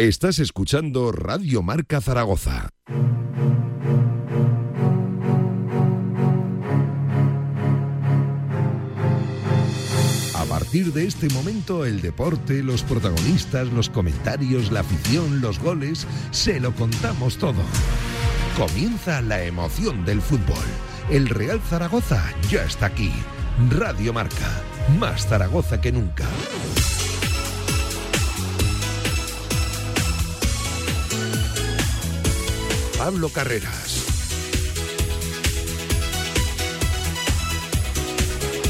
Estás escuchando Radio Marca Zaragoza. A partir de este momento, el deporte, los protagonistas, los comentarios, la afición, los goles, se lo contamos todo. Comienza la emoción del fútbol. El Real Zaragoza ya está aquí. Radio Marca, más Zaragoza que nunca. Pablo Carreras.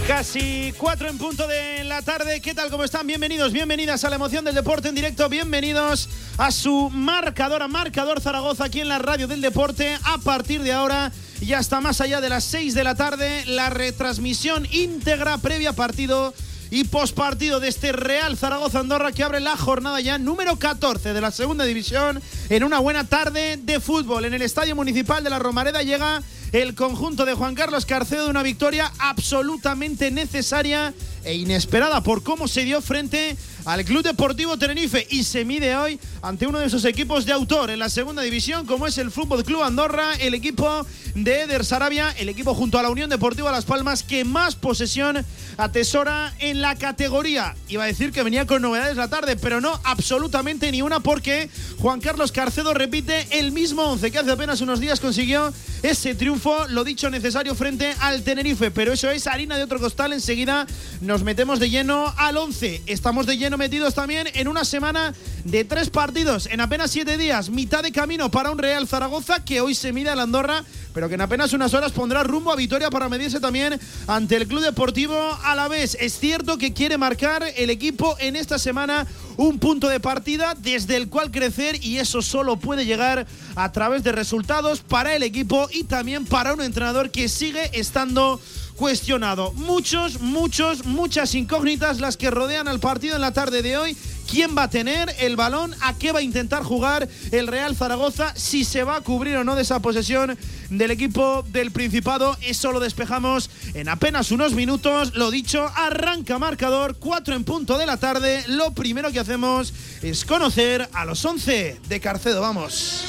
Casi cuatro en punto de la tarde. ¿Qué tal? ¿Cómo están? Bienvenidos, bienvenidas a la emoción del deporte en directo. Bienvenidos a su marcador, a Marcador Zaragoza, aquí en la radio del deporte. A partir de ahora, ya está más allá de las seis de la tarde, la retransmisión íntegra previa partido y postpartido de este Real Zaragoza Andorra que abre la jornada ya número 14 de la segunda división en una buena tarde de fútbol. En el Estadio Municipal de la Romareda llega el conjunto de Juan Carlos Carcedo de una victoria absolutamente necesaria e inesperada por cómo se dio frente al Club Deportivo Tenerife y se mide hoy ante uno de esos equipos de autor en la segunda división como es el Fútbol Club Andorra, el equipo de Eder Sarabia, el equipo junto a la Unión Deportiva Las Palmas que más posesión atesora en la categoría. Iba a decir que venía con novedades la tarde, pero no absolutamente ni una porque Juan Carlos Carcedo repite el mismo once que hace apenas unos días consiguió ese triunfo, lo dicho necesario frente al Tenerife, pero eso es harina de otro costal, enseguida nos metemos de lleno al 11. Estamos de lleno metidos también en una semana de tres partidos en apenas siete días, mitad de camino para un Real Zaragoza que hoy se mide al Andorra, pero que en apenas unas horas pondrá rumbo a Vitoria para medirse también ante el Club Deportivo a la vez. Es cierto que quiere marcar el equipo en esta semana un punto de partida desde el cual crecer y eso solo puede llegar a través de resultados para el equipo y también para un entrenador que sigue estando cuestionado. Muchos, muchos, muchas incógnitas las que rodean al partido en la tarde de hoy. ¿Quién va a tener el balón? ¿A qué va a intentar jugar el Real Zaragoza? Si se va a cubrir o no de esa posesión del equipo del Principado. Eso lo despejamos en apenas unos minutos. Lo dicho, arranca marcador, 4 en punto de la tarde. Lo primero que hacemos es conocer a los 11 de Carcedo. Vamos.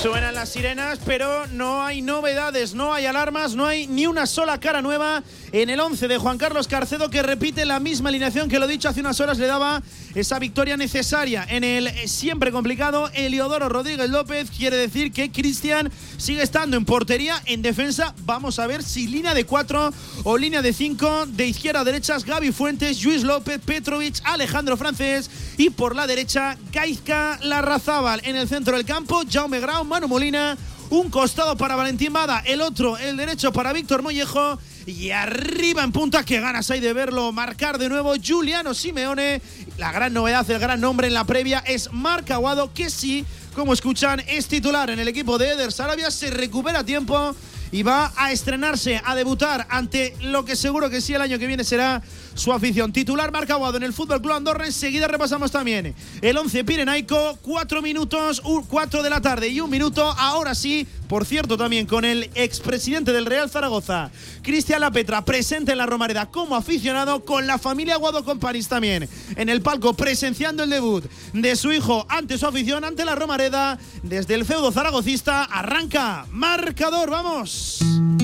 Suenan las sirenas, pero no hay novedades, no hay alarmas, no hay ni una sola cara nueva en el 11 de Juan Carlos Carcedo, que repite la misma alineación que lo dicho hace unas horas le daba esa victoria necesaria en el siempre complicado Eliodoro Rodríguez López. Quiere decir que Cristian sigue estando en portería, en defensa. Vamos a ver si línea de 4 o línea de 5, de izquierda a derecha, Gaby Fuentes, Luis López, Petrovic, Alejandro Francés y por la derecha, Gaizka Larrazábal. En el centro del campo, Jaume Grau, Manu Molina. Un costado para Valentín Bada, el otro, el derecho para Víctor Mollejo. Y arriba en punta, que ganas hay de verlo marcar de nuevo Juliano Simeone. La gran novedad, el gran nombre en la previa es Marc Aguado, que sí, como escuchan, es titular en el equipo de Eder Sarabia. Se recupera tiempo y va a estrenarse, a debutar ante lo que seguro que sí el año que viene será su afición. Titular Marc Aguado en el Fútbol Club Andorra. Enseguida repasamos también el 11 Pirenaico. Cuatro minutos, cuatro de la tarde y un minuto. Ahora sí, por cierto, también con el expresidente del Real Zaragoza, Cristian Lapetra, presente en la Romareda como aficionado, con la familia Aguado Comparis también en el palco, presenciando el debut de su hijo ante su afición, ante la Romareda. Desde el feudo zaragocista arranca marcador, vamos.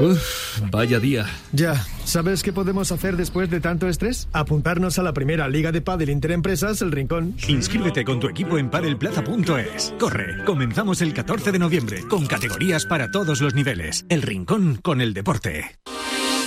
Uf, vaya día. Ya, ¿sabes qué podemos hacer después de tanto estrés? Apuntarnos a la primera liga de pádel Interempresas El Rincón. Inscríbete con tu equipo en padelplaza.es. Corre, comenzamos el 14 de noviembre con categorías para todos los niveles. El Rincón con el deporte.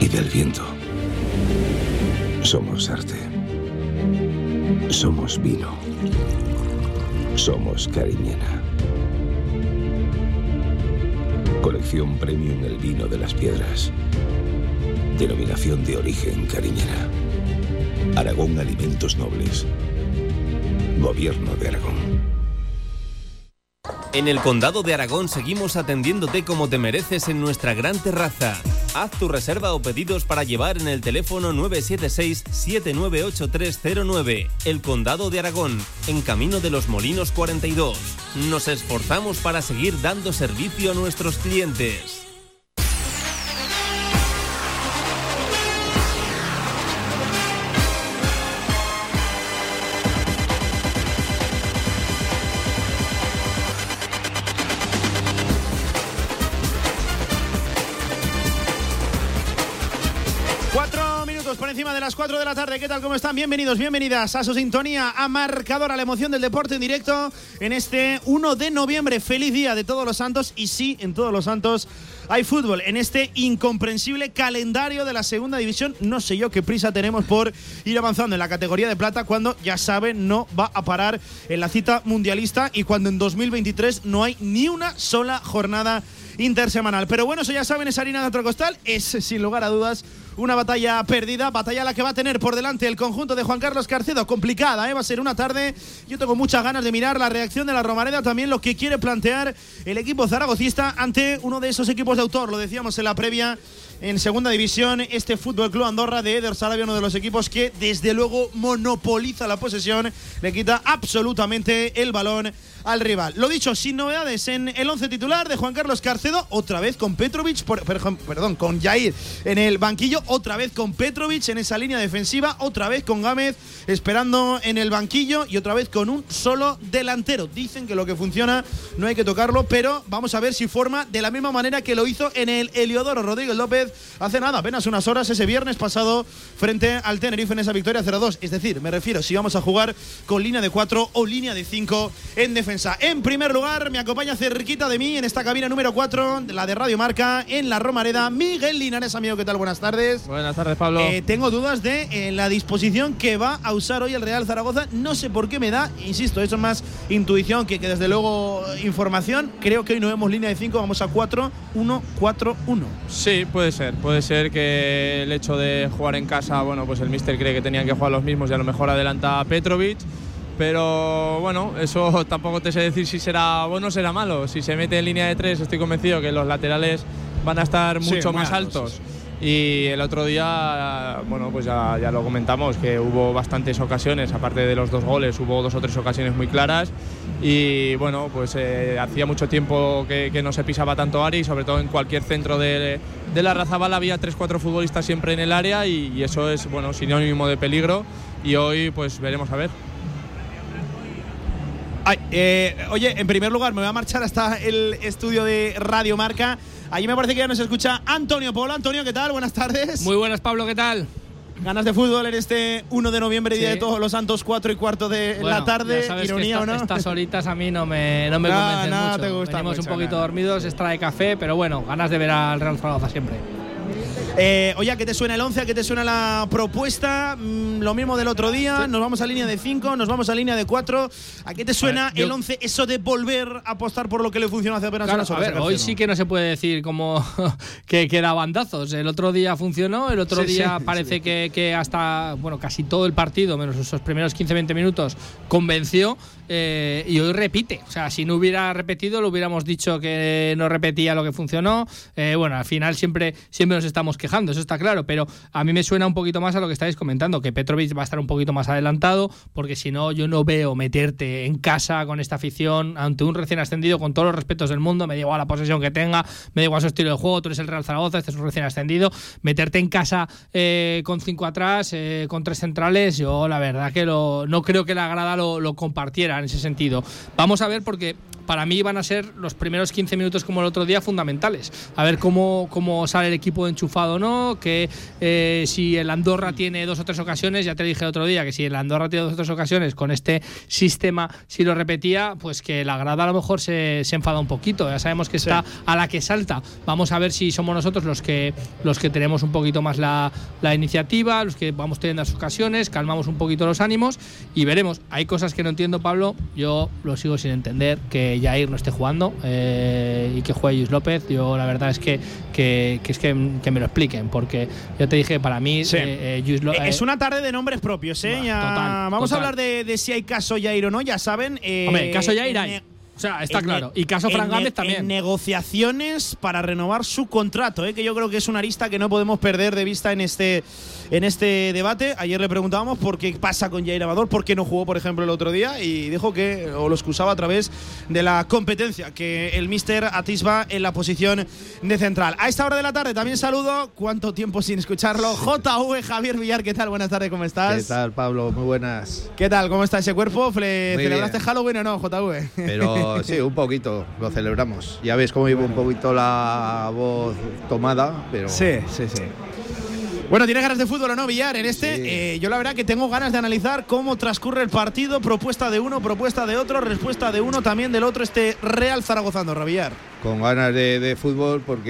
y del viento. Somos arte. Somos vino. Somos Cariñena. Colección Premium El Vino de las Piedras. Denominación de origen Cariñena. Aragón Alimentos Nobles. Gobierno de Aragón. En el Condado de Aragón seguimos atendiéndote como te mereces en nuestra gran terraza. Haz tu reserva o pedidos para llevar en el teléfono 976-798309. El Condado de Aragón, en Camino de los Molinos 42. Nos esforzamos para seguir dando servicio a nuestros clientes. La tarde. ¿Qué tal? ¿Cómo están? Bienvenidos, bienvenidas a su sintonía, a marcador, a la emoción del deporte en directo en este 1 de noviembre. Feliz día de todos los santos. Y sí, en todos los santos hay fútbol. En este incomprensible calendario de la segunda división, no sé yo qué prisa tenemos por ir avanzando en la categoría de plata cuando, ya saben, no va a parar en la cita mundialista y cuando en 2023 no hay ni una sola jornada intersemanal. Pero bueno, eso ya saben, es harina de otro costal. Es, sin lugar a dudas, una batalla perdida, batalla la que va a tener por delante el conjunto de Juan Carlos Carcedo, complicada, ¿eh? va a ser una tarde, yo tengo muchas ganas de mirar la reacción de la Romareda, también lo que quiere plantear el equipo zaragocista ante uno de esos equipos de autor, lo decíamos en la previa en segunda división, este Fútbol Club Andorra de Eder Sarabia, uno de los equipos que desde luego monopoliza la posesión, le quita absolutamente el balón al rival. Lo dicho, sin novedades en el once titular de Juan Carlos Carcedo, otra vez con Petrovic, perdón, con Jair en el banquillo, otra vez con Petrovic en esa línea defensiva, otra vez con Gámez esperando en el banquillo y otra vez con un solo delantero. Dicen que lo que funciona no hay que tocarlo, pero vamos a ver si forma de la misma manera que lo hizo en el Heliodoro Rodríguez López hace nada, apenas unas horas ese viernes pasado frente al Tenerife en esa victoria 0-2. Es decir, me refiero si vamos a jugar con línea de 4 o línea de 5 en defensa. En primer lugar, me acompaña cerquita de mí en esta cabina número 4, la de Radio Marca, en la Romareda, Miguel Linares, amigo, ¿qué tal? Buenas tardes. Buenas tardes, Pablo. Eh, tengo dudas de eh, la disposición que va a usar hoy el Real Zaragoza. No sé por qué me da, insisto, eso es más intuición que, que desde luego información. Creo que hoy no vemos línea de 5, vamos a 4-1-4-1. Sí, puede ser. Puede ser que el hecho de jugar en casa, bueno, pues el míster cree que tenían que jugar los mismos y a lo mejor adelanta a Petrovic. Pero bueno, eso tampoco te sé decir si será bueno o será malo. Si se mete en línea de tres, estoy convencido que los laterales van a estar mucho más altos, altos. Y el otro día, bueno, pues ya, ya lo comentamos, que hubo bastantes ocasiones, aparte de los dos goles, hubo dos o tres ocasiones muy claras. Y bueno, pues eh, hacía mucho tiempo que, que no se pisaba tanto Ari, sobre todo en cualquier centro de, de la Razabala había tres cuatro futbolistas siempre en el área y, y eso es bueno sinónimo de peligro. Y hoy pues veremos a ver. Ay, eh, oye, en primer lugar, me voy a marchar hasta el estudio de Radio Marca. Allí me parece que ya nos escucha Antonio Polo. Antonio, ¿qué tal? Buenas tardes. Muy buenas, Pablo, ¿qué tal? Ganas de fútbol en este 1 de noviembre, Día Sí. de Todos los Santos, 4 y cuarto de Bueno, la tarde. ya sabes que Ironía esta- o no. Estas horitas a mí no me, no me No, convencen no mucho. te gusta Venimos mucho, un poquito dormidos, extra de café, pero bueno, ganas de ver al Real Zaragoza siempre. Eh, oye, ¿a qué te suena el 11? ¿A qué te suena la propuesta? Mm, lo mismo del otro día. Nos vamos a línea de 5, nos vamos a línea de 4. ¿A qué te suena ver, el 11? Eso de volver a apostar por lo que le funcionó hace apenas Claro, unas a ver, hoy sí que no se puede decir como que, que da bandazos. El otro día funcionó, el otro Sí, día sí, parece sí. Que, que hasta, bueno, casi todo el partido, menos esos primeros 15-20 minutos, convenció eh, y hoy repite. O sea, si no hubiera repetido, lo hubiéramos dicho que no repetía lo que funcionó. Eh, bueno, al final siempre, siempre nos estamos quejando, eso está claro, pero a mí me suena un poquito más a lo que estáis comentando, que Petrovic va a estar un poquito más adelantado, porque si no, yo no veo meterte en casa con esta afición ante un recién ascendido, con todos los respetos del mundo, me da igual la posesión que tenga, me da igual su estilo de juego, tú eres el Real Zaragoza, este es un recién ascendido, meterte en casa eh, con cinco atrás, con tres centrales, yo la verdad que lo, no creo que la grada lo, lo compartiera. En ese sentido. Vamos a ver porque para mí van a ser los primeros 15 minutos como el otro día fundamentales. A ver cómo, cómo sale el equipo enchufado o no, que eh, si el Andorra tiene dos o tres ocasiones, ya te dije el otro día que si el Andorra tiene dos o tres ocasiones con este sistema, si lo repetía, pues que la grada a lo mejor se, se enfada un poquito. Ya sabemos que está a la que salta. Vamos a ver si somos nosotros los que, los que tenemos un poquito más la, la iniciativa, los que vamos teniendo las ocasiones, calmamos un poquito los ánimos y veremos. Hay cosas que no entiendo, Pablo, yo lo sigo sin entender, que Jair no esté jugando eh, y que juegue Luis López. Yo la verdad es que, que, que es que, que, me lo expliquen, porque ya te dije, para mí Sí. eh, eh, Luis es una tarde de nombres propios, ¿eh? Total, Vamos a hablar de, de si hay caso Jair o no, ya saben. eh, Hombre, caso Jair hay. O sea, está en claro. Y caso Fran Gámez también. En negociaciones para renovar su contrato, ¿eh? que yo creo que es una arista que no podemos perder de vista en este, en este debate. Ayer le preguntábamos por qué pasa con Jair Amador, por qué no jugó, por ejemplo, el otro día, y dijo que o lo excusaba a través de la competencia que el míster atisba en la posición de central. A esta hora de la tarde también saludo, cuánto tiempo sin escucharlo, JV Javier Villar, ¿qué tal? Buenas tardes, ¿cómo estás? ¿Qué tal, Pablo? Muy buenas. ¿Qué tal? ¿Cómo está ese cuerpo? ¿Fle- Muy ¿Celebraste bien. Halloween o no, JV? Pero sí, un poquito lo celebramos. Ya ves cómo llevo un poquito la voz tomada, pero Sí, sí, sí. Bueno, ¿tienes ganas de fútbol o no, Villar? En este, Sí. eh, yo la verdad que tengo ganas de analizar cómo transcurre el partido, propuesta de uno, propuesta de otro, respuesta de uno, también del otro, este Real Zaragoza Andorra, Villar. con ganas de, de fútbol porque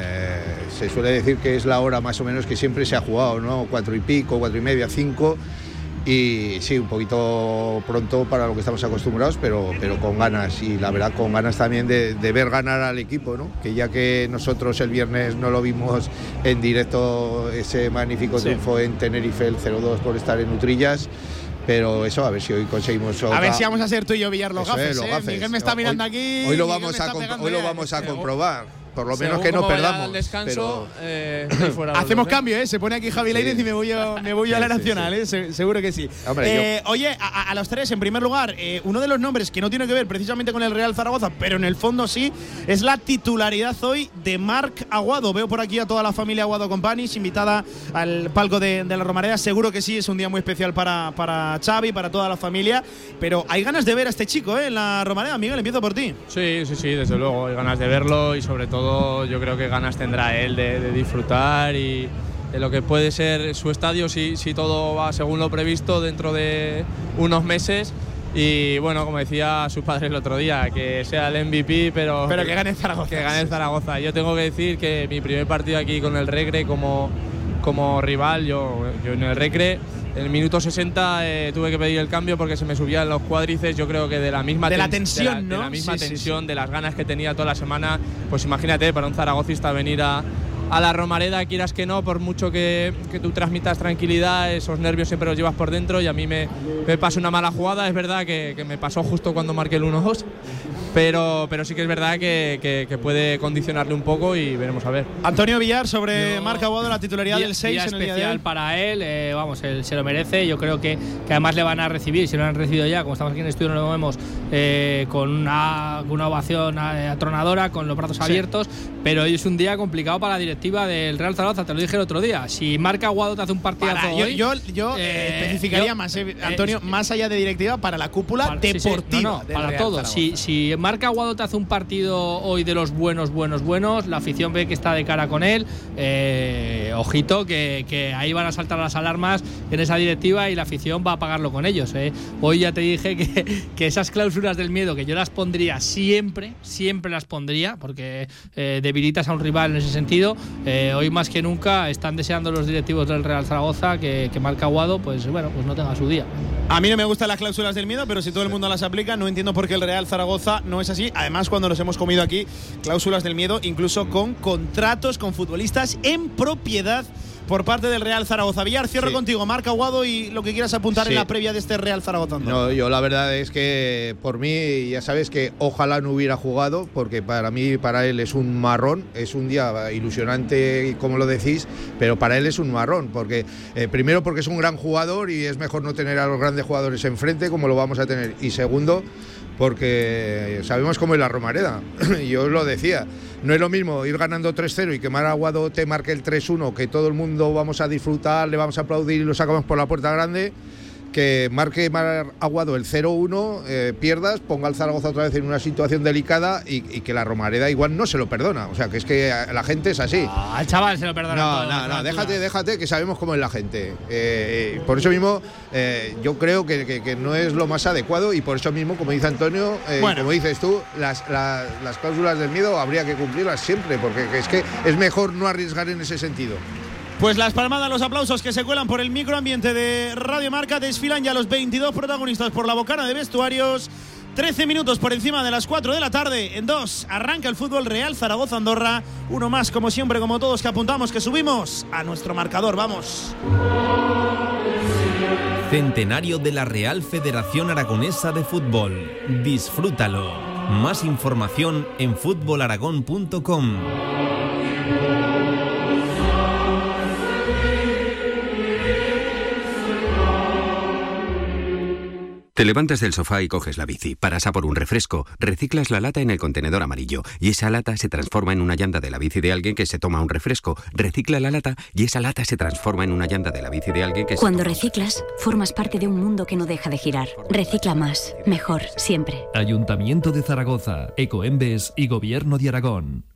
eh, se suele decir que es la hora más o menos que siempre se ha jugado, ¿no? Cuatro y pico, cuatro y media, cinco. Y sí, un poquito pronto para lo que estamos acostumbrados, pero, pero con ganas. Y la verdad, con ganas también de, de ver ganar al equipo, ¿no? Que ya que nosotros el viernes no lo vimos en directo, ese magnífico Sí. triunfo en Tenerife, el 0-2 por estar en Utrillas. Pero eso, a ver si hoy conseguimos A ver si vamos a ser tú y yo, Villar, los gafes. es, los ¿eh? gafes. Miguel me está Hoy- mirando aquí. Hoy lo vamos, a, hoy lo vamos a comprobar. Por lo menos Según que no cómo vaya perdamos. el descanso, pero- eh, estáis fuera los Hacemos dos, ¿eh? cambio, ¿eh? Se pone aquí Javi Lainez Sí. y me voy yo, me voy a la Sí, sí, Nacional, ¿eh? Se- seguro que sí. Hombre, Eh, Oye, a, a- a los tres, en primer lugar, eh, uno de los nombres que no tiene que ver precisamente con el Real Zaragoza, pero en el fondo sí, es la titularidad hoy de Marc Aguado. Veo por aquí a toda la familia Aguado Companies invitada al palco de, de la Romareda. Seguro que sí, es un día muy especial para, para Xavi, para toda la familia. Pero hay ganas de ver a este chico ¿eh? en la Romareda. Miguel, empiezo por ti. Sí, sí, sí, desde luego. Hay ganas de verlo y sobre todo yo creo que ganas tendrá él de, de disfrutar y de lo que puede ser su estadio si, si todo va según lo previsto dentro de unos meses. Y bueno, como decía su padre el otro día, que sea el MVP, pero, Pero que gane Zaragoza. que gane Zaragoza. Yo tengo que decir que mi primer partido aquí con el Recre como, como rival, yo, yo en el Recre, en el minuto 60 eh, tuve que pedir el cambio porque se me subían los cuádrices, yo creo que de la misma De la tens- tensión, de la, ¿no? de la misma Sí, sí, tensión, de las ganas que tenía toda la semana. Pues imagínate, para un zaragocista venir a, a la Romareda, quieras que no, por mucho que, que tú transmitas tranquilidad, esos nervios siempre los llevas por dentro y a mí me, me pasó una mala jugada, es verdad que, que me pasó justo cuando marqué el 1-2, pero, pero sí que es verdad que, que- que puede condicionarle un poco y veremos a ver. Antonio Villar sobre Yo- Marc Aguado, la titularidad Día- del 6 día en el día de especial hoy. para él, eh, vamos, él se lo merece. Yo creo que, que además le van a recibir, si lo han recibido ya, como estamos aquí en el estudio, no lo vemos, eh, con, una, una ovación eh, atronadora, con los brazos abiertos. Pero hoy es un día complicado para la directiva del Real Zaragoza, te lo dije el otro día. Si Marca Aguado te hace un partidazo Para, yo hoy, yo, yo, eh, especificaría yo- más, eh, eh, Antonio, más allá de directiva, para la cúpula Para- sí, sí, deportiva. no, no, del para Real todo. Zaragoza. Si, si Marca Aguado te hace un partido hoy de los buenos, buenos, buenos, la afición ve que está de cara con él. eh, ojito, que, ahí van a saltar las alarmas en esa directiva y la afición va a pagarlo con ellos. eh. Hoy ya te dije que, esas cláusulas del miedo, que yo las pondría siempre, siempre las pondría, porque eh, debilitas a un rival en ese sentido. hoy más que nunca están deseando los directivos del Real Zaragoza que, que Marca Aguado, pues bueno, pues no tenga su día. A mí no me gustan las cláusulas del miedo, pero si todo el mundo las aplica, no entiendo por qué el Real Zaragoza no es así. Además, cuando nos hemos comido aquí cláusulas del miedo, incluso con contratos con futbolistas en propiedad por parte del Real Zaragoza. Villar, cierro Sí. contigo, Marca Aguado y lo que quieras apuntar en la previa de este Real Zaragoza. No, yo la verdad es que por mí, ya sabes que ojalá no hubiera jugado, porque para mí, para él es un marrón, es un día ilusionante, como lo decís, pero para él es un marrón, porque eh, primero porque es un gran jugador y es mejor no tener a los grandes jugadores enfrente, como lo vamos a tener, y segundo, porque sabemos cómo es la Romareda. Yo os lo decía, no es lo mismo ir ganando 3-0 y que Mar Aguado te marque el 3-1, que todo el mundo vamos a disfrutar, le vamos a aplaudir y lo sacamos por la puerta grande que marque Mar Aguado el 0-1, eh, pierdas, ponga al Zaragoza otra vez en una situación delicada y, y que la Romareda igual no se lo perdona. O sea, que es que la gente es así. Ah, al chaval se lo perdona. No, todo, no, no, déjate, déjate, que sabemos cómo es la gente. Eh, por eso mismo, eh, yo creo que, que- que no es lo más adecuado y por eso mismo, como dice Antonio, Bueno. como dices tú, las, la- las cláusulas del miedo habría que cumplirlas siempre, porque es que es mejor no arriesgar en ese sentido. Pues las palmadas, los aplausos que se cuelan por el microambiente de Radio Marca desfilan ya los 22 protagonistas por la bocana de vestuarios. 13 minutos por encima de las 4 de la tarde. En dos arranca el fútbol Real Zaragoza Andorra. Uno más, como siempre, como todos que apuntamos, que subimos a nuestro marcador. Vamos. Centenario de la Real Federación Aragonesa de Fútbol. Disfrútalo. Más información en fútbolaragón.com. Te levantas del sofá y coges la bici, paras a por un refresco, reciclas la lata en el contenedor amarillo y esa lata se transforma en una llanta de la bici de alguien que se toma un refresco, recicla la lata y esa lata se transforma en una llanta de la bici de alguien que se Cuando reciclas, formas parte de un mundo que no deja de girar. Recicla más, mejor, siempre. Ayuntamiento de Zaragoza, Ecoembes y Gobierno de Aragón.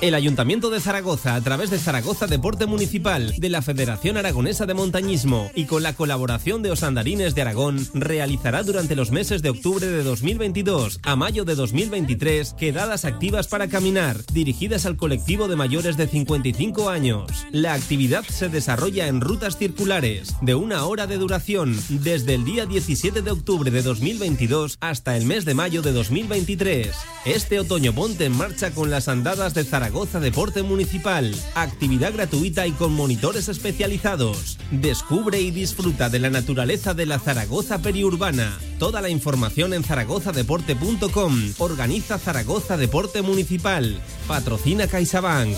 El Ayuntamiento de Zaragoza, a través de Zaragoza Deporte Municipal, de la Federación Aragonesa de Montañismo y con la colaboración de Osandarines de Aragón, realizará durante los meses de octubre de 2022 a mayo de 2023 quedadas activas para caminar, dirigidas al colectivo de mayores de 55 años. La actividad se desarrolla en rutas circulares de una hora de duración desde el día 17 de octubre de 2022 hasta el mes de mayo de 2023. Este otoño ponte en marcha con las andadas de Zaragoza Deporte Municipal. Actividad gratuita y con monitores especializados. Descubre y disfruta de la naturaleza de la Zaragoza periurbana. Toda la información en zaragozadeporte.com. Organiza Zaragoza Deporte Municipal. Patrocina CaixaBank.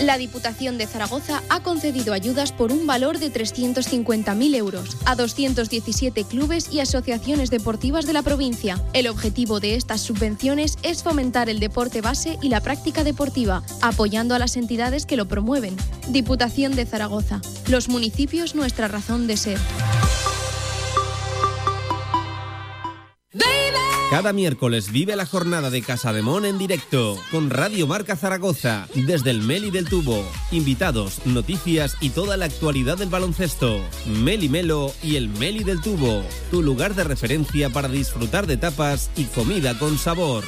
La Diputación de Zaragoza ha concedido ayudas por un valor de 350.000 euros a 217 clubes y asociaciones deportivas de la provincia. El objetivo de estas subvenciones es fomentar el deporte base y la práctica deportiva, apoyando a las entidades que lo promueven. Diputación de Zaragoza. Los municipios nuestra razón de ser. Cada miércoles vive la jornada de Casa de Mon en directo con Radio Marca Zaragoza desde el Meli del Tubo. Invitados, noticias y toda la actualidad del baloncesto. Meli Melo y el Meli del Tubo, tu lugar de referencia para disfrutar de tapas y comida con sabor.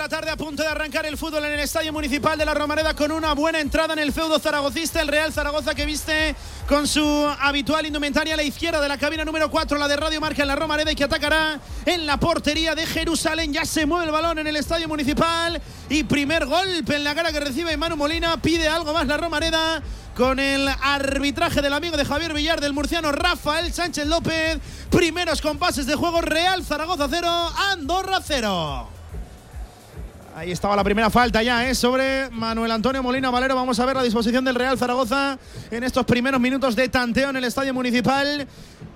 La tarde a punto de arrancar el fútbol en el Estadio Municipal de la Romareda con una buena entrada en el feudo zaragocista. El Real Zaragoza que viste con su habitual indumentaria a la izquierda de la cabina número 4, la de Radio Marca en la Romareda y que atacará en la portería de Jerusalén. Ya se mueve el balón en el Estadio Municipal y primer golpe en la cara que recibe Manu Molina. Pide algo más la Romareda con el arbitraje del amigo de Javier Villar, del murciano Rafael Sánchez López. Primeros compases de juego Real Zaragoza 0, Andorra 0. Ahí estaba la primera falta ya, ¿eh? Sobre Manuel Antonio Molina Valero. Vamos a ver la disposición del Real Zaragoza en estos primeros minutos de tanteo en el Estadio Municipal.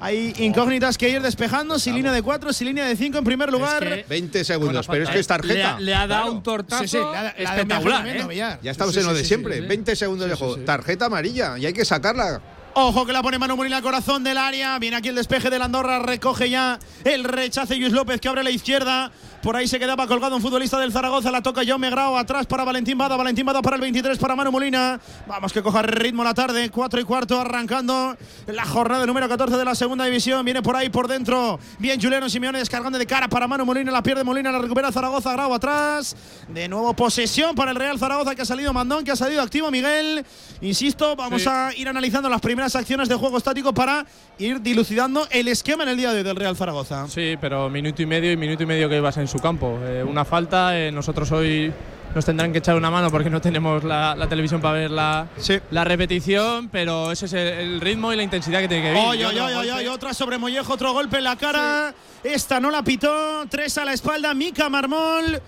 Hay incógnitas que ir despejando, si línea de 4, si línea de 5 en primer lugar. 20 segundos, pero es que es tarjeta. Le ha, le ha dado un tortazo Sí, sí, ha- espectacular. ¿eh? Villar. Ya estamos Sí, en lo de sí, siempre. sí, sí. 20 segundos de juego. Tarjeta amarilla y hay que sacarla. Ojo que la pone Manu Molina al corazón del área. Viene aquí el despeje del Andorra. Recoge ya el rechace Luis López que abre la izquierda. Por ahí se quedaba colgado un futbolista del Zaragoza. La toca Jaume Grau. Atrás para Valentín Bada. Valentín Bada para el 23 para Manu Molina. Vamos que coja ritmo la tarde. 4 y cuarto arrancando la jornada número 14 de la segunda división. Viene por ahí por dentro. Bien Juliano Simeone descargando de cara para Manu Molina. La pierde Molina. La recupera Zaragoza. Grau atrás. De nuevo posesión para el Real Zaragoza que ha salido Mandón. Que ha salido activo Miguel. Insisto, vamos Sí. a ir analizando las primeras acciones de juego estático para ir dilucidando el esquema en el día de hoy del Real Zaragoza. Sí, pero minuto y medio y minuto y medio que ibas en su campo. Eh, una falta, eh, nosotros hoy nos tendrán que echar una mano porque no tenemos la, la televisión para ver la, la repetición, pero ese es el, el ritmo y la intensidad que tiene que vivir. Oye, oye, oye, otra sobre Mollejo, otro golpe en la cara. Esta no la pitó, tres a la espalda, Mica Marmol.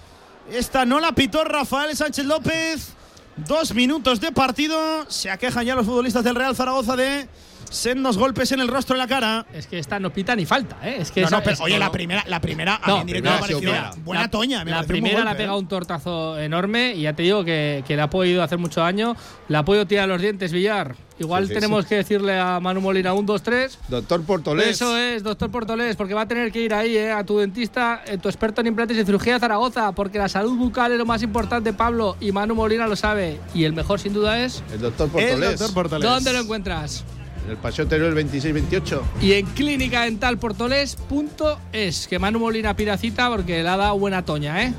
Esta no la pitó Rafael Sánchez López. Dos minutos de partido. Se aquejan ya los futbolistas del Real Zaragoza de sendos golpes en el rostro y la cara. Es que esta no pita ni falta, ¿eh? Es que No, esa- no, pero es- oye, la primera, la primera a No, mí en no, me pareció mira, buena la- toña. me La primera golpe, pegado ¿eh? un tortazo enorme y ya te digo que, que le ha podido hacer mucho daño. Le ha podido tirar los dientes, Villar. Igual Sí, sí, tenemos sí. que decirle a Manu Molina un, dos, tres. Doctor Portolés. Eso es, doctor Portolés, porque va a tener que ir ahí eh, a tu dentista, eh, tu experto en implantes y cirugía de Zaragoza, porque la salud bucal es lo más importante, Pablo, y Manu Molina lo sabe. Y el mejor, sin duda, es. El doctor El Portolés. doctor Portolés. ¿Dónde lo encuentras? En el paseo anterior, el 26-28. Y en clínica dental portolés.es, que Manu Molina pida cita porque le ha dado buena toña, ¿eh?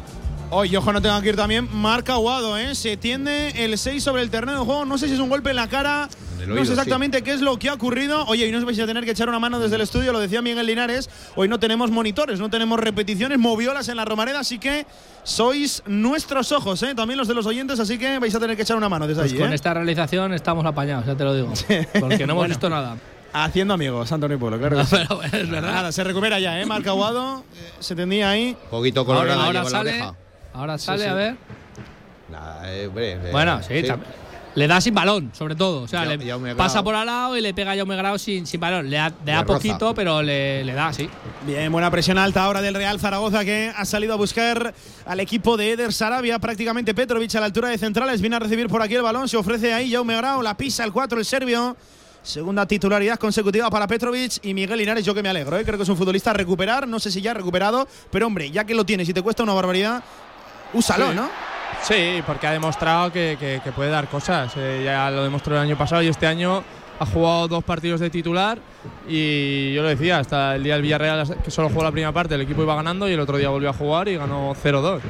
Oye, ojo, no tengo que ir también. Marca Aguado, ¿eh? Se tiende el 6 sobre el terreno de juego. No sé si es un golpe en la cara. El no oído, sé exactamente qué es lo que ha ocurrido. Oye, y nos vais a tener que echar una mano desde el estudio, lo decía Miguel Linares. Hoy no tenemos monitores, no tenemos repeticiones, moviolas en la Romareda, así que sois nuestros ojos, ¿eh? También los de los oyentes, así que vais a tener que echar una mano desde Pues allí, con ¿eh? esta realización estamos apañados, ya te lo digo. Porque no hemos Bueno. visto nada. Haciendo amigos, Antonio Pueblo, claro. que sí. Pero bueno, es verdad. Nada, se recupera ya, ¿eh? Marca Aguado, eh, se tendía ahí. Poquito Ahora, colorado ahora lleva la sale, oreja. Ahora sale, sí. a ver. Nah, eh, hombre, eh, Bueno, sí, le da sin balón, sobre todo. O sea, Ya- le Jaume pasa por al lado y le pega a Jaume Grau sin, sin balón. Le da, le da Le roza. poquito, pero le, le da, sí. Bien, buena presión alta ahora del Real Zaragoza que ha salido a buscar al equipo de Eder Sarabia, prácticamente Petrovic a la altura de centrales, viene a recibir por aquí el balón, se ofrece ahí Jaume Grau, la pisa el 4 el serbio. Segunda titularidad consecutiva para Petrovic y Miguel Linares, yo que me alegro, ¿eh? creo que es un futbolista a recuperar, no sé si ya ha recuperado, pero hombre, ya que lo tienes y te cuesta una barbaridad, úsalo, Sí. ¿no? Sí, porque ha demostrado que, que- que puede dar cosas. Eh, ya lo demostró el año pasado y este año ha jugado dos partidos de titular y yo lo decía, hasta el día del Villarreal que solo jugó la primera parte, el equipo iba ganando y el otro día volvió a jugar y ganó 0-2.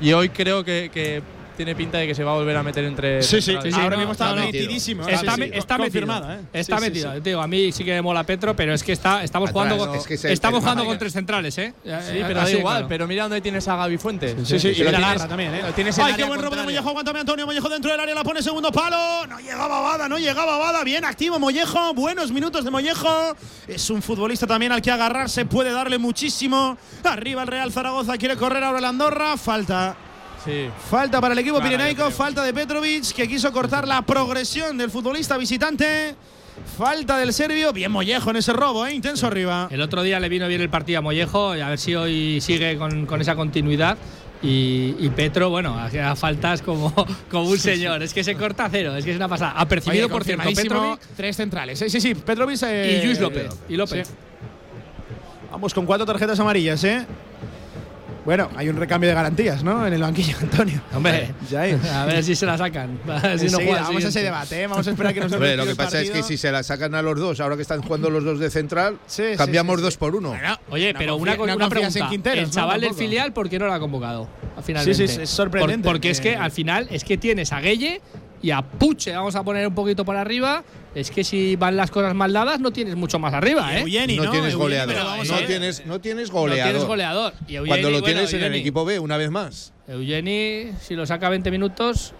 Y hoy creo que, que tiene pinta de que se va a volver a meter entre. Sí, sí, sí, ahora no, mismo está metidísimo. ¿eh? Está, Sí, está metido. confirmado, ¿eh? Está Sí, sí, metido. sí. Te digo, a mí sí que me mola Petro, pero es que está, estamos Atrás, jugando, no, es que estamos jugando con tres centrales, ¿eh? Sí, Eh, pero da igual. claro. Pero mira dónde tienes a Gaby Fuentes. Sí, sí, y lo la garra también, ¿eh? tienes en Ay, qué buen robo de. Mollejo, aguántame Antonio, Mollejo dentro del área, la pone segundo palo, no llegaba Bada, no llegaba Bada, bien activo Mollejo, buenos minutos de Mollejo, es un futbolista también al que agarrarse, puede darle muchísimo, arriba el Real Zaragoza, quiere correr ahora el Andorra, falta. Sí. Falta para el equipo Clara, yo pirenaico, falta de Petrovic, que quiso cortar la progresión del futbolista visitante. Falta del serbio, bien Mollejo en ese robo, ¿eh? intenso arriba. El otro día le vino bien el partido a Mollejo y a ver si hoy sigue con, con esa continuidad. Y, y Petro, bueno, hacía faltas como, como un señor. Es que se corta a cero, es que es una pasada. Ha percibido, Oye, por cierto, Petrovic tres centrales. Sí, sí, sí, Petrovic eh, y Luis López. Y López. Sí. Vamos con cuatro tarjetas amarillas, ¿eh? Bueno, hay un recambio de garantías, ¿no? En el banquillo, Antonio. Hombre, ya es. a ver si se la sacan. A ver si no Enseguida, juega el vamos a ese debate, ¿eh? Vamos a esperar que nos Hombre, lo que pasa es que si se la sacan a los dos, ahora que están jugando los dos de central, Sí, cambiamos sí, sí. dos por uno. Oye, No pero una, una confías pregunta. en Quinteros, el ¿no? chaval del filial, ¿por qué no lo ha convocado? Finalmente. Sí, sí, es sorprendente. Por- porque es que al final es que tienes a Gueye y a Puche, vamos a poner un poquito por arriba. Es que si van las cosas mal dadas, no tienes mucho más arriba, ¿eh? Eugeni, no, ¿no? tienes Eugeni, goleador. No tienes, no tienes No goleador. tienes goleador. Y Eugeni, Cuando lo bueno, tienes en el equipo B, una vez más. Eugeni, si lo saca 20 minutos,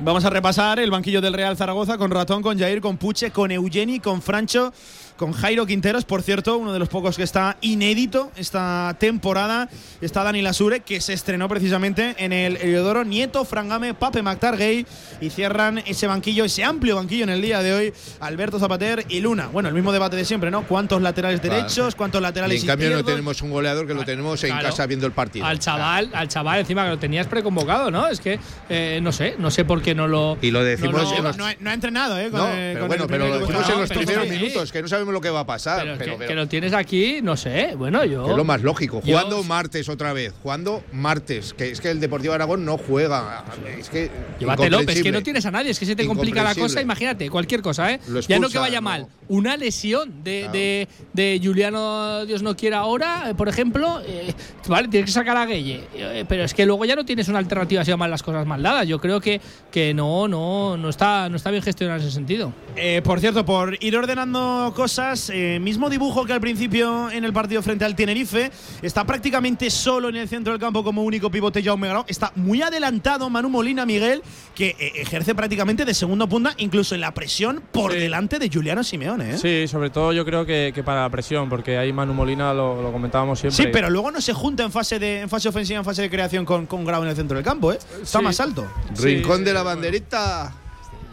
Vamos a repasar el banquillo del Real Zaragoza con Ratón, con Jair, con Puche, con Eugeni, con Francho, con Jairo Quinteros. Por cierto, uno de los pocos que está inédito esta temporada está Dani Lasure, que se estrenó precisamente en el Heliodoro. Nieto, Frangame, Pape Mactargay. Y cierran ese banquillo, ese amplio banquillo en el día de hoy, Alberto Zapater y Luna. Bueno, el mismo debate de siempre, ¿no? ¿Cuántos laterales derechos? ¿Cuántos Y laterales en cambio no izquierdos? tenemos un goleador que lo tenemos en claro. casa viendo el partido. al chaval, al chaval encima que lo tenías preconvocado, ¿no? Es que eh, no sé, no sé por qué no lo. Y lo decimos no, No, no, no ha- entrenado, ¿eh? Con el- pero con bueno, el pero lo decimos en los primeros minutos, que no sabemos lo que va a pasar. pero pero- que, pero- que lo tienes aquí, no sé. Bueno, yo. es lo más lógico. Yo- Jugando martes otra vez. Jugando martes. Que es que el Deportivo Aragón no juega. Es que. Llévatelo, es que no tienes a nadie, es que se te complica la cosa, imagínate, cualquier cosa, ¿eh? Lo ya no que vaya ¿no? mal, una lesión de, Claro. de, de Juliano, Dios no quiera ahora, por ejemplo, eh, vale, tienes que sacar a Gueye, eh, pero es que luego ya no tienes una alternativa si van mal las cosas mal dadas. Yo creo que, que no, no, no está, no está bien gestionado en ese sentido. Eh, por cierto, por ir ordenando cosas, eh, mismo dibujo que al principio en el partido frente al Tenerife, está prácticamente solo en el centro del campo como único pivote Jaume Grau. Está muy adelantado Manu Molina Miguel, que eh, ejerce prácticamente de segundo punta, incluso en la presión por Sí. delante de Juliano Simeone. ¿eh? Sí, sobre todo yo creo que, que para la presión, porque ahí Manu Molina lo, lo comentábamos siempre. Sí, pero luego no se junta en fase de en fase ofensiva, en fase de creación con, con Grau en el centro del campo, ¿eh? Está Sí. más alto. Rincón Sí, de la bueno. banderita.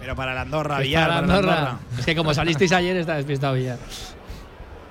Pero para la Andorra, Villar, para para la Andorra. Andorra. Es que como salisteis ayer está despistado Villar.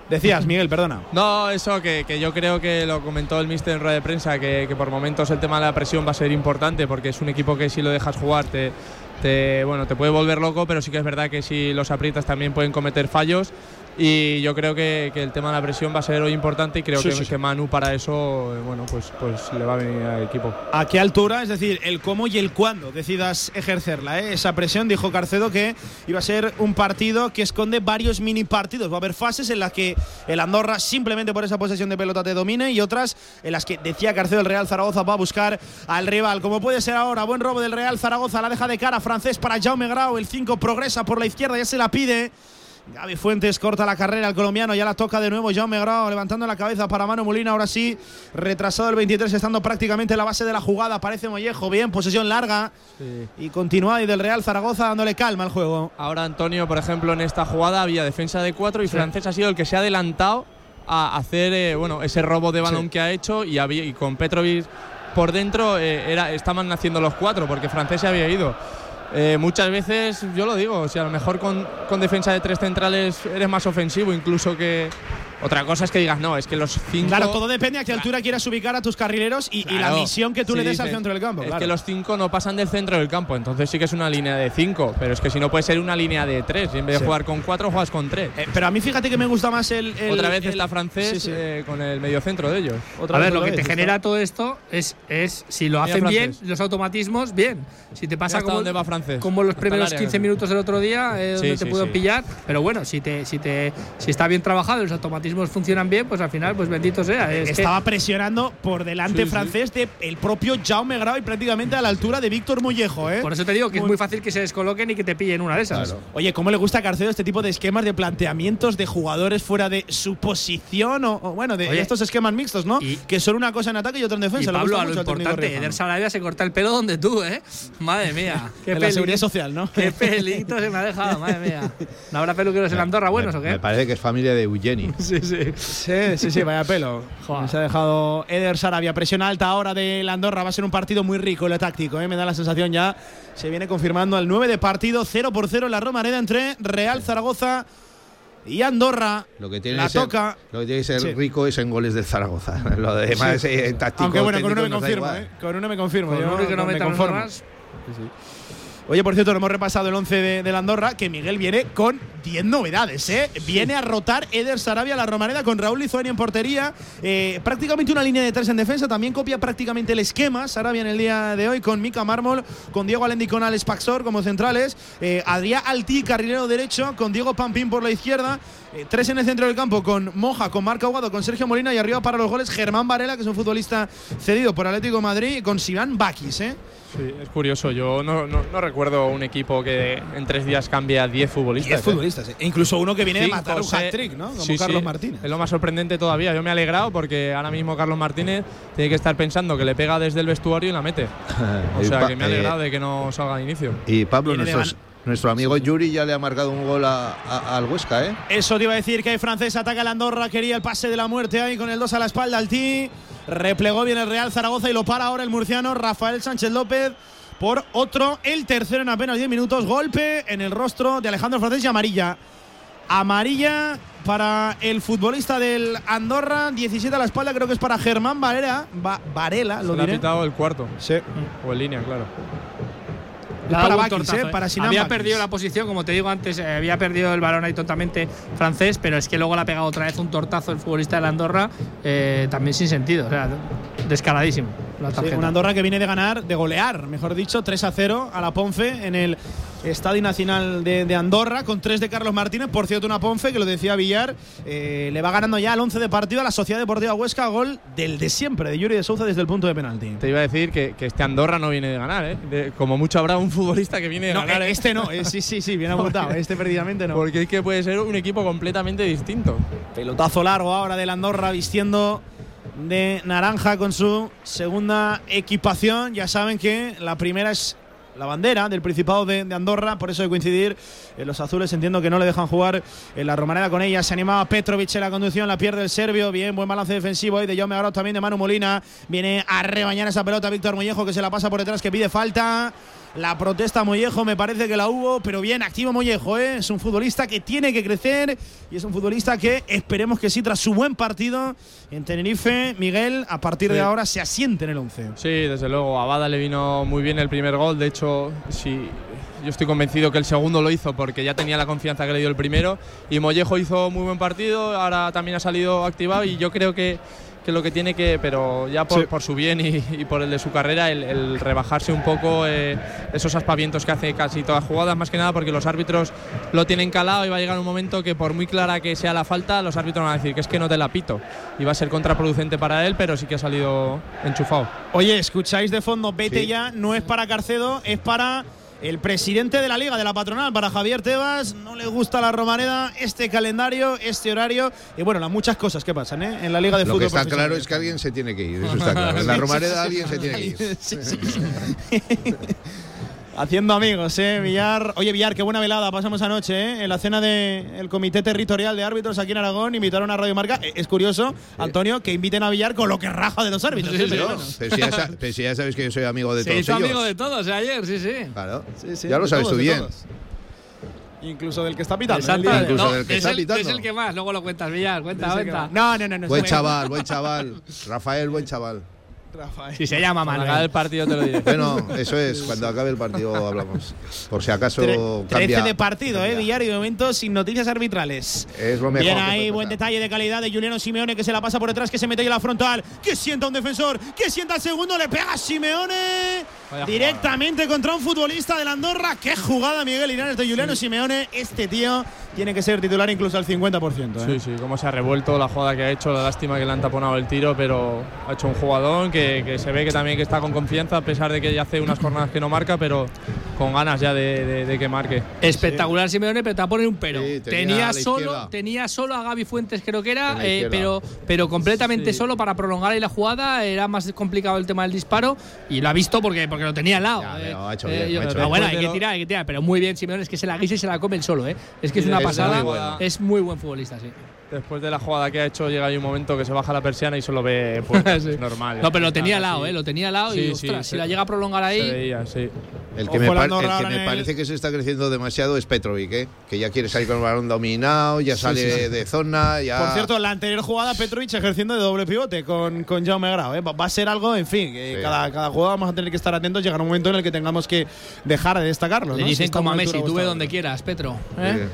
Decías, Miguel, perdona. No, eso que, que yo creo que lo comentó el mister en rueda de prensa, que, que por momentos el tema de la presión va a ser importante porque es un equipo que si lo dejas jugar te, te, bueno, te puede volver loco, pero sí que es verdad que si los aprietas también pueden cometer fallos. Y yo creo que, que el tema de la presión va a ser hoy importante y creo Sí, que, sí, sí. que Manu para eso eh, bueno, pues, pues le va a venir al equipo. ¿A qué altura? Es decir, el cómo y el cuándo decidas ejercerla. ¿eh? Esa presión, dijo Carcedo, que iba a ser un partido que esconde varios mini partidos. Va a haber fases en las que el Andorra simplemente por esa posesión de pelota te domine y otras en las que, decía Carcedo, el Real Zaragoza va a buscar al rival. Como puede ser ahora, buen robo del Real Zaragoza, la deja de cara francés para Jaume Grau. El 5 progresa por la izquierda, ya se la pide. Gaby Fuentes corta la carrera al colombiano, ya la toca de nuevo Jaume Grau, levantando la cabeza para Manu Molina, ahora sí, retrasado el 23, estando prácticamente en la base de la jugada, aparece Mollejo, bien, posesión larga y continúa y del Real Zaragoza dándole calma al juego. Ahora Antonio, por ejemplo, en esta jugada había defensa de cuatro y Francés ha sido el que se ha adelantado a hacer eh, bueno, ese robo de balón Sí. que ha hecho y, había, y con Petrovic por dentro eh, era, estaban haciendo los cuatro porque Francés se había ido. Eh, muchas veces, yo lo digo, si a lo mejor con, con defensa de tres centrales eres más ofensivo incluso que... Otra cosa es que digas, no, es que los cinco... Claro, todo depende a qué altura quieras ubicar a tus carrileros y, y la misión que tú Sí, le des al centro del campo. Es claro. que los cinco no pasan del centro del campo, entonces sí que es una línea de cinco, pero es que si no puede ser una línea de tres, y en vez de jugar con cuatro, juegas con tres. Eh, pero a mí fíjate que me gusta más el. el- Otra vez el- está francés Sí, sí. eh, con el mediocentro de ellos. Otra A ver, lo que te genera está. todo esto es, es si lo hacen bien, los automatismos, bien. Si te pasa hasta como, dónde va francés. como los Hasta primeros área, 15 casi. minutos del otro día, eh, Sí, donde sí, te pueden sí. pillar. Pero bueno, si te, si te si está bien trabajado los automatismos funcionan bien, pues al final, pues bendito sea. Es que- Estaba presionando por delante Sí, sí. francés de el propio Jaume Grau y prácticamente a la altura de Víctor Mollejo, ¿eh? por eso te digo que es muy fácil que se descoloquen y que te pillen una de esas. Oye, ¿cómo le gusta a Carcedo este tipo de esquemas de planteamientos de jugadores fuera de su posición o, o, bueno, de Oye, estos esquemas mixtos, ¿no? que son una cosa en ataque y otra en defensa. Pablo, a lo importante. Eder Sarabia se corta el pelo donde tú, ¿eh? Madre mía. Qué En la seguridad social, ¿no? Qué pelito se me ha dejado, madre mía. ¿No habrá peluqueros en Andorra buenos o Me qué? parece que es familia de Eugeni. Sí, sí. Sí, sí, sí, vaya pelo. Joder. Se ha dejado Eder Sarabia. Presión alta ahora de la Andorra. Va a ser un partido muy rico en lo táctico. ¿eh? Me da la sensación ya. Se viene confirmando al 9 de partido. 0 por 0 en la Romareda entre Real Zaragoza y Andorra. Lo que tiene la que ser, toca. lo que tiene que ser Sí. rico es en goles del Zaragoza. Lo demás Sí. eh, táctico. Aunque bueno, con uno me confirmo. ¿eh? Con uno me confirmo. Con uno que no me conformo. más. Oye, por cierto, no hemos repasado el 11 de, la Andorra, que Miguel viene con 10 novedades, ¿eh? Viene a rotar Eder Sarabia a la Romareda con Raúl Lizuani en portería. Eh, prácticamente una línea de tres en defensa. También copia prácticamente el esquema. Sarabia en el día de hoy con Mika Mármol, con Diego Alendi con Alex Paxor como centrales. Eh, Adrián Altí, carrilero derecho, con Diego Pampín por la izquierda. Eh, tres en el centro del campo con Moja, con Marco Aguado, con Sergio Molina y arriba para los goles Germán Varela, que es un futbolista cedido por Atlético Madrid, con Sivan Bakis, ¿eh? Sí, es curioso. Yo no, no- no recuerdo un equipo que en tres días cambia 10 futbolistas. 10 ¿eh? futbolistas, ¿eh? E incluso uno que viene de matar un hat-trick, ¿no? Como Sí, Carlos sí. Martínez. Es lo más sorprendente todavía. Yo me he alegrado porque ahora mismo Carlos Martínez tiene que estar pensando que le pega desde el vestuario y la mete. O sea que me ha eh, alegrado de que no salga de inicio. Y Pablo, nuestros- nuestro amigo Yuri ya le ha marcado un gol a- a- al Huesca, ¿eh? Eso te iba a decir que hay francés, ataca la Andorra, quería el pase de la muerte ahí con el 2 a la espalda al T. Replegó bien el Real Zaragoza y lo para ahora el murciano Rafael Sánchez López por otro, el tercero en apenas 10 minutos. Golpe en el rostro de Alejandro Francés y amarilla. Amarilla para el futbolista del Andorra, 17 a la espalda, creo que es para Germán Varela. Va- Varela, lo Se le ha diré. pitado el cuarto. Sí. O en línea, claro. Para Bakis, ¿eh? ¿eh? Para Sinan Había Bakis. perdido la posición, como te digo antes, eh, había perdido el balón ahí totalmente francés, pero es que luego le ha pegado otra vez un tortazo el futbolista de la Andorra, eh, también sin sentido, o sea, descaradísimo la Sí, una Andorra que viene de ganar, de golear, mejor dicho, 3 a 0 a la Ponfe en el Estadio Nacional de, de Andorra, con 3 de Carlos Martínez. Por cierto, una Ponfe que lo decía Villar, eh, le va ganando ya al 11 de partido a la Sociedad Deportiva Huesca, gol del de siempre, de Yuri de Souza desde el punto de penalti. Te iba a decir que, que este Andorra no viene de ganar, ¿eh? De- como mucho habrá un futbolista que viene de No, ganar. eh, ¿eh? este no, eh, sí, sí, sí, bien apuntado, este precisamente no. Porque es que puede ser un equipo completamente distinto. Pelotazo largo ahora del Andorra vistiendo de naranja con su segunda equipación. Ya saben que la primera es la bandera del Principado de, de Andorra, por eso que coincidir. En los azules entiendo que no le dejan jugar en la Romareda con ella. Se animaba Petrovic en la conducción, la pierde el serbio. Bien, buen balance defensivo ahí de Jaume Grau, también de Manu Molina. Viene a rebañar esa pelota Víctor Mollejo que se la pasa por detrás, que pide falta. La protesta Mollejo, me parece que la hubo, pero bien, activo Mollejo, ¿eh? es un futbolista que tiene que crecer y es un futbolista que esperemos que sí, tras su buen partido en Tenerife, Miguel, a partir de Sí. ahora se asiente en el 11. Sí, desde luego, a Bada le vino muy bien el primer gol. De hecho, sí, yo estoy convencido que el segundo lo hizo porque ya tenía la confianza que le dio el primero. Y Mollejo hizo muy buen partido, ahora también ha salido activado y yo creo que, que lo que tiene que, pero ya por, Sí. por su bien y, y por el de su carrera, el, el rebajarse un poco eh, esos aspavientos que hace casi todas las jugadas, más que nada porque los árbitros lo tienen calado y va a llegar un momento que por muy clara que sea la falta, los árbitros van a decir que es que no te la pito. Y va a ser contraproducente para él, pero sí que ha salido enchufado. Oye, escucháis de fondo, vete Sí. ya, no es para Carcedo, es para el presidente de la liga, de la patronal, para Javier Tebas. No le gusta la Romareda, este calendario, este horario y bueno, las muchas cosas que pasan ¿eh? en la liga de Lo fútbol. que está claro es que alguien se tiene que ir, eso está claro. En la Romareda alguien se tiene que ir. Sí, sí, sí. Haciendo amigos, ¿eh? Villar. Oye, Villar, qué buena velada pasamos anoche, ¿eh? En la cena del Comité Territorial de Árbitros aquí en Aragón. Invitaron a Radio Marca. Eh, Es curioso, Antonio, que inviten a Villar con lo que raja de los árbitros. Sí, ¿eh? sí, Pero bueno. pero, si ya, pero si ya sabes que yo soy amigo de Se todos ellos. amigo de todos ayer, sí, sí. Claro. sí, ya lo de sabes todos, tú de bien. todos. Incluso del que está pitando. Exacto. ¿eh? De- Incluso No, del que es, está el, pitando. es el que más, luego lo cuentas, Villar, cuenta, cuenta. No, no, no. no Buen chaval, buen chaval. Rafael, buen chaval. Rafael. Si se llama Cuando acabe Manuel. el partido te lo diré. Bueno, eso es, cuando acabe el partido hablamos. Por si acaso Tre- 13 cambia. de partido, ¿eh? Villar y de momento sin noticias arbitrales. Es lo mejor. Bien ahí, buen detalle de calidad de Juliano Simeone que se la pasa por detrás, que se mete ahí a la frontal, que sienta un defensor, que sienta el segundo, le pega a Simeone directamente contra un futbolista de la Andorra. Qué jugada Miguel Linares de Juliano Simeone. Este tío tiene que ser titular incluso al 50%. ¿eh? Sí, sí, cómo se ha revuelto la jugada que ha hecho, la lástima que le han taponado el tiro, pero ha hecho un jugador que, que se ve que también que está con confianza, a pesar de que ya hace unas jornadas que no marca, pero con ganas ya de, de- de que marque. Espectacular Simeone, pero te va a poner un pero. Sí, tenía a tenía, solo, tenía solo a Gaby Fuentes, creo que era, eh, pero, pero completamente Sí. solo para prolongar ahí la jugada. Era más complicado el tema del disparo y lo ha visto porque, porque lo tenía al lado. Ya, eh. pero ha hecho Eh, bien, yo- ha hecho ah, bueno, hay que tirar, hay que tirar, pero muy bien Simeone, es que se la guisa y se la come el solo. ¿eh? Es que es una pasada. Es muy buen futbolista, sí. Después de la jugada que ha hecho, llega ahí un momento que se baja la persiana y solo ve pues, Sí. normal. No, pero lo tenía al lado, sí. ¿eh? Lo tenía al lado y, Sí, ostras, sí, si la se- llega a prolongar Se ahí. veía, sí. El que, me, par- el que me parece que se está creciendo demasiado es Petrovic, ¿eh? que ya quiere salir con el balón dominado, ya sale de zona, ya. Por cierto, la anterior jugada Petrovic ejerciendo de doble pivote con, con Jaume Grau. ¿eh? Va a ser algo, en fin, que Sí. cada, cada jugada vamos a tener que estar atentos. Llegará un momento en el que tengamos que dejar de destacarlo. Le ¿no? Si dicen está como a Messi, tú ve donde quieras, Petro. ¿eh?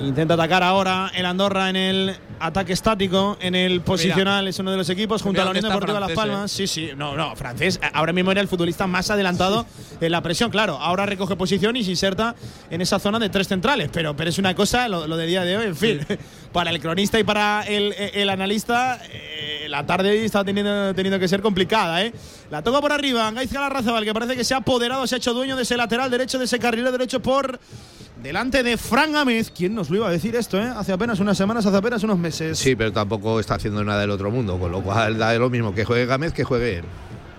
Intenta atacar ahora el Andorra en el ataque estático, en el posicional, es uno de los equipos, junto a la Mira Unión Deportiva Las francés, Palmas. Sí, sí, no, no, francés. Ahora mismo era el futbolista más adelantado en la presión, claro. Ahora recoge posición y se inserta en esa zona de tres centrales, pero, pero es una cosa, lo, lo de día de hoy, en fin. Para el cronista y para el, el analista, eh, la tarde hoy está teniendo, teniendo que ser complicada, ¿eh? La toca por arriba, Gaizka Larrazabal, que parece que se ha apoderado, se ha hecho dueño de ese lateral derecho, de ese carrilero derecho por delante de Fran Gámez. ¿Quién nos lo iba a decir esto, eh? Hace apenas unas semanas, hace apenas unos meses. Sí, pero tampoco está haciendo nada del otro mundo, con lo cual da lo mismo que juegue Gámez que juegue él.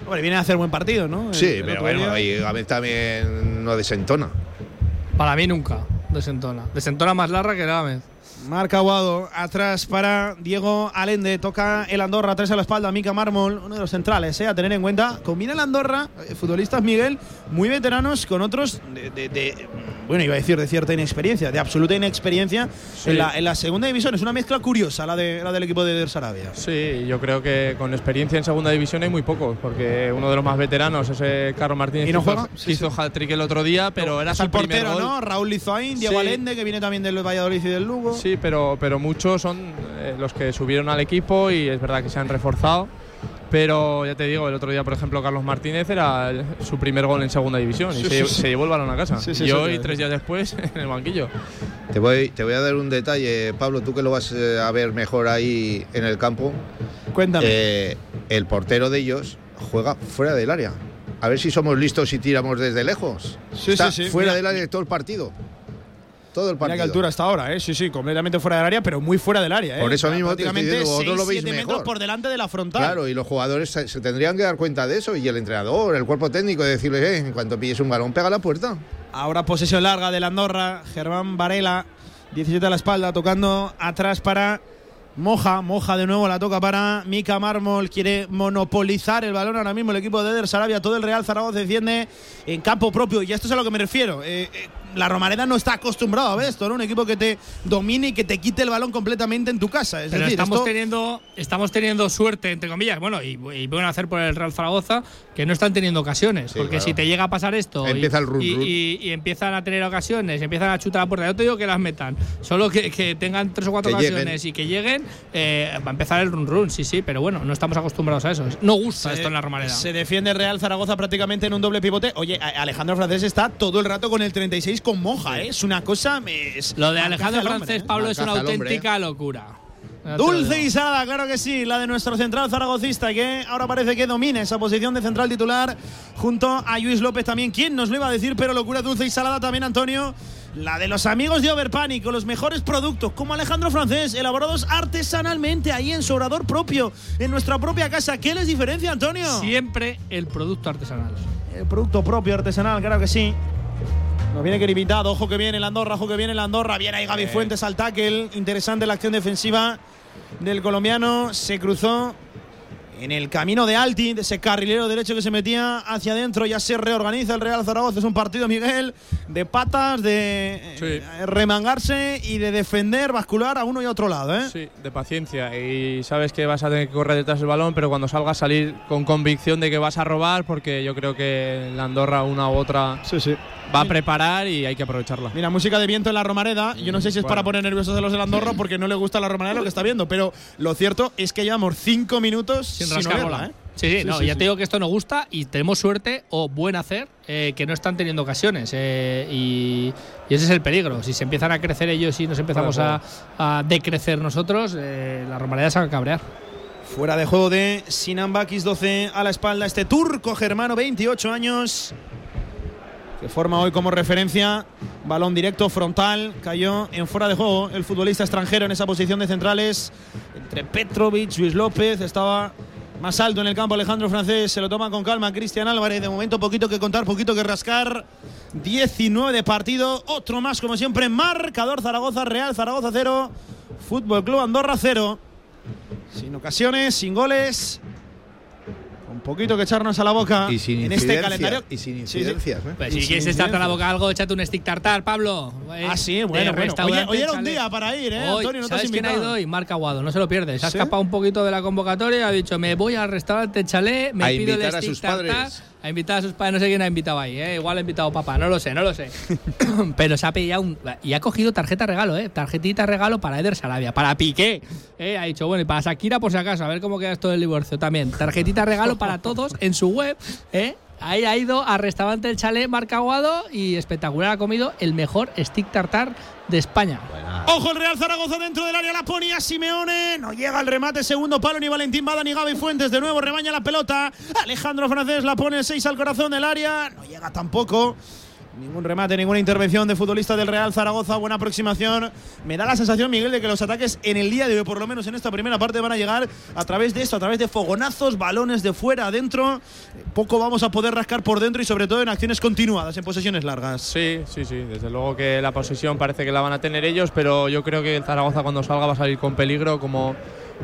Hombre, viene a hacer buen partido, ¿no? Sí, El- el pero bueno, y Gámez también no desentona. Para mí nunca desentona. Desentona más larga que Gámez. Marca Aguado, atrás para Diego Alende, toca el Andorra, atrás a la espalda, Mica Mármol, uno de los centrales, eh, a tener en cuenta. Combina el Andorra, eh, futbolistas Miguel, muy veteranos, con otros de, de- de- bueno, iba a decir de cierta inexperiencia, de absoluta inexperiencia Sí. en, la, en la segunda división. Es una mezcla curiosa la, de, la del equipo de Sarabia. Sí, yo creo que con experiencia en segunda división hay muy pocos, porque uno de los más veteranos es Carlos Martínez, ¿Y no hizo- que hizo hat-trick el otro día, pero era su el primer portero, gol. ¿no? Raúl Lizoain, Diego Sí. Alende, que viene también del Valladolid y del Lugo. Sí, pero, pero muchos son eh, los que subieron al equipo y es verdad que se han reforzado. Pero ya te digo, el otro día, por ejemplo, Carlos Martínez era su primer gol en segunda división y Sí, se, sí, se llevó el balón a casa. Sí, sí, y hoy, sí. tres días después, en el banquillo. Te voy, te voy a dar un detalle, Pablo, tú que lo vas eh, a ver mejor ahí en el campo. Cuéntame. Eh, el portero de ellos juega fuera del área. A ver si somos listos y tiramos desde lejos. Sí, Está sí, sí. fuera Mira- del área todo el partido. Todo el Mira partido. qué altura hasta ahora, ¿eh? Sí, sí, completamente fuera del área, pero muy fuera del área, ¿eh? Por eso mismo te estoy Prácticamente diciendo, vosotros lo veis siete mejor. metros por delante de la frontal. Claro, y los jugadores se, se tendrían que dar cuenta de eso y el entrenador, el cuerpo técnico, de decirles, eh, en cuanto pilles un balón, pega la puerta. Ahora posesión larga del Andorra, Germán Varela, 17 a la espalda, tocando atrás para Moja, moja de nuevo, la toca para Mika Mármol, quiere monopolizar el balón ahora mismo el equipo de Eder Sarabia, todo el Real Zaragoza defiende en campo propio y esto es a lo que me refiero. Eh, eh, la Romareda no está acostumbrado a ver esto, ¿no? Un equipo que te domine y que te quite el balón completamente en tu casa. Es Pero decir, estamos, esto- teniendo, estamos teniendo suerte, entre comillas, bueno, y, y bueno hacer por el Real Zaragoza, que no están teniendo ocasiones. Sí, porque claro. si te llega a pasar esto y- Empieza el run, y, run. y- y empiezan a tener ocasiones, empiezan a chutar a la puerta, yo te digo que las metan, solo que, que tengan tres o cuatro Que ocasiones lleguen. y que lleguen, eh, va a empezar el run run, sí, sí, pero bueno, no estamos acostumbrados a eso. No gusta Se- esto en la Romareda. Se defiende el Real Zaragoza prácticamente en un doble pivote. Oye, a- Alejandro Francés está todo el rato con el 36 con Moja, ¿eh? Es una cosa. Es Lo de Alejandro hombre, Francés, ¿eh? Pablo, es una hombre, auténtica locura. Dulce y salada, claro que sí, la de nuestro central zaragocista, que ahora parece que domina esa posición de central titular junto a Luis López también. ¿Quién nos lo iba a decir? Pero locura dulce y salada también, Antonio. La de los amigos de Overpanic, con los mejores productos, como Alejandro Francés, elaborados artesanalmente ahí en su orador propio, en nuestra propia casa. ¿Qué les diferencia, Antonio? Siempre el producto artesanal. El producto propio artesanal, claro que sí. Nos viene que invitado, ojo que viene el Andorra, ojo que viene el Andorra. Viene ahí Gaby Fuentes al tackle. Interesante la acción defensiva del colombiano. Se cruzó en el camino de Alti, de ese carrilero derecho que se metía hacia adentro. Ya se reorganiza el Real Zaragoza. Es un partido, Miguel, de patas, de eh, remangarse y de defender, bascular a uno y a otro lado. ¿eh? Sí, de paciencia. Y sabes que vas a tener que correr detrás del balón, pero cuando salgas salir con convicción de que vas a robar, porque yo creo que la Andorra una u otra va a preparar y hay que aprovecharla. Mira, música de viento en la Romareda. Yo no sé si es para poner nerviosos a los del Andorra porque no le gusta la Romareda lo que está viendo, pero lo cierto es que llevamos cinco minutos sin, bola. ¿eh? Sí, sí, no, ya te digo que esto nos gusta y tenemos suerte o buen hacer eh, que no están teniendo ocasiones. eh, y, y ese es el peligro. Si se empiezan a crecer ellos y nos empezamos a, a decrecer nosotros, eh, la Romareda se va a cabrear. Fuera de juego de Sinan Bakis, 12 a la espalda. Este turco germano, 28 años, que forma hoy como referencia. Balón directo, frontal. Cayó en fuera de juego el futbolista extranjero en esa posición de centrales. Entre Petrovic, Luis López. Estaba más alto en el campo Alejandro Francés. Se lo toma con calma Cristian Álvarez. De momento, poquito que contar, poquito que rascar. 19 de partido. Otro más, como siempre. Marcador Zaragoza, Real Zaragoza 0. Fútbol Club Andorra 0. Sin ocasiones, sin goles. Un poquito que echarnos a la boca Y sin en este incidencias, calendario. y sin Sí, sí. incidencias, ¿eh? Pues Y si sin quieres echarte a la incidencias. boca algo, échate un stick tartar, Pablo. Eh, Ah, sí, de bueno, bueno. Oye, hoy era un día para ir, ¿eh, Hoy, Antonio? No te has ¿Sabes quién ha invitado. ido hoy? Marc Aguado, no se lo pierdes. Ha ¿Sí? escapado un poquito de la convocatoria, ha dicho, me voy al restaurante Chalet, me A pido el invitar a stick sus tartar. padres. A invitar a sus padres, no sé quién ha invitado ahí, ¿eh? igual ha invitado papá, no lo sé, no lo sé. Pero se ha pillado un. Y ha cogido tarjeta regalo, ¿eh? Tarjetita regalo para Eder Sarabia, para Piqué. ¿eh? Ha dicho, bueno, y para Shakira por si acaso, a ver cómo queda esto del divorcio también. Tarjetita regalo para todos en su web, ¿eh? Ahí ha ido al restaurante El Chalet Marca Aguado y espectacular ha comido el mejor stick tartar de España. Ojo el Real Zaragoza dentro del área, la ponía Simeone. No llega al remate, segundo palo, ni Valentín Bada ni Gaby Fuentes. De nuevo rebaña la pelota. Alejandro Francés la pone el 6 al corazón del área. No llega tampoco. Ningún remate, ninguna intervención de futbolista del Real Zaragoza. Buena aproximación. Me da la sensación, Miguel, de que los ataques en el día de hoy, por lo menos en esta primera parte, van a llegar a través de esto, a través de fogonazos, balones de fuera adentro. Poco vamos a poder rascar por dentro y sobre todo en acciones continuadas, en posesiones largas. Sí, sí, sí. Desde luego que la posesión parece que la van a tener ellos, pero yo creo que Zaragoza cuando salga va a salir con peligro, como,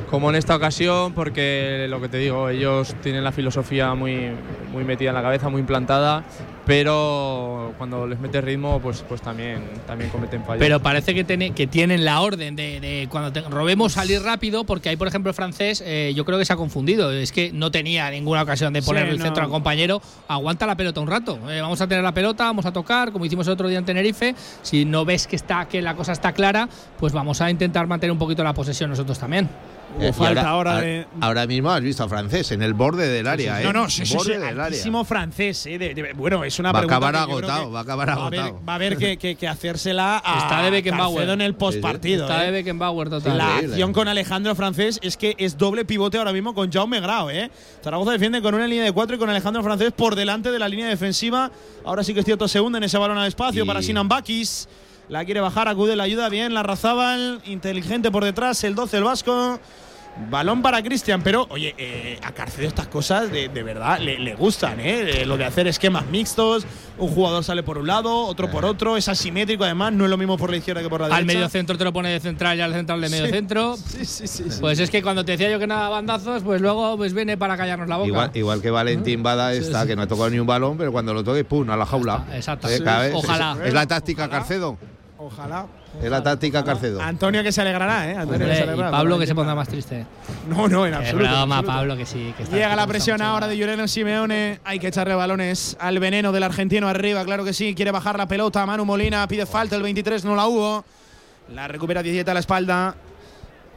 como en esta ocasión, porque lo que te digo, ellos tienen la filosofía muy, muy metida en la cabeza, muy implantada, pero cuando les mete ritmo, pues, pues también, también cometen fallos. Pero parece que, tiene- que tienen la orden de, de cuando te- robemos salir rápido, porque ahí, por ejemplo, el francés, eh, yo creo que se ha confundido. Es que no tenía ninguna ocasión de Sí, poner el no. centro al compañero. Aguanta la pelota un rato. eh, vamos a tener la pelota, vamos a tocar, como hicimos el otro día en Tenerife. Si no ves que, está, que la cosa está clara, pues vamos a intentar mantener un poquito la posesión nosotros también. Hubo Eh, falta ahora de- ahora mismo has visto a francés en el borde del área, ¿eh? No, no, sí, sí, borde sí, del área. altísimo francés. eh, de- de- bueno, es una Va a pregunta acabar agotado, que va a acabar va a haber- agotado. Va a haber que, que- que hacérsela a Está de Beckenbauer. En el postpartido. Está eh. de Beckenbauer total. La acción con Alejandro Francés es que es doble pivote ahora mismo con Jaume Grau. ¿eh? Zaragoza defiende con una línea de cuatro y con Alejandro Francés por delante de la línea defensiva. Ahora sí que es cierto, se hunde en ese balón al espacio Y- para Sinan Bakis. La quiere bajar, acude la ayuda bien. La Razábal, inteligente por detrás, el 12, el Vasco. Balón para Cristian, pero oye, eh, a Carcedo estas cosas de, de verdad le, le gustan, ¿eh? Eh, Lo de hacer esquemas mixtos, un jugador sale por un lado, otro por otro, es asimétrico además, no es lo mismo por la izquierda que por la derecha. Al medio centro te lo pone de central y al central de medio Sí. centro. Sí, sí, sí. sí. Pues es que cuando te decía yo que nada bandazos, pues luego pues viene para callarnos la boca. Igual, igual que Valentín Bada está, que no ha tocado ni un balón, pero cuando lo toque, ¡pum! a la jaula. Exacto. Eh, Ojalá. Es, es la táctica Carcedo. Ojalá. Es la táctica Carcedo. Antonio que se alegrará, ¿eh? Antonio que se y alegrará. Pablo que se pondrá más triste. No, no, en absoluto. en broma, absoluto. Pablo, que sí. Que está Llega la presión ahora de Juliano Simeone. Hay que echarle balones al veneno del argentino arriba, claro que sí. Quiere bajar la pelota. Manu Molina pide falta. El 23 no la hubo. La recupera 17 a la espalda.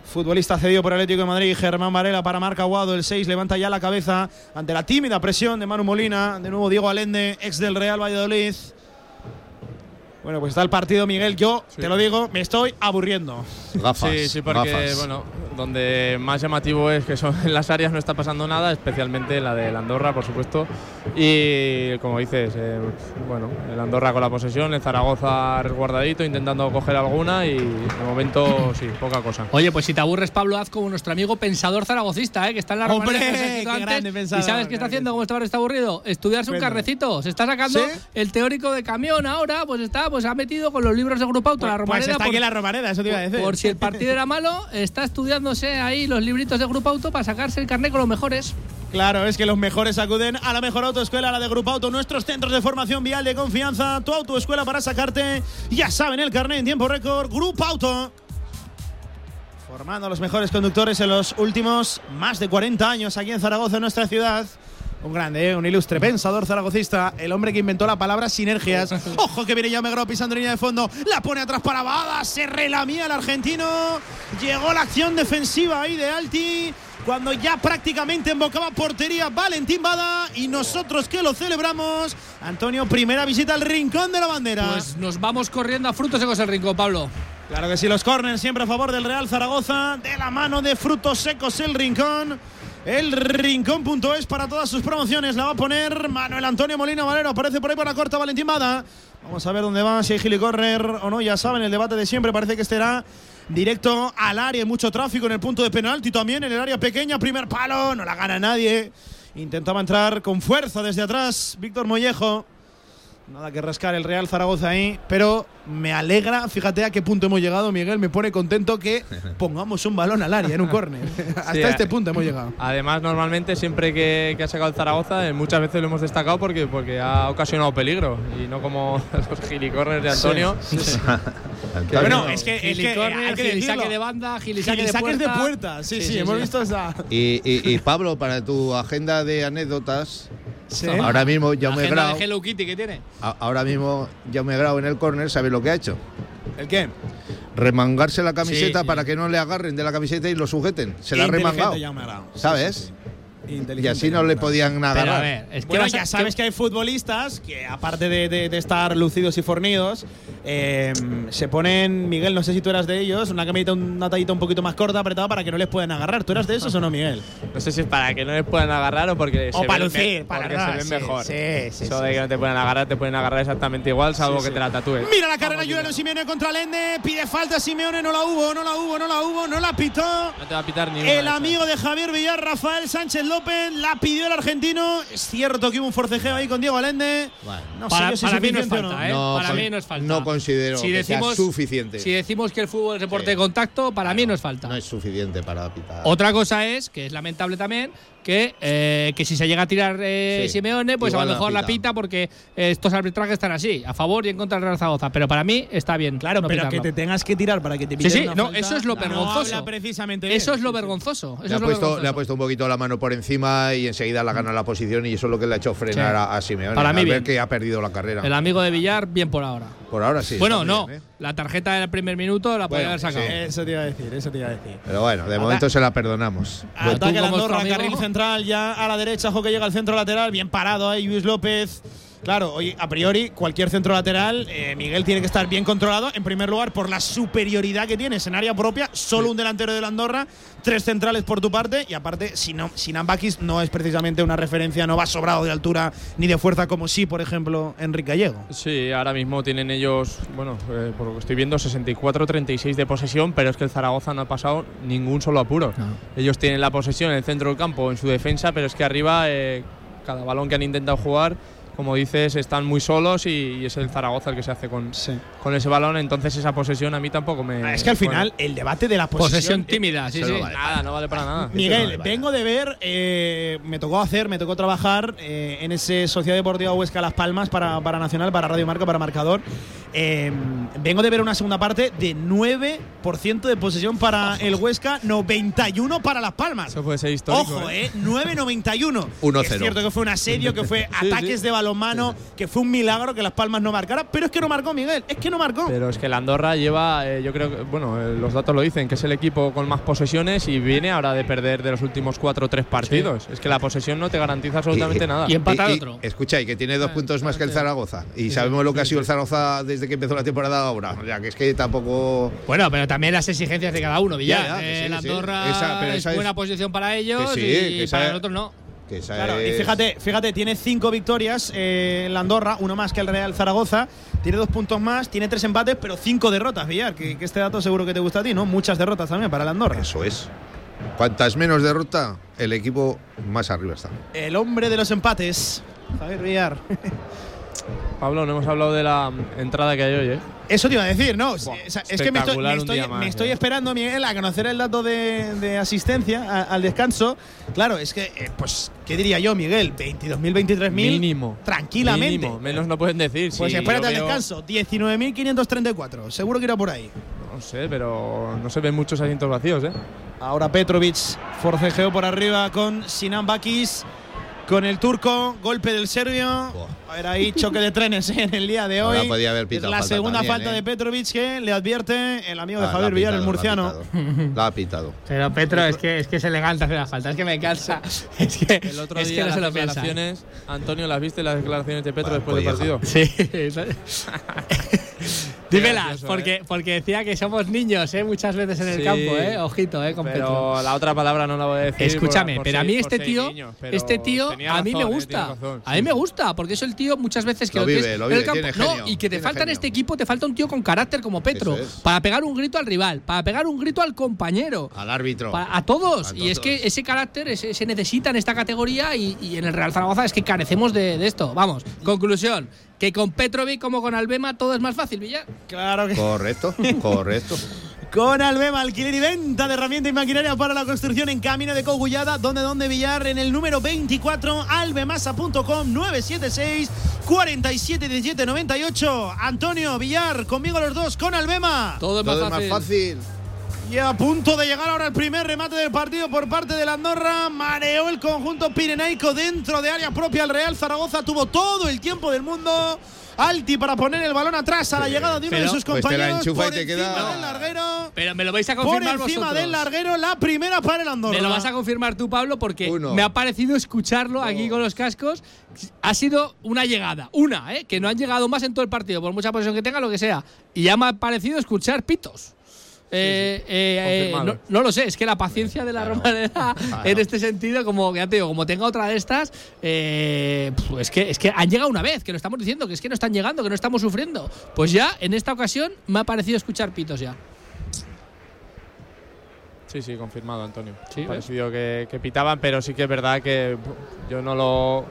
Futbolista cedido por el Atlético de Madrid. Germán Varela para Marca Aguado. El 6 levanta ya la cabeza ante la tímida presión de Manu Molina. De nuevo Diego Alende, ex del Real Valladolid. Bueno, pues está el partido, Miguel. Yo te lo digo, me estoy aburriendo. Gafas. Sí, sí, porque gafas. bueno, donde más llamativo es que son en las áreas no está pasando nada, especialmente la de Andorra, por supuesto. Y como dices, eh, bueno, el Andorra con la posesión, el Zaragoza resguardadito, intentando coger alguna y de momento sí, poca cosa. Oye, pues si te aburres, Pablo, haz como nuestro amigo pensador zaragocista, ¿eh? que está en la ¡Hombre! ¡Qué grande pensador, ¿Y sabes qué está haciendo? ¿Cómo está ahora está aburrido? Estudiarse un carrecito. Se está sacando ¿Sí? el teórico de camión ahora, pues está, pues ha metido con los libros de Grupo Auto la Pues Romareda. está por- aquí en la Romareda, eso te iba a decir. por si el partido era malo, está estudiándose ahí los libritos de Grupo Auto para sacarse el carnet con los mejores. Claro, es que los mejores acuden a la mejor autoescuela, la de Grupo Auto, nuestros centros de formación vial de confianza, tu autoescuela para sacarte, ya saben, el carnet en tiempo récord, Grupo Auto. Formando a los mejores conductores en los últimos más de 40 años aquí en Zaragoza, en nuestra ciudad. Un grande, ¿eh? un ilustre pensador zaragocista, el hombre que inventó la palabra sinergias. Ojo que viene Jaume Grau pisando línea de fondo, la pone atrás para Bada, se relamía el argentino. Llegó la acción defensiva ahí de Alti, cuando ya prácticamente embocaba portería Valentín Bada y nosotros que lo celebramos. Antonio, primera visita al rincón de la bandera. Pues nos vamos corriendo a frutos secos el rincón, Pablo. Claro que sí, los corners siempre a favor del Real Zaragoza, de la mano de Frutos Secos el Rincón. El rincón.es para todas sus promociones. La va a poner Manuel Antonio Molina Valero. Aparece por ahí por la corta Valentín Bada. Vamos a ver dónde va, si hay gilicorner o no. Ya saben, el debate de siempre parece que era directo al área. Mucho tráfico en el punto de penalti también, en el área pequeña. Primer palo, no la gana nadie. Intentaba entrar con fuerza desde atrás Víctor Mollejo. Nada que rascar el Real Zaragoza ahí, pero me alegra, fíjate a qué punto hemos llegado, Miguel, me pone contento que pongamos un balón al área en un córner. Hasta Sí, este punto hemos llegado. Además, normalmente siempre que, que ha sacado el Zaragoza, eh, muchas veces lo hemos destacado porque, porque ha ocasionado peligro y no como los gilicorners de Antonio. Que- Bueno, es que, es que hay que decirlo. de banda, gilisaque de puerta. de puerta. Sí, sí, hemos visto esa. Y, y- y, Pablo, para tu agenda de anécdotas, Sí. ahora mismo Jaume Grau, de Hello Kitty que tiene. ahora mismo Jaume Grau en el córner, ¿sabes lo que ha hecho? ¿El qué? Remangarse la camiseta Sí, para que no le agarren de la camiseta y lo sujeten. Se la ha remangado. ¿Sabes? Y así no le podían Pero a agarrar. ver, es que Bueno, ya sabes que hay futbolistas que, aparte de, de- de estar lucidos y fornidos, eh, se ponen, Miguel, no sé si tú eras de ellos, una camiseta, una tallita un poquito más corta, apretada para que no les puedan agarrar. ¿Tú eras de esos o no, Miguel? No sé si es para que no les puedan agarrar o porque, O se, para ven, me- lucir, para porque nada, se ven sí, mejor. sí, sí, Eso sí, de que no te pueden agarrar, te pueden agarrar exactamente igual, salvo Sí, que te la tatúes. Mira la carrera Juliano Simeone contra Lende, pide falta Simeone, no la hubo, no la hubo, no la hubo, no la pitó. No te va a pitar ni una. El amigo de Javier Villar, Rafael Sánchez López, la pidió el argentino. Es cierto que hubo un forcejeo ahí con Diego Alende. No sé Para, si para mí no es falta, ¿eh? No, para con- mí no es falta. no considero si que sea decimos, suficiente. Si decimos que el fútbol es deporte de contacto, para mí no es falta. No es suficiente para pitar. Otra cosa es, que es lamentable también, que, eh, que si se llega a tirar eh, Sí, Simeone, pues a lo mejor la pita. pita porque eh, estos arbitrajes están así, a favor y en contra del Real Zaragoza. Pero para mí está bien. Claro, no pero pitarlo. que te tengas que tirar para que te Sí, piten sí, una no, falta, eso es lo no vergonzoso. habla precisamente bien. Eso es lo Sí, sí. vergonzoso. Eso Le ha, puesto, le ha puesto un poquito la mano por encima y enseguida la gana la posición y eso es lo que le ha hecho frenar Sí. a, a Simeone. Para mí al ver bien. que ha perdido la carrera. El amigo de Villar, bien por ahora. Por ahora sí. bueno, no. bien, ¿eh? La tarjeta del primer minuto la podía Bueno, haber sacado. sí. Eso te iba a decir, eso te iba a decir. Pero bueno, de momento se la perdonamos. Pues Ataque la como Andorra, carril central, ya a la derecha, ojo que llega al centro lateral, bien parado ahí Luis López. Claro, hoy a priori cualquier centro lateral, eh, Miguel tiene que estar bien controlado, en primer lugar por la superioridad que tienes en área propia, solo un delantero de la Andorra, tres centrales por tu parte y aparte si no, Sinan Bakis no es precisamente una referencia, no va sobrado de altura ni de fuerza como sí, por ejemplo, Enrique Gallego. Sí, ahora mismo tienen ellos, bueno, eh, por lo que estoy viendo, 64-36 de posesión, pero es que el Zaragoza no ha pasado ningún solo apuro. Ellos tienen la posesión en el centro del campo, en su defensa, pero es que arriba eh, cada balón que han intentado jugar como dices, están muy solos y, es el Zaragoza el que se hace con, con ese balón. Entonces, esa posesión a mí tampoco me. Ah, es que al final, el debate de la posesión. Posesión tímida, sí, sí. No vale nada, no vale para nada. Miguel, vengo de ver, eh, me tocó hacer, me tocó trabajar eh, en ese Sociedad Deportiva Huesca Las Palmas para, para Nacional, para Radio Marca, para Marcador. Eh, vengo de ver una segunda parte de 9% de posesión para el Huesca, 91 para Las Palmas. Eso puede ser histórico. Ojo, ¿eh? 9-91. 1-0. Es cierto que fue un asedio, que fue Sí, ataques sí. de balonmano, que fue un milagro que Las Palmas no marcara, pero es que no marcó, Miguel, es que no marcó. Pero es que la Andorra lleva, eh, yo creo que, bueno, eh, los datos lo dicen, que es el equipo con más posesiones y viene ahora de perder de los últimos cuatro o tres partidos. Es que la posesión no te garantiza absolutamente nada. Y empatar Y- y- otro. Escucha, y que tiene dos puntos más que el Zaragoza. Y sabemos lo que ha sido el Zaragoza desde que empezó la temporada ahora. O sea, que es que tampoco. Bueno, pero también las exigencias de cada uno, Villar. Ya, Eh, sí, la que sí. Esa, pero es esa es- buena posición para ellos Que sí, y que esa para nosotros no. Que esa Claro, y fíjate, fíjate, tiene cinco victorias eh, en la Andorra, uno más que el Real Zaragoza, tiene dos puntos más, tiene tres empates, pero cinco derrotas, Villar, que, que este dato seguro que te gusta a ti, ¿no? Muchas derrotas también para la Andorra. Eso es. Cuantas menos derrota, el equipo más arriba está. El hombre de los empates, Javier Villar. Pablo, no hemos hablado de la mm, entrada que hay hoy, ¿eh? Eso te iba a decir, ¿no? O sea, es que me estoy, me más, me estoy eh. esperando, Miguel, a conocer el dato de, de asistencia a- al descanso. Claro, es que, eh, pues, ¿qué diría yo, Miguel? 22.000, 23.000. Mínimo. Tranquilamente. Mínimo, menos no pueden decir. Pues espérate al veo- descanso. 19.534. Seguro que irá por ahí. No sé, pero no se ven muchos asientos vacíos, ¿eh? Ahora Petrovic forcejeo por arriba con Sinan Bakis. Con el turco, golpe del serbio. A ver ahí, choque de trenes ¿eh? en el día de hoy. Podía haber es pitado la falta segunda también, falta ¿eh? de Petrovic que le advierte el amigo de Ah, Javier Villar, el murciano. La ha pitado. La ha pitado. Pero Petro, es que, es que es elegante hacer la falta, es que me cansa. Es que, El otro es día que no las se lo piensa. declaraciones, Antonio, ¿las viste las declaraciones de Petro Bueno, después del colleja. partido? Sí. Dímelas, gracioso, porque, porque decía que somos niños, ¿eh? Muchas veces en el Sí. campo, ¿eh? Ojito, ¿eh? Con Petro. Pero la otra palabra no la voy a decir. Escúchame, por- por pero a mí por este tío, niños, pero este tío tenía a mí me razón, eh, gusta. razón, a sí, mí me gusta, porque es el tío muchas veces que Lo tienes vive, lo en el vive, campo- tiene no, genio, y que te tiene falta en genio. este equipo, te falta un tío con carácter como Petro, Eso es. para pegar un grito al rival, para pegar un grito al compañero. Al árbitro. Para- a todos. A y es todos. que ese carácter ese- se necesita en esta categoría y, y en el Real Zaragoza es que carecemos de, de esto. Vamos, conclusión, que con Petrovic como con Albema todo es más fácil, Villar. Claro que Correcto, correcto. Con Albema, alquiler y venta de herramienta y maquinaria para la construcción en camino de Cogullada, donde donde Villar en el número 24, albemasa.com 976 47 17 98. Antonio Villar, conmigo los dos, con Albema. Todo es Todo más es fácil. más fácil. Y a punto de llegar ahora el primer remate del partido por parte de la Andorra. Mareó el conjunto pirenaico dentro de área propia. El Real Zaragoza tuvo todo el tiempo del mundo. Alti para poner el balón atrás a la llegada de uno Pero- de sus pues te la compañeros. enchufa y por te encima queda- del larguero. Pero me lo vais a Por confirmar encima vosotros. del larguero, la primera para el Andorra. Me lo vas a confirmar tú, Pablo, porque Uno. me ha parecido escucharlo aquí con los cascos. Ha sido una llegada, una, ¿eh? que no han llegado más en todo el partido, por mucha posición que tenga, lo que sea. Y ya me ha parecido escuchar pitos. Eh, eh, eh, no, no lo sé, es que la paciencia de la romanera en este sentido, como ya te digo, como tenga otra de estas, eh, es, que, es que han llegado una vez, que lo estamos diciendo, que es que no están llegando, que no estamos sufriendo. Pues ya, en esta ocasión, me ha parecido escuchar pitos ya. Sí, sí, confirmado, Antonio. Sí, Me ha parecido que, que pitaban, pero sí que es verdad que yo no lo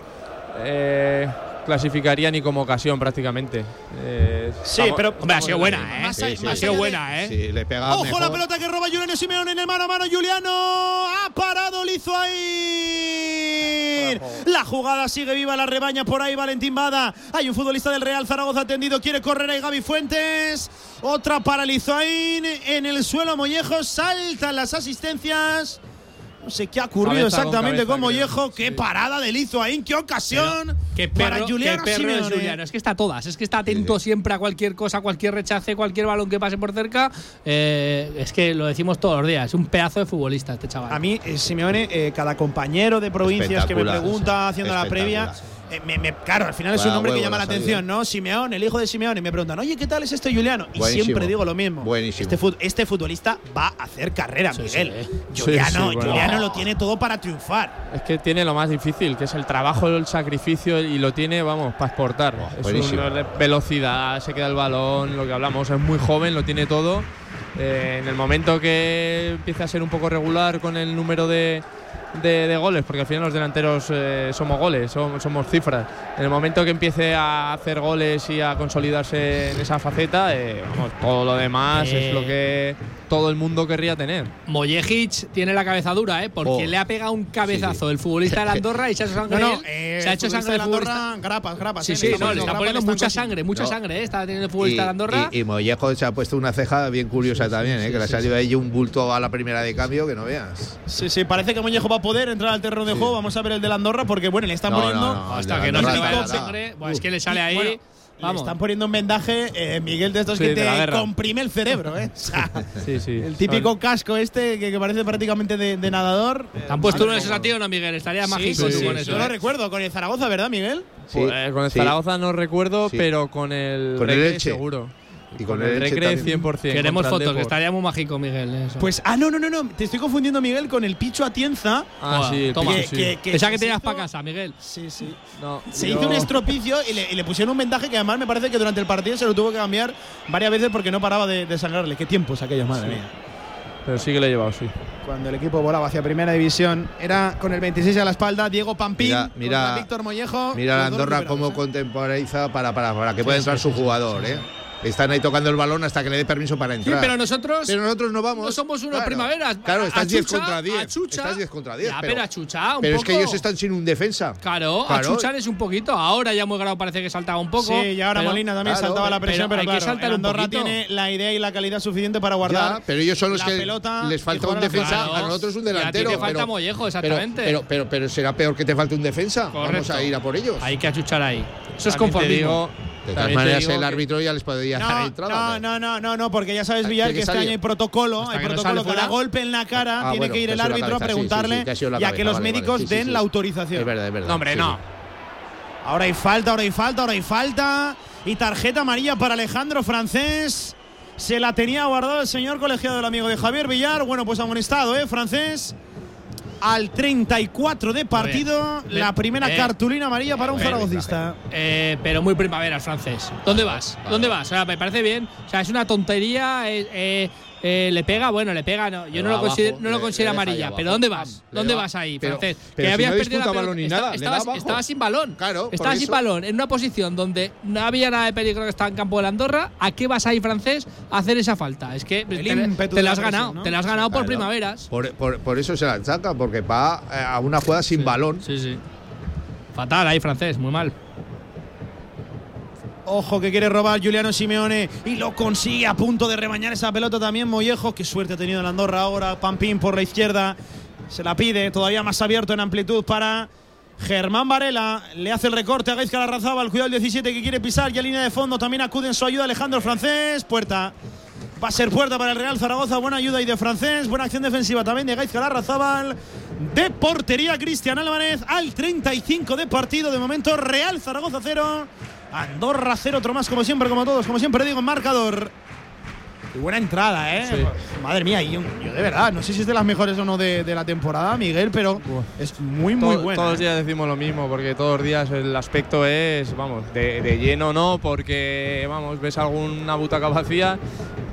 eh, clasificaría ni como ocasión prácticamente. Eh, Sí, estamos- pero- Hombre, ha sido buena, ¿eh? Más Sí, allá- sí, más Ha sido buena, ¿eh? Sí, le pega Ojo mejor. la pelota que roba Juliano Simeone en el mano a mano. Juliano ha parado Lizuain. La jugada sigue viva la rebaña por ahí Valentín Bada. Hay un futbolista del Real Zaragoza atendido. Quiere correr ahí Gaby Fuentes. Otra para Lizuain. En el suelo Mollejo. Saltan las asistencias. No sé qué ha ocurrido Cabeza exactamente con Mollejo. creo. Qué Sí. parada de Lizuain. Qué ocasión Qué para Juliano qué perro es Simeone. Juliano. Es que está a todas. Es que está atento siempre a cualquier cosa, cualquier rechace, cualquier balón que pase por cerca. Eh, es que lo decimos todos los días. Es un pedazo de futbolista este chaval. A mí, eh, Simeone, eh, cada compañero de provincias que me pregunta haciendo la previa. Eh, me- me- claro, al final es un nombre que llama la atención, ¿no? Simeón, el hijo de Simeón. Y me preguntan, oye, ¿qué tal es este Juliano? Y Buenísimo. siempre digo lo mismo. Buenísimo. Este, fut- este futbolista va a hacer carrera, Miguel. Sí, Juliano, sí, bueno. Juliano lo tiene todo para triunfar. Es que tiene lo más difícil, que es el trabajo, el sacrificio y lo tiene, vamos, para exportar. es buenísimo. una velocidad, se queda el balón, lo que hablamos, es muy joven, lo tiene todo. Eh, en el momento que empieza a ser un poco regular con el número de, de- de goles, porque al final los delanteros eh, somos goles, somos, somos cifras. En el momento que empiece a hacer goles y a consolidarse en esa faceta, eh, vamos, todo lo demás Eh. es lo que todo el mundo querría tener. Mollejic tiene la cabeza dura, ¿eh? Porque Oh. le ha pegado un cabezazo el futbolista de la Andorra y se ha hecho sangre. No, no, él. eh, se ha hecho sangre de la. Andorra, grapas, grapas. Sí, eh, sí, le no, le está poniendo mucha sangre, mucha No. sangre, ¿eh? Está teniendo el futbolista de la Andorra. y, y Mollejo se ha puesto una ceja bien curiosa también, ¿eh? que le ha salido ahí un bulto a la primera de cambio que no veas. Sí, sí, parece que Mollejo va a poder entrar al terreno de juego. Vamos a ver el de la Andorra porque, bueno, le están poniendo. Hasta que no se le sangre. Bueno, es que le sale ahí. Le están poniendo un vendaje, eh, Miguel, de estos Sí, que te comprime el cerebro, ¿eh? O sea, Sí, sí. el típico casco este que, que parece prácticamente de, de nadador. ¿Te han puesto uno de esos a ti o no, Miguel? Estaría Sí, mágico sí, tú sí, con Yo eso. lo ¿eh? recuerdo con el Zaragoza, ¿verdad, Miguel? Sí, Pues, eh, con el sí. Zaragoza no recuerdo, Sí. pero con el Con el Elche. seguro. Y con el Elche Recre también. 100%. Queremos el fotos, que estaría muy mágico, Miguel. Eso. Pues, ah, no, no, no, no. Te estoy confundiendo, Miguel, con el Picho Atienza. Ah, Joder, sí, el toma. Pichu, sí. Que- que- que tenías hizo- para casa, Miguel. Sí, sí. No, Se yo- hizo un estropicio y le, y le pusieron un vendaje que además me parece que durante el partido se lo tuvo que cambiar varias veces porque no paraba de, de sangrarle. Qué tiempos aquellos, madre mía. Pero sí que lo he llevado, sí. Cuando el equipo volaba hacia primera división, era con el 26 a la espalda Diego Pampín, Mira, mira- Víctor Mollejo. Mira la Andorra cómo ¿eh? contemporiza para, para, para que pueda entrar su jugador, ¿eh? Están ahí tocando el balón hasta que le dé permiso para Sí, entrar. pero nosotros Pero nosotros no vamos. no somos unos Claro. primaveras. Claro, estás a 10 Chucha, contra 10. a Chucha. Estás 10 contra 10. Ya, pero, pero a Chucha, un pero poco. es que ellos están sin un defensa. Claro, Claro. a chuchar es un poquito. Ahora ya muy grado parece que saltaba un poco. Sí, y ahora pero- Molina también claro, saltaba la presión, pero pero, hay que saltar el un Andorra poquito. tiene la idea y la calidad suficiente para guardar. Ya, pero ellos son los la que pelota les falta un defensa, a nosotros un Y a ti delantero. te falta pero- Mollejo, pero, exactamente. pero, pero, pero será peor que te falte un defensa. Vamos a ir a por ellos. Hay que achuchar ahí. Eso es conformismo. De todas maneras, el que- árbitro ya les podría dar No, entrada. no, no, no, no, no, porque ya sabes, Villar, que que este año hay protocolo, Hasta hay protocolo cada golpe en la cara Ah, tiene bueno, que ir el árbitro a cabeza, sí, sí, preguntarle y a que los vale, vale, médicos den sí. la autorización. Es verdad, es verdad. No, hombre, sí, no. sí. Ahora hay falta, ahora hay falta, ahora hay falta. Y tarjeta amarilla para Alejandro Francés. Se la tenía guardado el señor colegiado del amigo de Javier Villar. Bueno, pues amonestado, ¿eh? Francés. Al 34 de partido, bien. la primera Eh, cartulina amarilla para un zaragocista. Eh, pero muy primavera, francés. ¿Dónde vas? ¿Dónde vas? O sea, me parece bien. O sea, es una tontería. eh, eh, le pega, bueno, le pega. No, yo no lo considero, abajo, no lo considero amarilla. Pero ¿dónde vas? Le ¿Dónde va- vas ahí, pero- francés? pero si habías no perdido la pelota. balón ni nada, estabas, estabas sin balón. Claro, estabas sin balón en una posición donde no había nada de peligro que estaba en campo de la Andorra. ¿A qué vas ahí, francés, a hacer esa falta? Es que te, te la has presión, ganado. ¿no? Te la has ganado por primaveras. Por, por- por eso se la saca, porque va eh, a una jugada sin balón. Sí, sí. Fatal ahí, francés, muy mal. Ojo que quiere robar Juliano Simeone y lo consigue a punto de rebañar esa pelota también Mollejo. Qué suerte ha tenido el Andorra ahora. Pampín por la izquierda. Se la pide todavía más abierto en amplitud para Germán Varela. Le hace el recorte a Gaizka Larrazábal. Cuidado el 17 que quiere pisar. Y a línea de fondo también acude en su ayuda Alejandro Francés. Puerta. Va a ser puerta para el Real Zaragoza. Buena ayuda y de Francés. Buena acción defensiva también de Gaizka Larrazábal. De portería Cristian Álvarez al 35 de partido. De momento Real Zaragoza 0. Andorra 0. Otro más como siempre, como todos. Como siempre digo en marcador. Y buena entrada, ¿eh? Madre mía, yo de verdad, no sé si es de las mejores o no de, de la temporada, Miguel, pero es muy, muy buena. Todos los ¿eh? días decimos lo mismo, porque todos los días el aspecto es, vamos, de, de lleno no, porque, vamos, ves alguna butaca vacía,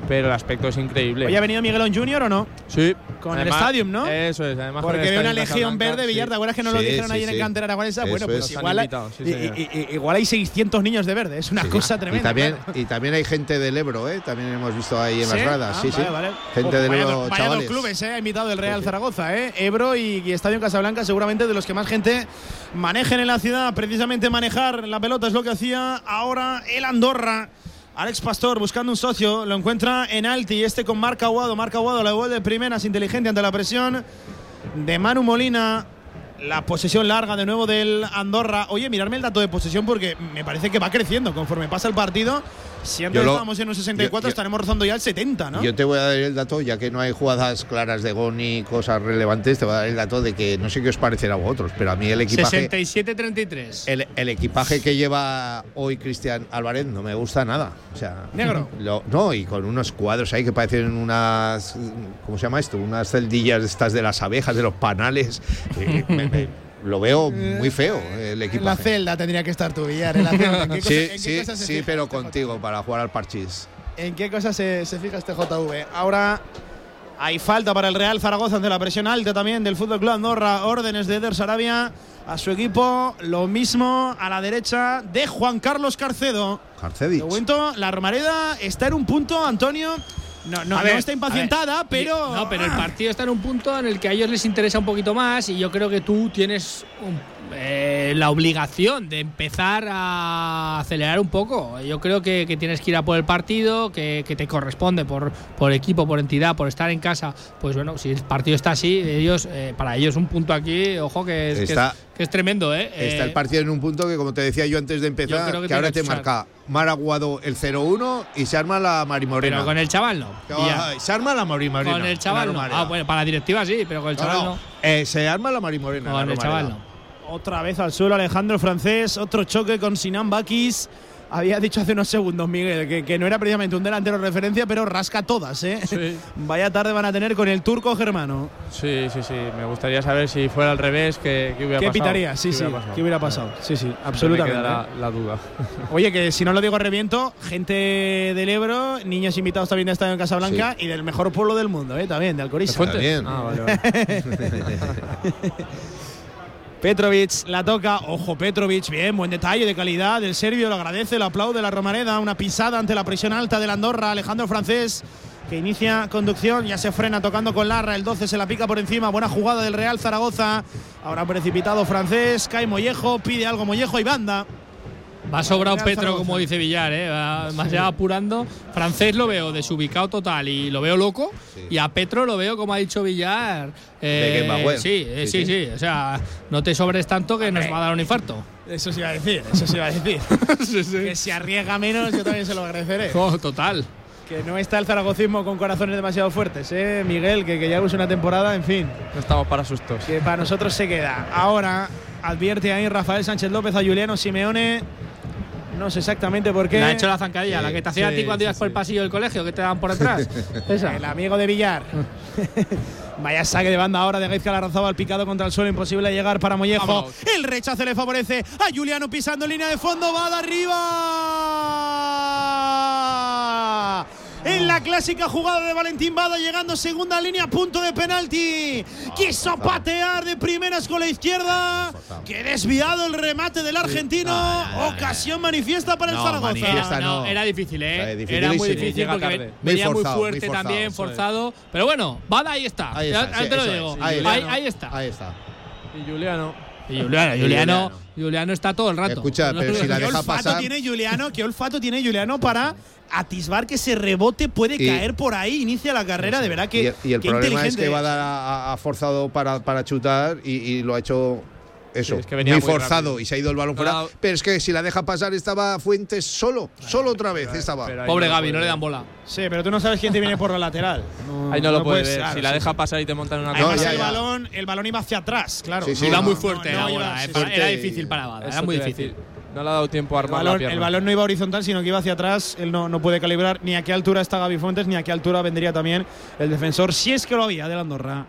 pero el aspecto es increíble. ¿Hoy ha venido Miguelón Junior o no? Sí. Con Además- el Stadium, ¿no? Eso es, además Porque el ve una legión verde, Villar. ¿te acuerdas que no lo Sí, dijeron sí, en sí. el cantera aragonesa? Bueno, pues es. igual, sí, y- señor. y- y- igual hay 600 niños de verde, es una cosa tremenda. Y también, claro. y también hay gente del Ebro, ¿eh? También hemos visto ahí en las gradas. Ah, sí, vale, sí. vale. Gente Ojo, del vaya Ebro, dos- vaya dos chavales. clubes, ¿eh? Ha invitado el Real. Zaragoza, ¿eh? Ebro y, y Estadio Casablanca, seguramente de los que más gente manejen en la ciudad. Precisamente manejar la pelota es lo que hacía ahora el Andorra. Alex Pastor buscando un socio, lo encuentra en Alti, este con Marca Aguado. Marca Aguado la devuelve primeras, inteligente ante la presión de Manu Molina. La posesión larga de nuevo del Andorra. Oye, mirarme el dato de posesión porque me parece que va creciendo conforme pasa el partido. Si antes Yo lo- estábamos en un 64, yo- yo- estaremos rozando ya el 70, ¿no? Yo te voy a dar el dato, ya que no hay jugadas claras de gol ni cosas relevantes, te voy a dar el dato de que no sé qué os parecerá a vosotros, pero a mí el equipaje, 67-33. el, el equipaje que lleva hoy Cristian Álvarez no me gusta nada. O sea, Negro. lo- no, y con unos cuadros ahí que parecen unas. ¿Cómo se llama esto? Unas celdillas estas de las abejas, de los panales. Eh, me- me- lo veo muy feo el En la celda tendría que estar tu billar. En la celda. ¿En qué, cosa- Sí, en sí, sí, pero este contigo para jugar al parchís. ¿En qué cosas se, se fija este JV? Ahora hay falta para el Real Zaragoza ante la presión alta también del Fútbol Club Andorra. Órdenes de Eder Sarabia a su equipo. Lo mismo a la derecha de Juan Carlos Carcedo. Carcedich. De momento, la Romareda está en un punto, Antonio. No, no, A ver, no está impacientada, ver, pero. No, pero el partido está en un punto en el que a ellos les interesa un poquito más y yo creo que tú tienes un- eh, la obligación de empezar a acelerar un poco. Yo creo que, que tienes que ir a por el partido, que, que te corresponde por, por equipo, por entidad, por estar en casa. Pues bueno, si el partido está así, ellos eh, para ellos un punto aquí, ojo que es, que es- Está- que es tremendo, ¿eh? Está Eh, el partido en un punto que, como te decía yo antes de empezar, que, ahora te marca Mar Aguado el 0-1 y se arma la Marimorena. Pero con el chaval no. Se arma la Marimorena. Con el chaval no. Ah, bueno, para la directiva sí, pero con el chaval no. no. Eh, se arma la Marimorena. Con la el chaval no. Otra vez al suelo Alejandro Francés, otro choque con Sinan Bakis. Había dicho hace unos segundos, Miguel, que, que no era precisamente un delantero de referencia, pero rasca todas, ¿eh? Vaya tarde van a tener con el turco germano. Sí, sí, sí. Me gustaría saber si fuera al revés, ¿qué, qué hubiera ¿Qué pasado? pitaría? Sí, ¿Qué sí. hubiera? ¿Qué hubiera pasado? Sí, sí, Me absolutamente. queda la, la duda. Oye, que si no lo digo reviento, gente del Ebro, niños invitados también de Estadio en Casablanca y del mejor pueblo del mundo, ¿eh? también, de Alcoriza. Ah, vale, vale. Petrovic la toca, ojo Petrovic, bien, buen detalle de calidad del serbio, lo agradece, lo aplaude la Romareda, una pisada ante la presión alta del Andorra, Alejandro Francés que inicia conducción, ya se frena tocando con Larra, el 12 se la pica por encima, buena jugada del Real Zaragoza, ahora precipitado Francés, cae Mollejo, pide algo Mollejo y banda. Va sobrado Petro, como dice Villar, ¿eh? Va- más ya apurando. Francés lo veo desubicado total y lo veo loco. Y a Petro lo veo, como ha dicho Villar. eh, De sí, eh, sí, Sí, sí, sí. O sea, no te sobres tanto que nos va a dar un infarto. Eso se iba a decir, eso se iba a decir. Que si arriesga menos, yo también se lo agradeceré. Oh, total. Que no está el zaragocismo con corazones demasiado fuertes, ¿eh? Miguel, que, que ya es una temporada, en fin. No estamos para sustos. que para nosotros se queda. Ahora advierte ahí Rafael Sánchez López a Juliano Simeone. No sé exactamente por qué. Le ha hecho la zancadilla, Sí, la que te hacían a ti cuando ibas por el pasillo del colegio, que te daban por atrás. Esa. El amigo de Villar. Vaya saque de banda ahora de Gaizka Larrazaba al picado contra el suelo, imposible llegar para Mollejo. El rechace le favorece a Juliano pisando línea de fondo, va de arriba. En la clásica jugada de Valentín Bada, llegando segunda línea, punto de penalti. Quiso patear de primeras con la izquierda. Que desviado el remate del argentino. Ocasión manifiesta para el No, Zaragoza. manifiesta no, no. era difícil, ¿eh? Era muy difícil llega porque venía muy, forzado, muy fuerte forzado, también, forzado. Pero bueno, Bada Ahí, está. ahí está. Ahí está. Y Juliano. Y Juliano, Juliano, está todo el rato. Escucha, pero si la ¿Qué deja olfato pasar. tiene Juliano? ¿Qué olfato tiene Juliano para atisbar que ese rebote puede Y- caer por ahí? Inicia la carrera, de verdad que. y el, y el qué problema es inteligente que va a dar a, a- a forzado para, para chutar y, y lo ha hecho eso, Sí, es que venía muy muy forzado rápido. y se ha ido el balón No fuera. Pero es que si la deja pasar estaba Fuentes solo, solo otra vez estaba. Pobre no Gaby, no le dan bola. Sí, pero tú no sabes quién te viene por la lateral. Ahí no lo puede puedes- ver. claro, si la deja pasar y te montan una Además, No, ya, el, ya. balón, el balón iba hacia atrás, claro. Sí, sí, Iba no, muy no, fuerte no, la bola. sí, eh, era difícil para Bada, era muy difícil. No le ha dado tiempo a El la balón, pierna. el balón no iba horizontal, sino que iba hacia atrás. Él no, no puede calibrar ni a qué altura está Gaby Fuentes, ni a qué altura vendría también el defensor, si es que lo había, de la Andorra.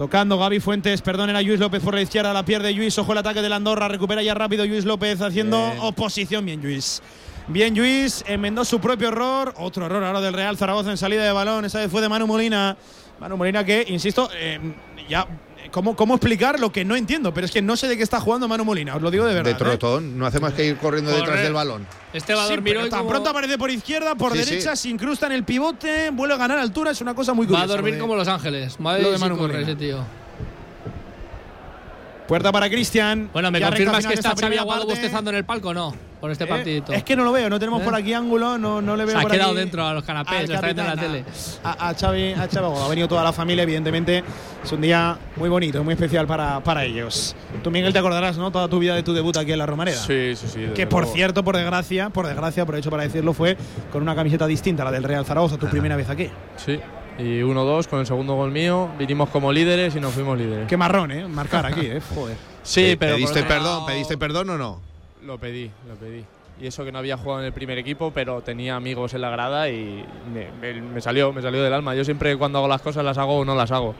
Tocando Gaby Fuentes, perdón, era Luis López por la izquierda, la pierde Luis, ojo el ataque de la Andorra, recupera ya rápido Luis López haciendo Bien. oposición, bien Luis. Bien Luis, enmendó su propio error, otro error ahora del Real Zaragoza en salida de balón, esa vez fue de Manu Molina. Manu Molina que, insisto, eh, ya, ¿cómo, ¿cómo explicar lo que no entiendo? Pero es que no sé de qué está jugando Manu Molina, os lo digo de verdad. de ¿eh? trotón, no hace más que ir corriendo detrás del balón. Este va a Sí, dormir pero hoy tan como, pronto aparece por izquierda, por Sí, derecha, sí. se incrusta en el pivote, vuelve a ganar altura, es una cosa muy va curiosa. a dormir como Los Ángeles. Madre lo de Manu corre Molina. ese tío. Puerta para Cristian. Bueno, ¿me confirmas que está esta Xavi primera Aguado bostezando en el palco o no? Por este Eh, partidito. Es que no lo veo, no tenemos ¿Eh? por aquí ángulo, no, no le veo Se ha por quedado aquí dentro a los canapés, lo está viendo en la tele. A, a Xavi, a Xavi. Ha venido toda la familia, evidentemente. Es un día muy bonito, muy especial para, para ellos. Tú, Miguel, te acordarás, ¿no? Toda tu vida de tu debut aquí en la Romareda. Sí, sí, sí. Que por luego. cierto, por desgracia, por desgracia, aprovecho para decirlo, fue con una camiseta distinta a la del Real Zaragoza, tu primera vez aquí. Sí. Y 1-2 con el segundo gol mío. Vinimos como líderes y nos fuimos líderes. Qué marrón, ¿eh? Marcar aquí, ¿eh? Joder. Sí, Eh, pero. ¿Pediste perdón? ¿Pediste perdón o no? Lo pedí, lo pedí. Y eso que no había jugado en el primer equipo, pero tenía amigos en la grada y me, me- me salió, me salió del alma. Yo siempre cuando hago las cosas las hago o no las hago.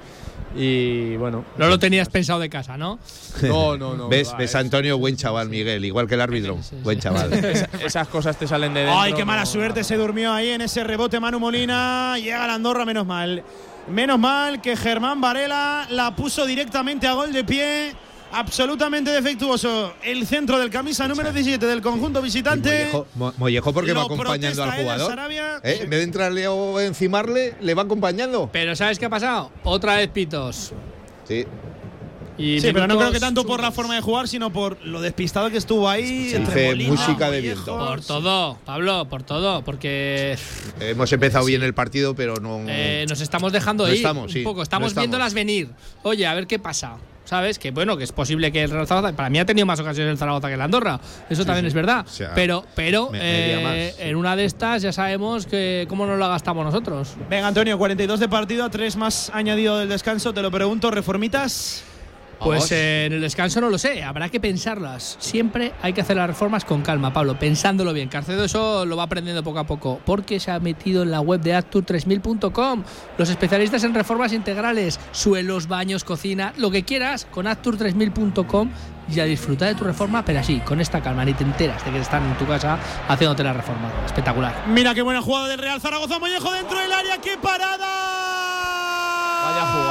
Y bueno. No lo tenías pensado de casa, ¿no? No, no, no. ¿Ves, va, ves es- Antonio? Buen chaval, Miguel. Igual que el árbitro. Buen chaval. Esa- esas cosas te salen de dentro. Ay, qué mala no- suerte se durmió ahí en ese rebote Manu Molina. Llega la Andorra, menos mal. Menos mal que Germán Varela la puso directamente a gol de pie. Absolutamente defectuoso. El centro del camisa número 17 del conjunto visitante. Mollejo, Mo- Mollejo porque va acompañando al jugador. ¿Eh? En vez de entrarle o encimarle, le va acompañando. Pero ¿sabes qué ha pasado? Otra vez pitos. Sí. Y Sí, pero no creo que tanto por la forma de jugar, sino por lo despistado que estuvo ahí. Entre Molina, música de viento. Por todo, Pablo, por todo. Porque Hemos empezado bien el partido, pero no. eh, nos estamos dejando No ir estamos, un sí, poco. no Estamos estamos. viéndolas venir. Oye, a ver qué pasa. ¿Sabes? Que bueno, que es posible que el Real Zaragoza. Para mí ha tenido más ocasiones el Zaragoza que el Andorra. Eso también es verdad. O sea, pero pero me- eh, más, sí. en una de estas ya sabemos que cómo nos la gastamos nosotros. Venga, Antonio, 42 de partido, a 3 más añadido del descanso. Te lo pregunto, ¿reformitas? Pues eh, en el descanso no lo sé, habrá que pensarlas. Siempre hay que hacer las reformas con calma, Pablo, pensándolo bien. Carcedo eso lo va aprendiendo poco a poco, porque se ha metido en la web de Actur3000.com. Los especialistas en reformas integrales, suelos, baños, cocina, lo que quieras, con Actur3000.com y a disfrutar de tu reforma, pero así, con esta calma, ni te enteras de que están en tu casa haciéndote la reforma. Espectacular. Mira qué buena jugada del Real Zaragoza. Mollejo dentro del área. ¡Qué parada! Vaya jugada.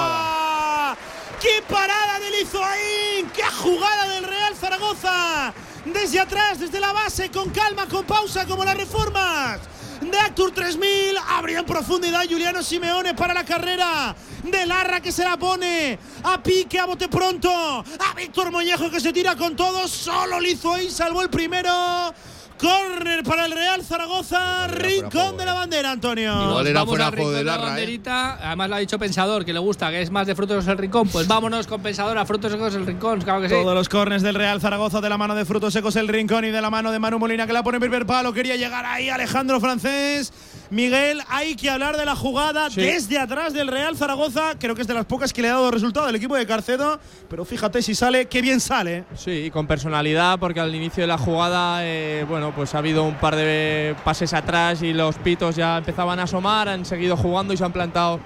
¡Qué parada del Izoaín! ¡Qué jugada del Real Zaragoza! Desde atrás, desde la base, con calma, con pausa, como las reformas. De Actur 3000, abría en profundidad Juliano Simeone para la carrera. De Larra que se la pone. A pique, a bote pronto. A Víctor Mollejo que se tira con todo. Solo Lizoaín salvó el primero. Córner para el Real Zaragoza. Rincón de la bandera, Antonio. Igual era Vamos fuera al juego rincón de la ¿eh? banderita. Además lo ha dicho Pensador, que le gusta, que es más de frutos secos el rincón. Pues vámonos con Pensador a frutos secos el rincón, claro que sí. Todos los corners del Real Zaragoza de la mano de Frutos Secos el Rincón y de la mano de Manu Molina que la pone en primer palo. Quería llegar ahí Alejandro Francés. Miguel, hay que hablar de la jugada Sí. desde atrás del Real Zaragoza. Creo que es de las pocas que le ha dado resultado al equipo de Carcedo. Pero fíjate si sale, qué bien sale. Sí, y con personalidad, porque al inicio de la jugada, eh, bueno, pues ha habido un par de pases atrás y los pitos ya empezaban a asomar, han seguido jugando y se han plantado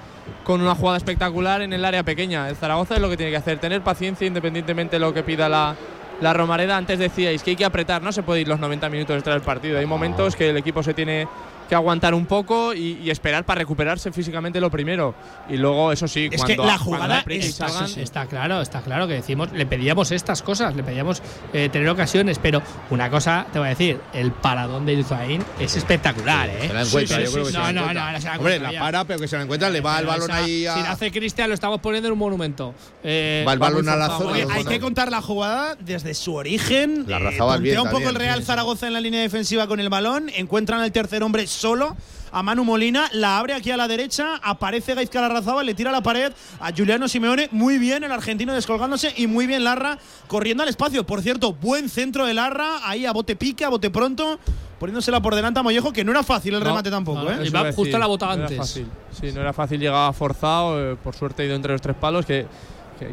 con una jugada espectacular en el área pequeña. El Zaragoza es lo que tiene que hacer, tener paciencia independientemente de lo que pida la, la Romareda. Antes decíais que hay que apretar, no se puede ir los 90 minutos extra del partido. Hay momentos que el equipo se tiene que aguantar un poco y, y esperar para recuperarse físicamente lo primero. Y luego, eso sí, Es cuando, que la jugada está- salgan- sí, sí. Está claro, está claro que decimos, le pedíamos estas cosas, le pedíamos eh, tener ocasiones, pero una cosa te voy a decir, el paradón de Izaín es espectacular, ¿eh? Se la encuentra, Sí, yo sí, creo que sí, se la no, no, no, no se la Hombre, la para, pero que se la encuentra, le va el balón esa- ahí a. Si la hace Cristian, lo estamos poniendo en un monumento. Eh, Va el balón a la zona, Oye, hay que contar la jugada desde su origen. La Eh, bien un poco el Real. Zaragoza en la línea defensiva con el balón. Encuentran al tercer hombre solo. A Manu Molina, la abre aquí a la derecha, aparece Gaizka Larrazábal, le tira a la pared a Juliano Simeone, muy bien el argentino descolgándose y muy bien Larra corriendo al espacio. Por cierto, buen centro de Larra, ahí a bote pique, a bote pronto, poniéndosela por delante a Mollejo, que no era fácil el No, remate tampoco, no, ¿eh? Iba justo a la bota no era antes. fácil. Sí, no era fácil, llegaba forzado, eh, por suerte ha ido entre los tres palos, que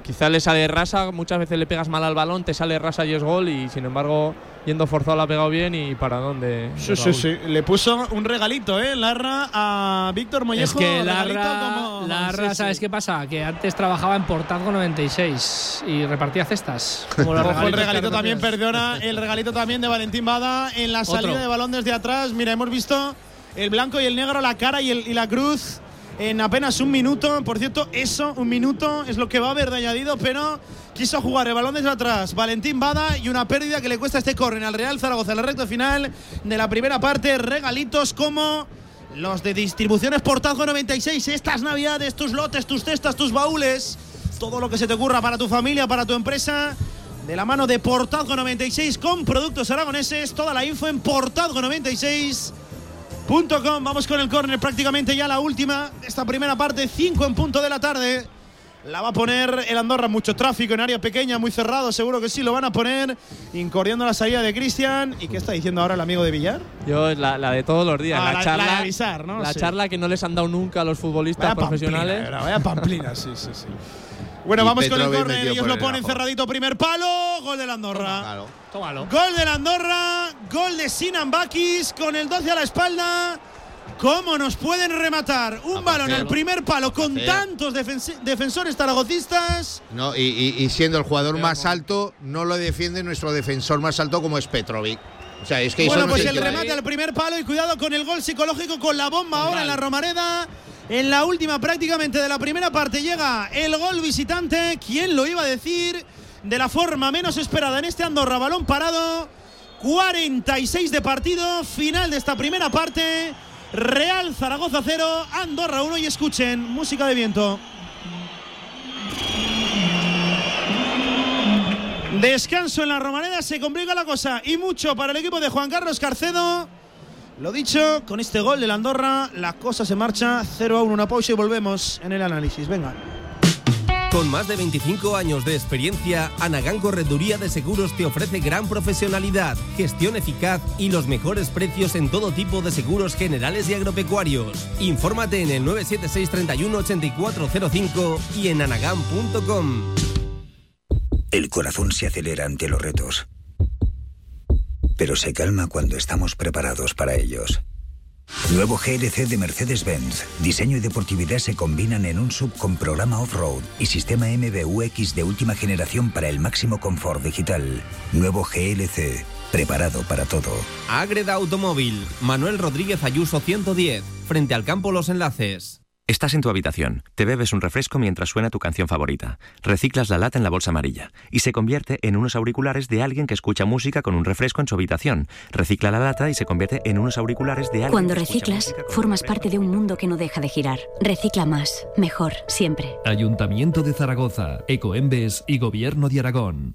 quizás le sale rasa, muchas veces le pegas mal al balón, te sale rasa y es gol, y sin embargo, yendo forzado la ha pegado bien y para dónde. Sí, sí, sí. Le puso un regalito, ¿eh? Larra a Víctor Mollejo. Es que Larra, como- Larra sí, ¿sabes sí. qué pasa? Que antes trabajaba en Portazgo 96 y repartía cestas. Como los Ojo, el regalito también, perdona, el regalito también de Valentín Bada en la salida Otro. de balón desde atrás. Mira, hemos visto el blanco y el negro, la cara y, el- y la cruz en apenas un minuto. Por cierto, eso, un minuto, es lo que va a haber de añadido, pero quiso jugar el balón desde atrás. Valentín Bada y una pérdida que le cuesta este córner al Real Zaragoza en la recta final de la primera parte. Regalitos como los de distribuciones Portazgo 96. Estas navidades, tus lotes, tus cestas, tus baúles. Todo lo que se te ocurra para tu familia, para tu empresa. de la mano de Portazgo 96 con productos aragoneses. Toda la info en portazgo96.com. Vamos con el córner prácticamente ya la última de esta primera parte, 5 en punto de la tarde. La va a poner el Andorra, mucho tráfico en área pequeña, muy cerrado, seguro que sí lo van a poner, incordiando la salida de Cristian. ¿Y qué está diciendo ahora el amigo de Villar? Yo, la, la de todos los días, Ah, la, la- charla. la de avisar, ¿no? La Sí. charla que no les han dado nunca a los futbolistas Vaya profesionales. pamplina, vaya pamplina, sí, sí, sí. Bueno, Y vamos con el córner. Ellos lo el ponen abajo. cerradito. Primer palo, gol del Andorra. Tómalo. Gol del Andorra, gol de Sinan Bakis con el 12 a la espalda. ¿Cómo nos pueden rematar un balón al primer palo con tantos defensores zaragocistas? No, y, y- y siendo el jugador más alto, no lo defiende nuestro defensor más alto como es Petrovic. O sea, es que Bueno, no pues el remate al primer palo y cuidado con el gol psicológico con la bomba ahora en la Romareda. En la última prácticamente de la primera parte llega el gol visitante. ¿Quién lo iba a decir? De la forma menos esperada en este Andorra, balón parado. 46 de partido, final de esta primera parte. Real Zaragoza 0, Andorra 1 y escuchen, música de viento. Descanso en la Romareda, se complica la cosa y mucho para el equipo de Juan Carlos Carcedo. Lo dicho, con este gol del Andorra, la cosa se marcha 0 a 1. Una pausa y volvemos en el análisis. Venga. Con más de 25 años de experiencia, Anagán Correduría de Seguros te ofrece gran profesionalidad, gestión eficaz y los mejores precios en todo tipo de seguros generales y agropecuarios. Infórmate en el 976 31 8405 y en anagán.com. El corazón se acelera ante los retos, pero se calma cuando estamos preparados para ellos. Nuevo GLC de Mercedes-Benz. Diseño y deportividad se combinan en un sub con programa off-road y sistema MBUX de última generación para el máximo confort digital. Nuevo GLC. Preparado para todo. Ágreda Automóvil, Manuel Rodríguez Ayuso 110, frente al campo Los Enlaces. Estás en tu habitación, te bebes un refresco mientras suena tu canción favorita, reciclas la lata en la bolsa amarilla y se convierte en unos auriculares de alguien que escucha música con un refresco en su habitación. Recicla la lata y se convierte en unos auriculares de alguien Cuando que escucha reciclas, música con- formas parte de un mundo que no deja de girar. Recicla más, mejor, siempre. Ayuntamiento de Zaragoza, Ecoembes y Gobierno de Aragón.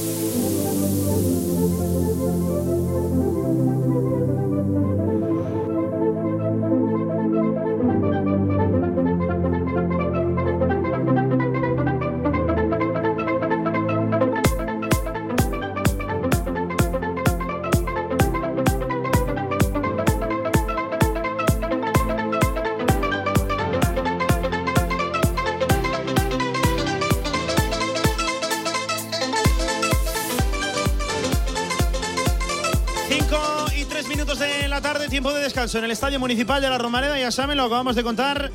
En el Estadio Municipal de la Romareda. Ya saben, lo acabamos de contar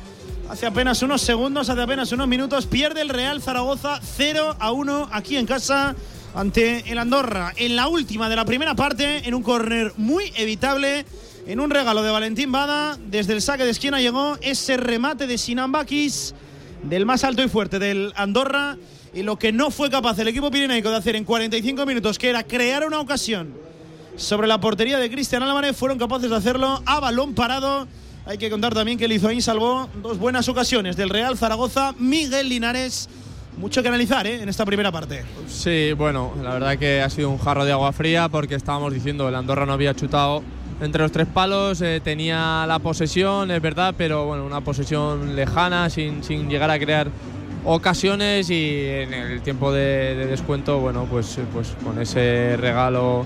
hace apenas unos segundos, hace apenas unos minutos. Pierde el Real Zaragoza 0 a 1 aquí en casa ante el Andorra. En la última de la primera parte, en un córner muy evitable, en un regalo de Valentín Bada, desde el saque de esquina llegó ese remate de Sinan Bakis, del más alto y fuerte del Andorra. Y lo que no fue capaz el equipo pirenaico de hacer en 45 minutos, que era crear una ocasión sobre la portería de Cristian Álvarez. Fueron capaces de hacerlo a balón parado. Hay que contar también que el salvó dos buenas ocasiones del Real Zaragoza. Miguel Linares. Mucho que analizar ¿eh? en esta primera parte. Sí, bueno, la verdad que ha sido un jarro de agua fría porque estábamos diciendo el Andorra no había chutado entre los tres palos, eh, tenía la posesión, es verdad, pero bueno, una posesión lejana, sin, sin llegar a crear ocasiones y en el tiempo de, de descuento, bueno, pues, pues con ese regalo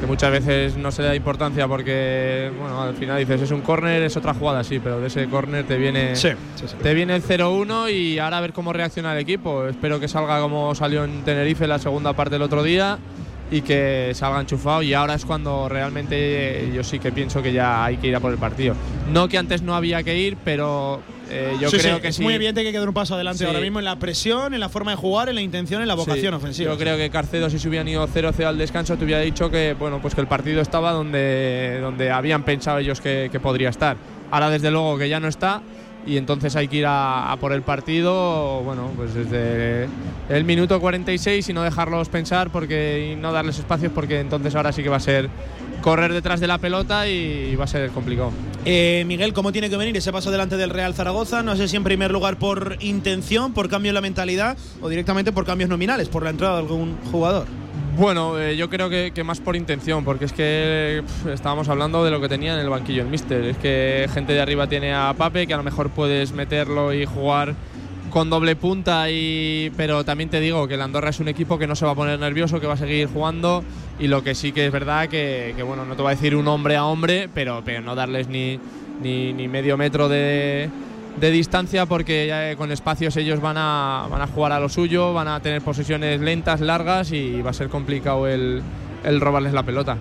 que muchas veces no se le da importancia porque, bueno, al final dices es un córner, es otra jugada, sí, pero de ese córner te viene, Sí, sí, sí. te viene el 0-1 y ahora a ver cómo reacciona el equipo. Espero que salga como salió en Tenerife la segunda parte del otro día y que salga enchufado y ahora es cuando realmente yo sí que pienso que ya hay que ir a por el partido. No que antes no había que ir, pero eh, yo Sí, creo sí, que es sí. muy evidente que hay que dar un paso adelante ahora mismo en la presión, en la forma de jugar, en la intención, en la vocación ofensiva. Yo creo que Carcedo, si se hubieran ido 0-0 al descanso, te hubiera dicho que, bueno, pues que el partido estaba donde, donde habían pensado ellos que, que podría estar. Ahora desde luego que ya no está y entonces hay que ir a, a por el partido, bueno, pues desde el minuto 46 y no dejarlos pensar porque y no darles espacios porque entonces ahora sí que va a ser correr detrás de la pelota y va a ser complicado. Eh, Miguel, ¿cómo tiene que venir ese paso delante del Real Zaragoza? No sé si en primer lugar por intención, por cambio en la mentalidad o directamente por cambios nominales, por la entrada de algún jugador. Bueno, eh, yo creo que, que más por intención, porque es que estábamos hablando de lo que tenía en el banquillo el Mister. Es que gente de arriba tiene a Pape, que a lo mejor puedes meterlo y jugar con doble punta, y, pero también te digo que el Andorra es un equipo que no se va a poner nervioso, que va a seguir jugando, y lo que sí que es verdad que, que bueno, no te voy a decir un hombre a hombre, pero, pero no darles ni, ni, ni medio metro de, de distancia porque ya, eh, con espacios ellos van a, van a jugar a lo suyo, van a tener posesiones lentas, largas y va a ser complicado el, el robarles la pelota.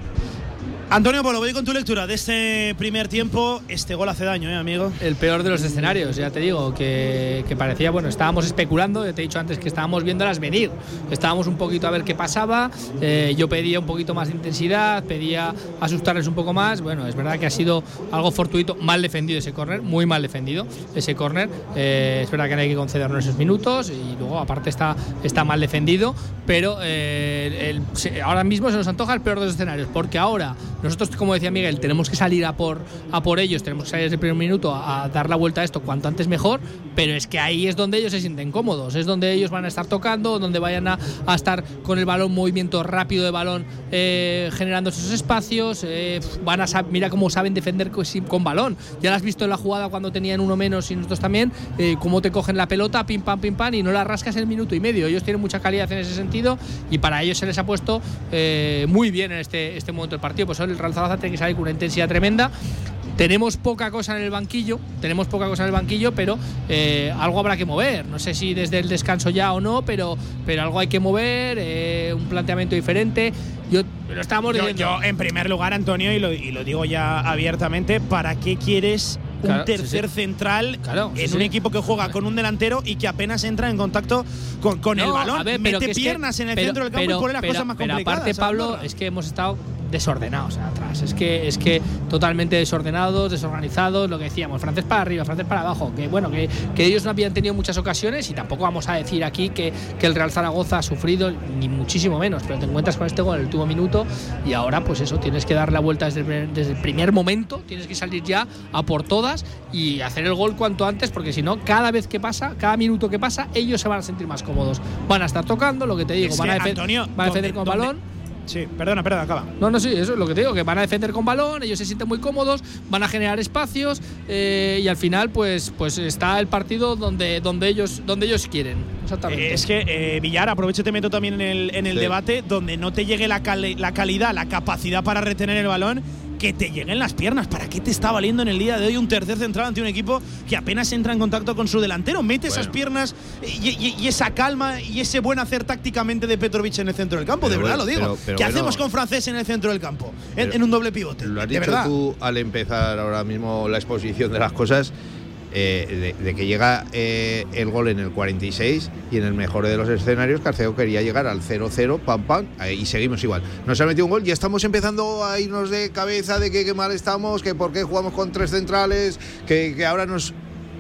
Antonio Polo, voy con tu lectura de este primer tiempo. Este gol hace daño, ¿eh, amigo? El peor de los escenarios, ya te digo, que, parecía, bueno, estábamos especulando, ya te he dicho antes que estábamos viéndolas venir, estábamos un poquito a ver qué pasaba, eh, yo pedía un poquito más de intensidad, pedía asustarles un poco más, bueno, es verdad que ha sido algo fortuito, mal defendido ese córner, muy mal defendido ese córner, eh, es verdad que no hay que concedernos esos minutos y luego aparte está, está mal defendido, pero eh, ahora mismo se nos antoja el peor de los escenarios, porque ahora nosotros, como decía Miguel, tenemos que salir a por, a por ellos, tenemos que salir desde el primer minuto a, dar la vuelta a esto cuanto antes mejor, pero es que ahí es donde ellos se sienten cómodos, es donde ellos van a estar tocando, donde vayan a, estar con el balón, movimiento rápido de balón, eh, generando esos espacios, eh, van a mira cómo saben defender con balón, ya lo has visto en la jugada cuando tenían uno menos y nosotros también, eh, cómo te cogen la pelota, pim pam, pim pam, y no la rascas el minuto y medio, ellos tienen mucha calidad en ese sentido y para ellos se les ha puesto eh, muy bien en este, este momento del partido, pues el Real Zaragoza tiene que salir con una intensidad tremenda. Tenemos poca cosa en el banquillo, tenemos poca cosa en el banquillo, pero eh, algo habrá que mover. No sé si desde el descanso ya o no, pero, pero algo hay que mover, eh, un planteamiento diferente. Yo lo estábamos Yo, yo, en primer lugar, Antonio, y lo, y lo digo ya abiertamente, ¿para qué quieres un Claro, sí, tercer sí. central sí, en sí. un equipo que juega con un delantero y que apenas entra en contacto con, con el No, balón? a ver, Mete es que- piernas en el pero- centro del campo pero- y pone las pero- cosas más complicadas. aparte, Pablo, es que hemos estado desordenados atrás. Es que, es que totalmente desordenados, desorganizados, lo que decíamos, francés para arriba, francés para abajo. Que bueno, que, que ellos no habían tenido muchas ocasiones y tampoco vamos a decir aquí que, que el Real Zaragoza ha sufrido, ni muchísimo menos. Pero te encuentras con este gol en el último minuto y ahora, pues eso, tienes que dar la vuelta desde el, primer- desde el primer momento, tienes que salir ya a por todas y hacer el gol cuanto antes, porque si no, cada vez que pasa, cada minuto que pasa, ellos se van a sentir más cómodos. Van a estar tocando, lo que te digo, van, a Antonio, van a defender ¿dónde- con balón. Sí, perdona, perdona, acaba. No, no, sí, eso es lo que te digo, que van a defender con balón, ellos se sienten muy cómodos, van a generar espacios eh, y al final pues, pues está el partido donde, donde, ellos, donde ellos quieren. Exactamente. Eh, Es que, eh, Villar, aprovecho y te meto también en el, en el Sí. debate, donde no te llegue la, cali- la calidad, la capacidad para retener el balón, que te lleguen las piernas. ¿Para qué te está valiendo en el día de hoy un tercer central ante un equipo que apenas entra en contacto con su delantero? Mete esas piernas y, y- y esa calma y ese buen hacer tácticamente de Petrovic en el centro del campo. de verdad bueno, lo digo. pero- pero ¿Qué bueno. hacemos con francés en el centro del campo? En, un doble pivote. Lo has de dicho verdad. tú al empezar ahora mismo la exposición de las cosas, eh, de, de que llega eh, el gol en el 46 y en el mejor de los escenarios Carceo quería llegar al 0-0, pam, pam, y seguimos igual. Nos ha metido un gol y estamos empezando a irnos de cabeza de que mal estamos, que por qué jugamos con tres centrales, que, que ahora nos...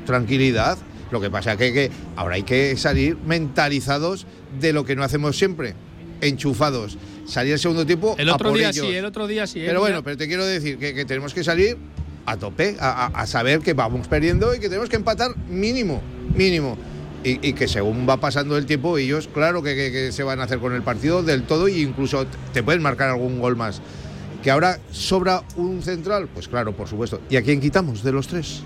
Tranquilidad. Lo que pasa que, que ahora hay que salir mentalizados de lo que no hacemos siempre, enchufados. Salir el segundo tiempo el a otro por día ellos. sí, el otro día sí. eh, Pero bueno, pero te quiero decir que, que tenemos que salir a tope, a, saber que vamos perdiendo y que tenemos que empatar mínimo, mínimo. Y, y que según va pasando el tiempo, ellos, claro que, que- que se van a hacer con el partido del todo e incluso te pueden marcar algún gol más. Que ahora sobra un central, pues claro, por supuesto. ¿Y a quién quitamos de los tres?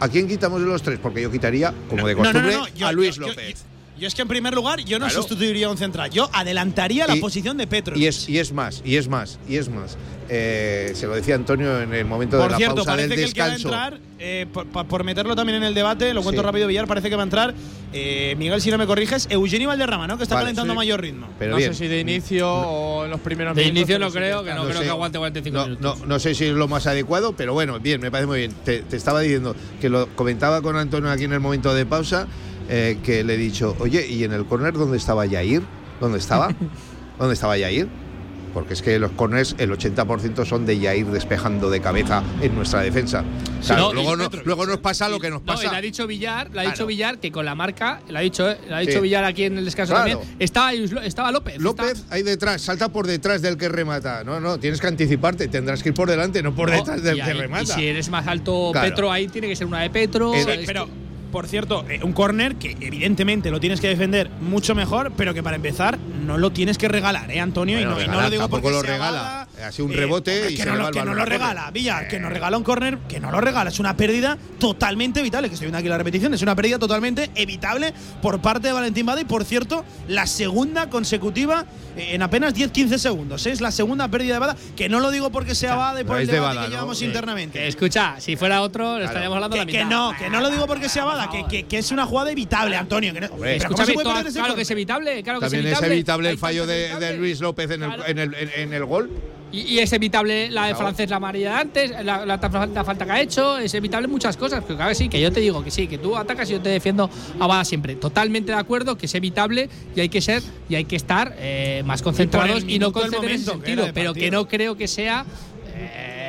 ¿A quién quitamos de los tres? Porque yo quitaría, como de No, no, no, costumbre, yo- a Luis yo- yo- López. Yo es que en primer lugar yo no Claro. sustituiría a un central, yo adelantaría la Y- posición de Petro. Y es, y es más, y es más, y es más. Eh, se lo decía Antonio en el momento de Por la cierto, pausa parece del que el que va a descanso. entrar, eh, por, por- meterlo también en el debate, lo cuento Sí. rápido, Villar, parece que va a entrar, eh, Miguel, si no me corriges, Eugenio Valderrama, ¿no? Que está Vale, calentando sí. mayor ritmo. Pero no bien. sé si de inicio o en los primeros De minutos, inicio pero no creo, que está. no, creo sé. que aguante 45 No, minutos. no, no sé si es lo más adecuado, pero bueno, bien, me parece muy bien. Te, te estaba diciendo que lo comentaba con Antonio aquí en el momento de pausa, eh, que le he dicho, oye, ¿y en el córner dónde estaba Yair? ¿Dónde estaba? ¿Dónde estaba Yair? porque es que los corners el 80% son de Yair despejando de cabeza en nuestra defensa. Claro, no, luego, no- luego nos pasa lo que nos No, y pasa. le ha dicho Villar, le ha dicho Claro. Villar que con la marca, le ha dicho, eh, le ha dicho Sí. Villar aquí en el descanso Claro. también, estaba, estaba López. López ahí detrás, salta por detrás del que remata. No, no, tienes que anticiparte, tendrás que ir por delante, no por No, detrás del que remata. Y si eres más alto Claro. Petro, ahí tiene que ser una de Petro. Sí, es pero, que- por cierto, eh, un córner que evidentemente lo tienes que defender mucho mejor, pero que para empezar no lo tienes que regalar, ¿eh, Antonio? Bueno, y, no, y no lo digo porque lo regala. Ha sido un eh, rebote hombre, y que se no, le el que no lo regala, Villa, que nos regala un córner, que no lo regala, es una pérdida totalmente evitable, que estoy viendo aquí la repetición, es una pérdida totalmente evitable por parte de Valentín Bada y por cierto, la segunda consecutiva eh, en apenas 10-15 segundos, ¿eh? es la segunda pérdida de Bada, que no lo digo porque sea Bada y por no el de debate Bada, que ¿no? llevamos Sí. internamente. que escucha, si fuera otro, le estaríamos hablando Que, la que mitad. no, que no lo digo porque sea Bada, que, que, que es una jugada evitable, Antonio. Que no, que es evitable, claro que También es es evitable. el fallo de, Luis López en el, Claro. en el, en- en el gol. Y, y es evitable la de Claro. francés la amarilla de antes, la, la, ta- la falta que ha hecho, es evitable muchas cosas. Pero claro que sí, que yo te digo que sí, que tú atacas y yo te defiendo a Bada siempre. Totalmente de acuerdo que es evitable y hay que ser y hay que estar eh, más concentrados y, no en ese sentido. de Pero que no creo que sea eh,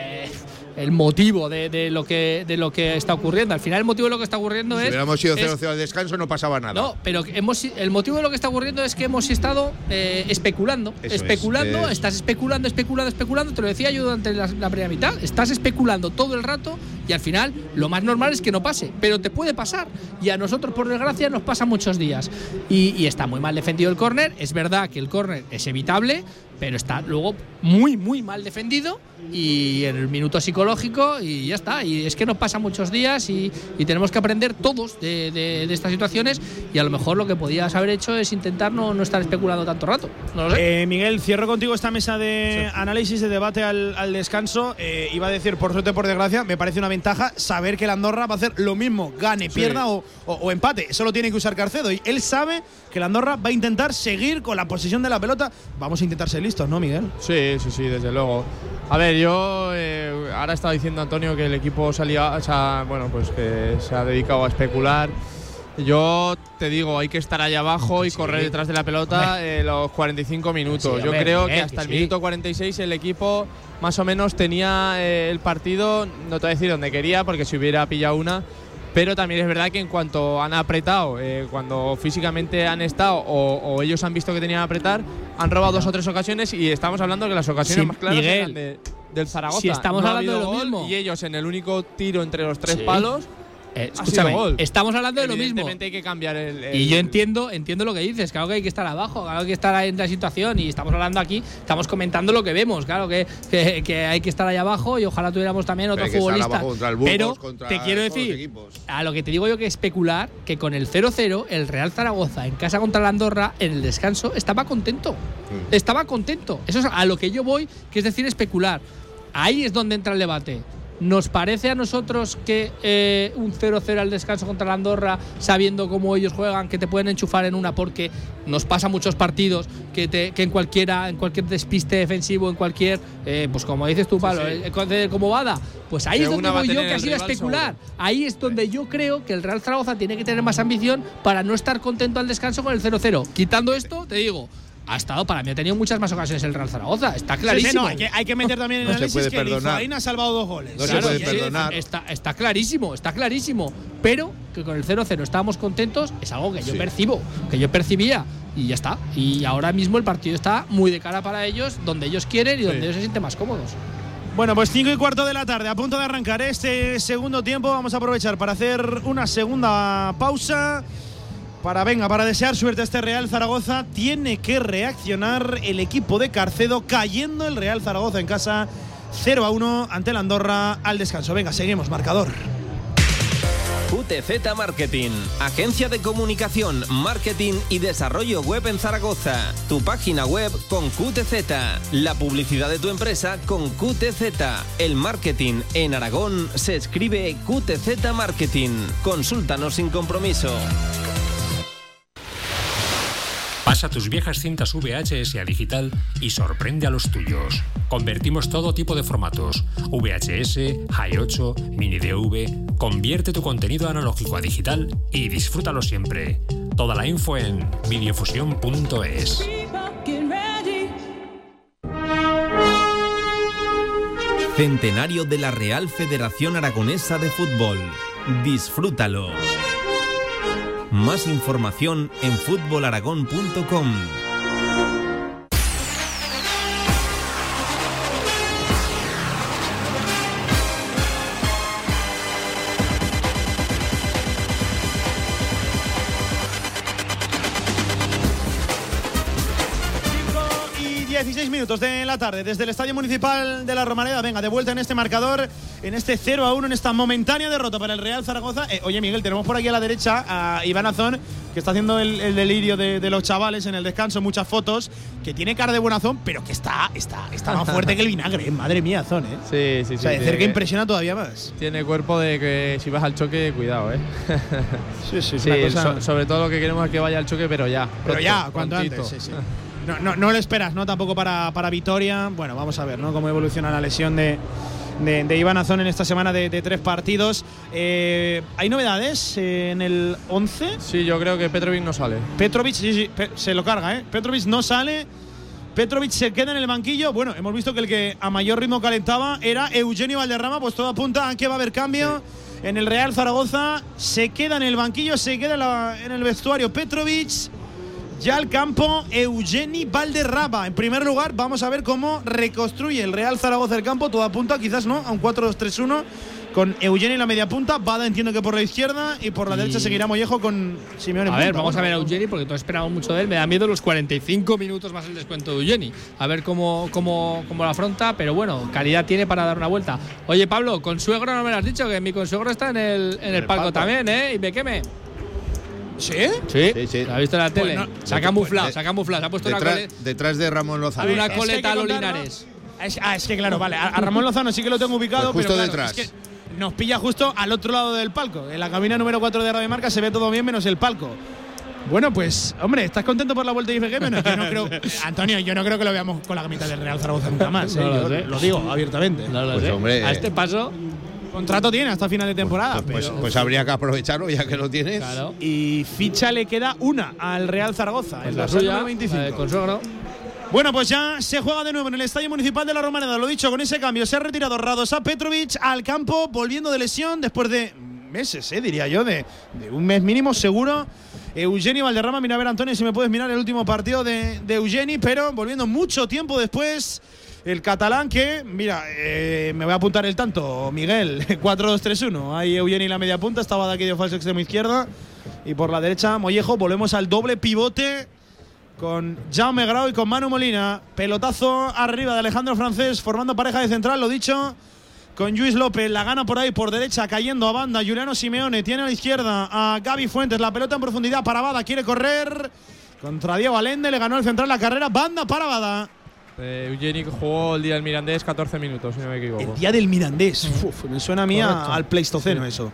el motivo de, de lo que, de lo que está ocurriendo. Al final, el motivo de lo que está ocurriendo Si es. hubiéramos ido es- 0-0 al descanso no pasaba nada. no, pero hemos, el motivo de lo que está ocurriendo es que hemos estado eh, especulando. Eso es, especulando, es. estás especulando, especulando, especulando. Te lo decía yo durante la, la primera mitad. Estás especulando todo el rato y al final lo más normal es que no pase. Pero te puede pasar. Y a nosotros, por desgracia, nos pasa muchos días. Y, y está muy mal defendido el córner. Es verdad que el córner es evitable, pero está luego muy, muy mal defendido. Y en el minuto psicológico y ya está. Y es que nos pasa muchos días y, y tenemos que aprender todos de, de- de estas situaciones. Y a lo mejor lo que podías haber hecho es intentar no, no estar especulando tanto rato. No lo sé. Eh, Miguel, cierro contigo esta mesa de análisis, de debate al, al descanso. Eh, iba a decir, por suerte, por desgracia, me parece una ventaja saber que la Andorra va a hacer lo mismo, gane, Sí. pierda o, o- o empate. Eso lo tiene que usar Carcedo. Y él sabe que la Andorra va a intentar seguir con la posesión de la pelota. Vamos a intentar ser listos, ¿no, Miguel? Sí, sí, sí, desde luego. A ver, yo eh, ahora estaba diciendo Antonio que el equipo salía, o sea, bueno, pues que se ha dedicado a especular. Yo te digo, hay que estar allá abajo y correr detrás de la pelota eh, los 45 minutos. Sí, yo creo que hasta el sí. minuto 46 el equipo más o menos tenía eh, el partido, no te voy a decir donde quería, porque si hubiera pillado una, pero también es verdad que en cuanto han apretado, eh, cuando físicamente han estado o, o ellos han visto que tenían que apretar, han robado dos o tres ocasiones y estamos hablando que las ocasiones Sí, más claras Miguel, eran de- del Zaragoza. si estamos No ha hablando de lo gol mismo. Y ellos en el único tiro entre los tres Sí. palos. Eh, ha escúchame, estamos hablando de lo mismo. Hay que cambiar el. el- Y yo entiendo, entiendo lo que dices, claro que hay que estar abajo, claro que hay que estar ahí en la situación y estamos hablando aquí, estamos comentando lo que vemos, claro que, que, que hay que estar ahí abajo y ojalá tuviéramos también Pero otro estar futbolista. abajo contra el Burgos, Pero contra te quiero decir, a lo que te digo yo que especular que con el 0-0 el Real Zaragoza en casa contra la Andorra en el descanso estaba contento. Mm. Estaba contento. Eso es a lo que yo voy, que es decir especular. Ahí es donde entra el debate. ¿Nos parece a nosotros que eh, un 0-0 al descanso contra la Andorra, sabiendo cómo ellos juegan, que te pueden enchufar en una? Porque nos pasa muchos partidos que, te- que en cualquiera, en cualquier despiste defensivo, en cualquier, eh, pues como dices tú, Pablo, sí. eh, conceder como Bada, pues ahí Que es donde voy yo que ha sido especular. seguro. Ahí es donde yo creo que el Real Zaragoza tiene que tener más ambición para no estar contento al descanso con el 0-0. Quitando esto, te digo, ha estado, para mí ha tenido muchas más ocasiones el Real Zaragoza, está Sí, sí, clarísimo. no, hay, que, hay que meter también en No el se análisis puede que. Izoain ha salvado dos goles. No se Claro, puede sí, perdonar. Está, está clarísimo, está clarísimo. Pero que con el 0-0 estábamos contentos es algo que yo Sí. percibo, que yo percibía. Y ya está. Y ahora mismo el partido está muy de cara para ellos, donde ellos quieren y donde ellos se sienten más cómodos. Bueno, pues 5 y cuarto de la tarde, a punto de arrancar este segundo tiempo. Vamos a aprovechar para hacer una segunda pausa. Para, venga, para desear suerte a este Real Zaragoza, tiene que reaccionar el equipo de Carcedo, cayendo el Real Zaragoza en casa 0 a 1 ante la Andorra al descanso. Venga, seguimos, marcador. QTZ Marketing, agencia de comunicación, marketing y desarrollo web en Zaragoza. Tu página web con QTZ, la publicidad de tu empresa con QTZ. El marketing en Aragón se escribe QTZ Marketing. Consúltanos sin compromiso. Pasa tus viejas cintas VHS a digital y sorprende a los tuyos. Convertimos todo tipo de formatos: VHS, Hi8, Mini DV. Convierte tu contenido analógico a digital y disfrútalo siempre. Toda la info en videofusión.es. Centenario de la Real Federación Aragonesa de Fútbol. Disfrútalo. Más información en fútbolaragón.com. 16 minutos de la tarde desde el Estadio Municipal de la Romareda. Venga, de vuelta en este marcador, en este 0 a 1, en esta momentánea derrota para el Real Zaragoza. Eh, oye, Miguel, tenemos por aquí a la derecha a Iván Azón, que está haciendo el, el delirio de, de los chavales en el descanso, muchas fotos, que tiene cara de buenazón, pero que está, está, está más fuerte que el vinagre. Madre mía, Azón, ¿eh? Sí, sí, sí. O sea, de cerca impresiona todavía más. Tiene cuerpo de que si vas al choque, cuidado, ¿eh? Sí, sí, una cosa- so- sobre todo lo que queremos es que vaya al choque, pero ya. Pero pronto, ya, cuanto prontito. antes, sí, sí. No, no, no lo esperas, ¿no? Tampoco para, para Vitoria. Bueno, vamos a ver, ¿no? Cómo evoluciona la lesión de, de, de Iván Azón en esta semana de, de tres partidos. Eh, ¿Hay novedades eh, en el 11? Sí, yo creo que Petrovic no sale. Petrovic, sí, sí, Pe- se lo carga, ¿eh? Petrovic no sale. Petrovic se queda en el banquillo. Bueno, hemos visto que el que a mayor ritmo calentaba era Eugenio Valderrama, pues todo apunta a que va a haber cambio. En el Real Zaragoza se queda en el banquillo, se queda en, la- en el vestuario Petrovic. Ya al campo, Eugeni Valderrama. En primer lugar, vamos a ver cómo reconstruye el Real Zaragoza el campo. Todo apunta, quizás no, a un 4-2-3-1. Con Eugeni en la media punta, Bada entiendo que por la izquierda y por la Y- derecha seguirá Mollejo con Simeone. A ver, punta. vamos a ver a Eugeni porque todos esperamos mucho de él. Me da miedo los 45 minutos más el descuento de Eugeni. A ver cómo, cómo, cómo lo afronta, pero bueno, calidad tiene para dar una vuelta. Oye, Pablo, consuegro no me lo has dicho, que mi consuegro está en el, en el, el palco, palco. también, ¿eh? Y me queme. ¿Sí? Sí, Sí, sí. ¿Lo has visto en la tele? Bueno, se ha camuflado, se ha camuflado. Se ha puesto una, Detrás, detrás de Ramón Lozano. una coleta a los. Linares. Es- ah, es que claro, vale. A, a Ramón Lozano sí que lo tengo ubicado, Pues justo pero claro, detrás. es que nos pilla justo al otro lado del palco. En la cabina número 4 de Radio Marca se ve todo bien menos el palco. Bueno, pues, hombre, ¿estás contento por la vuelta de IFG? Bueno, yo no creo, Antonio, yo no creo que lo veamos con la camiseta del Real Zaragoza nunca más. ¿eh? No lo Yo sé. lo digo abiertamente. No lo Pues, sé. hombre, a eh. este paso, Contrato tiene hasta final de temporada. Pues, pero- pues habría que aprovecharlo ya que lo tienes. claro. y ficha le queda una al Real Zaragoza. es el la suya, número 25. la del consuegro. Bueno, pues ya se juega de nuevo en el Estadio Municipal de la Romareda. Lo dicho, con ese cambio se ha retirado Radosa Petrovic al campo, volviendo de lesión después de meses, eh, diría yo, de, de un mes mínimo seguro. Eugenio Valderrama, mira a ver, Antonio, si me puedes mirar el último partido de, de Eugeni, pero volviendo mucho tiempo después. El catalán que, mira, eh, me voy a apuntar el tanto, Miguel, 4-2-3-1. Ahí Eugeni en la media punta, estaba de aquí falso extremo izquierda. Y por la derecha, Mollejo, volvemos al doble pivote con Jaume Grau y con Manu Molina. Pelotazo arriba de Alejandro Francés, formando pareja de central, lo dicho. Con Luis López, la gana por ahí por derecha, cayendo a banda. Juliano Simeone tiene a la izquierda a Gaby Fuentes, la pelota en profundidad para Bada, quiere correr. Contra Diego Alende, le ganó el central la carrera, banda para Bada. Eh, Eugeni jugó el día del Mirandés 14 minutos, si no me equivoco. El día del Mirandés, Uf, me suena a mí a- al Pleistoceno eso.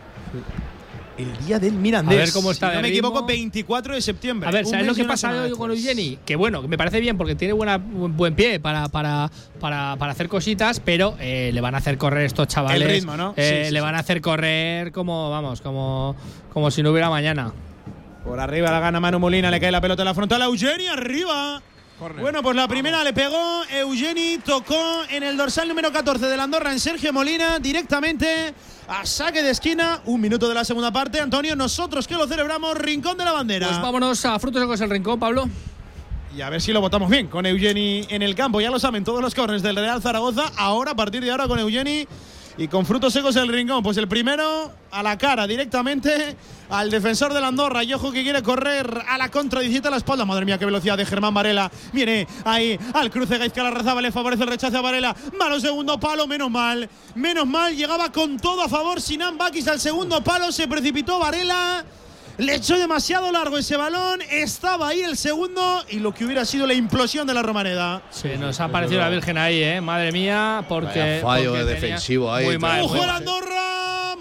El día del Mirandés. A ver cómo está Si no me ritmo. equivoco, 24 de septiembre. A ver, ¿sabes lo que pasa hoy con después. Eugeni? Que bueno, me parece bien porque tiene buena, buen pie para, para, para, para hacer cositas, pero eh, le van a hacer correr estos chavales. El ritmo, ¿no? Eh, Sí, sí, le sí. van a hacer correr como, vamos, como, como si no hubiera mañana. Por arriba la gana Manu Molina, le cae la pelota en la frontal a Eugeni, arriba. Bueno, pues la primera le pegó, Eugeni tocó en el dorsal número 14 de la Andorra en Sergio Molina directamente a saque de esquina. Un minuto de la segunda parte, Antonio, nosotros que lo celebramos, rincón de la bandera. Pues vámonos a Frutos Secos el Rincón, Pablo. Y a ver si lo votamos bien con Eugeni en el campo. Ya lo saben todos los corners del Real Zaragoza. Ahora, a partir de ahora, con Eugeni y con frutos secos el rincón. Pues el primero a la cara directamente al defensor del Andorra. Y ojo que quiere correr a la contra 17 a la espalda. Madre mía, qué velocidad de Germán Varela. Viene ahí al cruce Gaizka la rezaba. Le favorece el rechazo a Varela. Malo segundo palo, menos mal. Menos mal, llegaba con todo a favor. Sinan Bakis al segundo palo. Se precipitó Varela. Le echó demasiado largo ese balón. Estaba ahí el segundo y lo que hubiera sido la implosión de la Romareda. Se nos ha aparecido la Virgen ahí, ¿eh? Madre mía, porque. Vaya fallo porque de tenía- defensivo ahí. Muy mal. Ojo muy el mal. Andorra.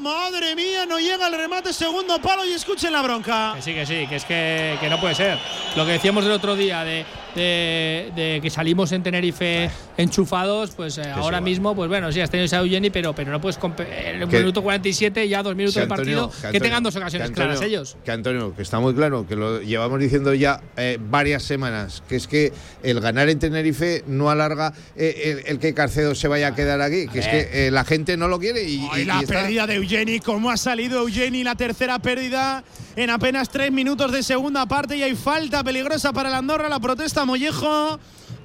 Madre mía, no llega el remate, segundo palo y escuchen la bronca. Que sí, que sí, que es que, que no puede ser. Lo que decíamos el otro día de, de, de que salimos en Tenerife enchufados, pues eh, ahora mismo, pues bueno, sí, has tenido esa Eugeni, pero, pero no puedes. En el minuto 47, ya dos minutos de partido, Antonio- que, Antonio- tengan dos ocasiones Antonio- claras ellos. Que Antonio, que está muy claro, que lo llevamos diciendo ya eh, varias semanas, que es que el ganar en Tenerife no alarga eh, el, el que Carcedo se vaya a quedar aquí, que es que eh, la gente no lo quiere y, Ay, y- la y está- pérdida de Eugeni, cómo ha salido Eugeni, la tercera pérdida en apenas tres minutos de segunda parte y hay falta peligrosa para el Andorra, la protesta Mollejo.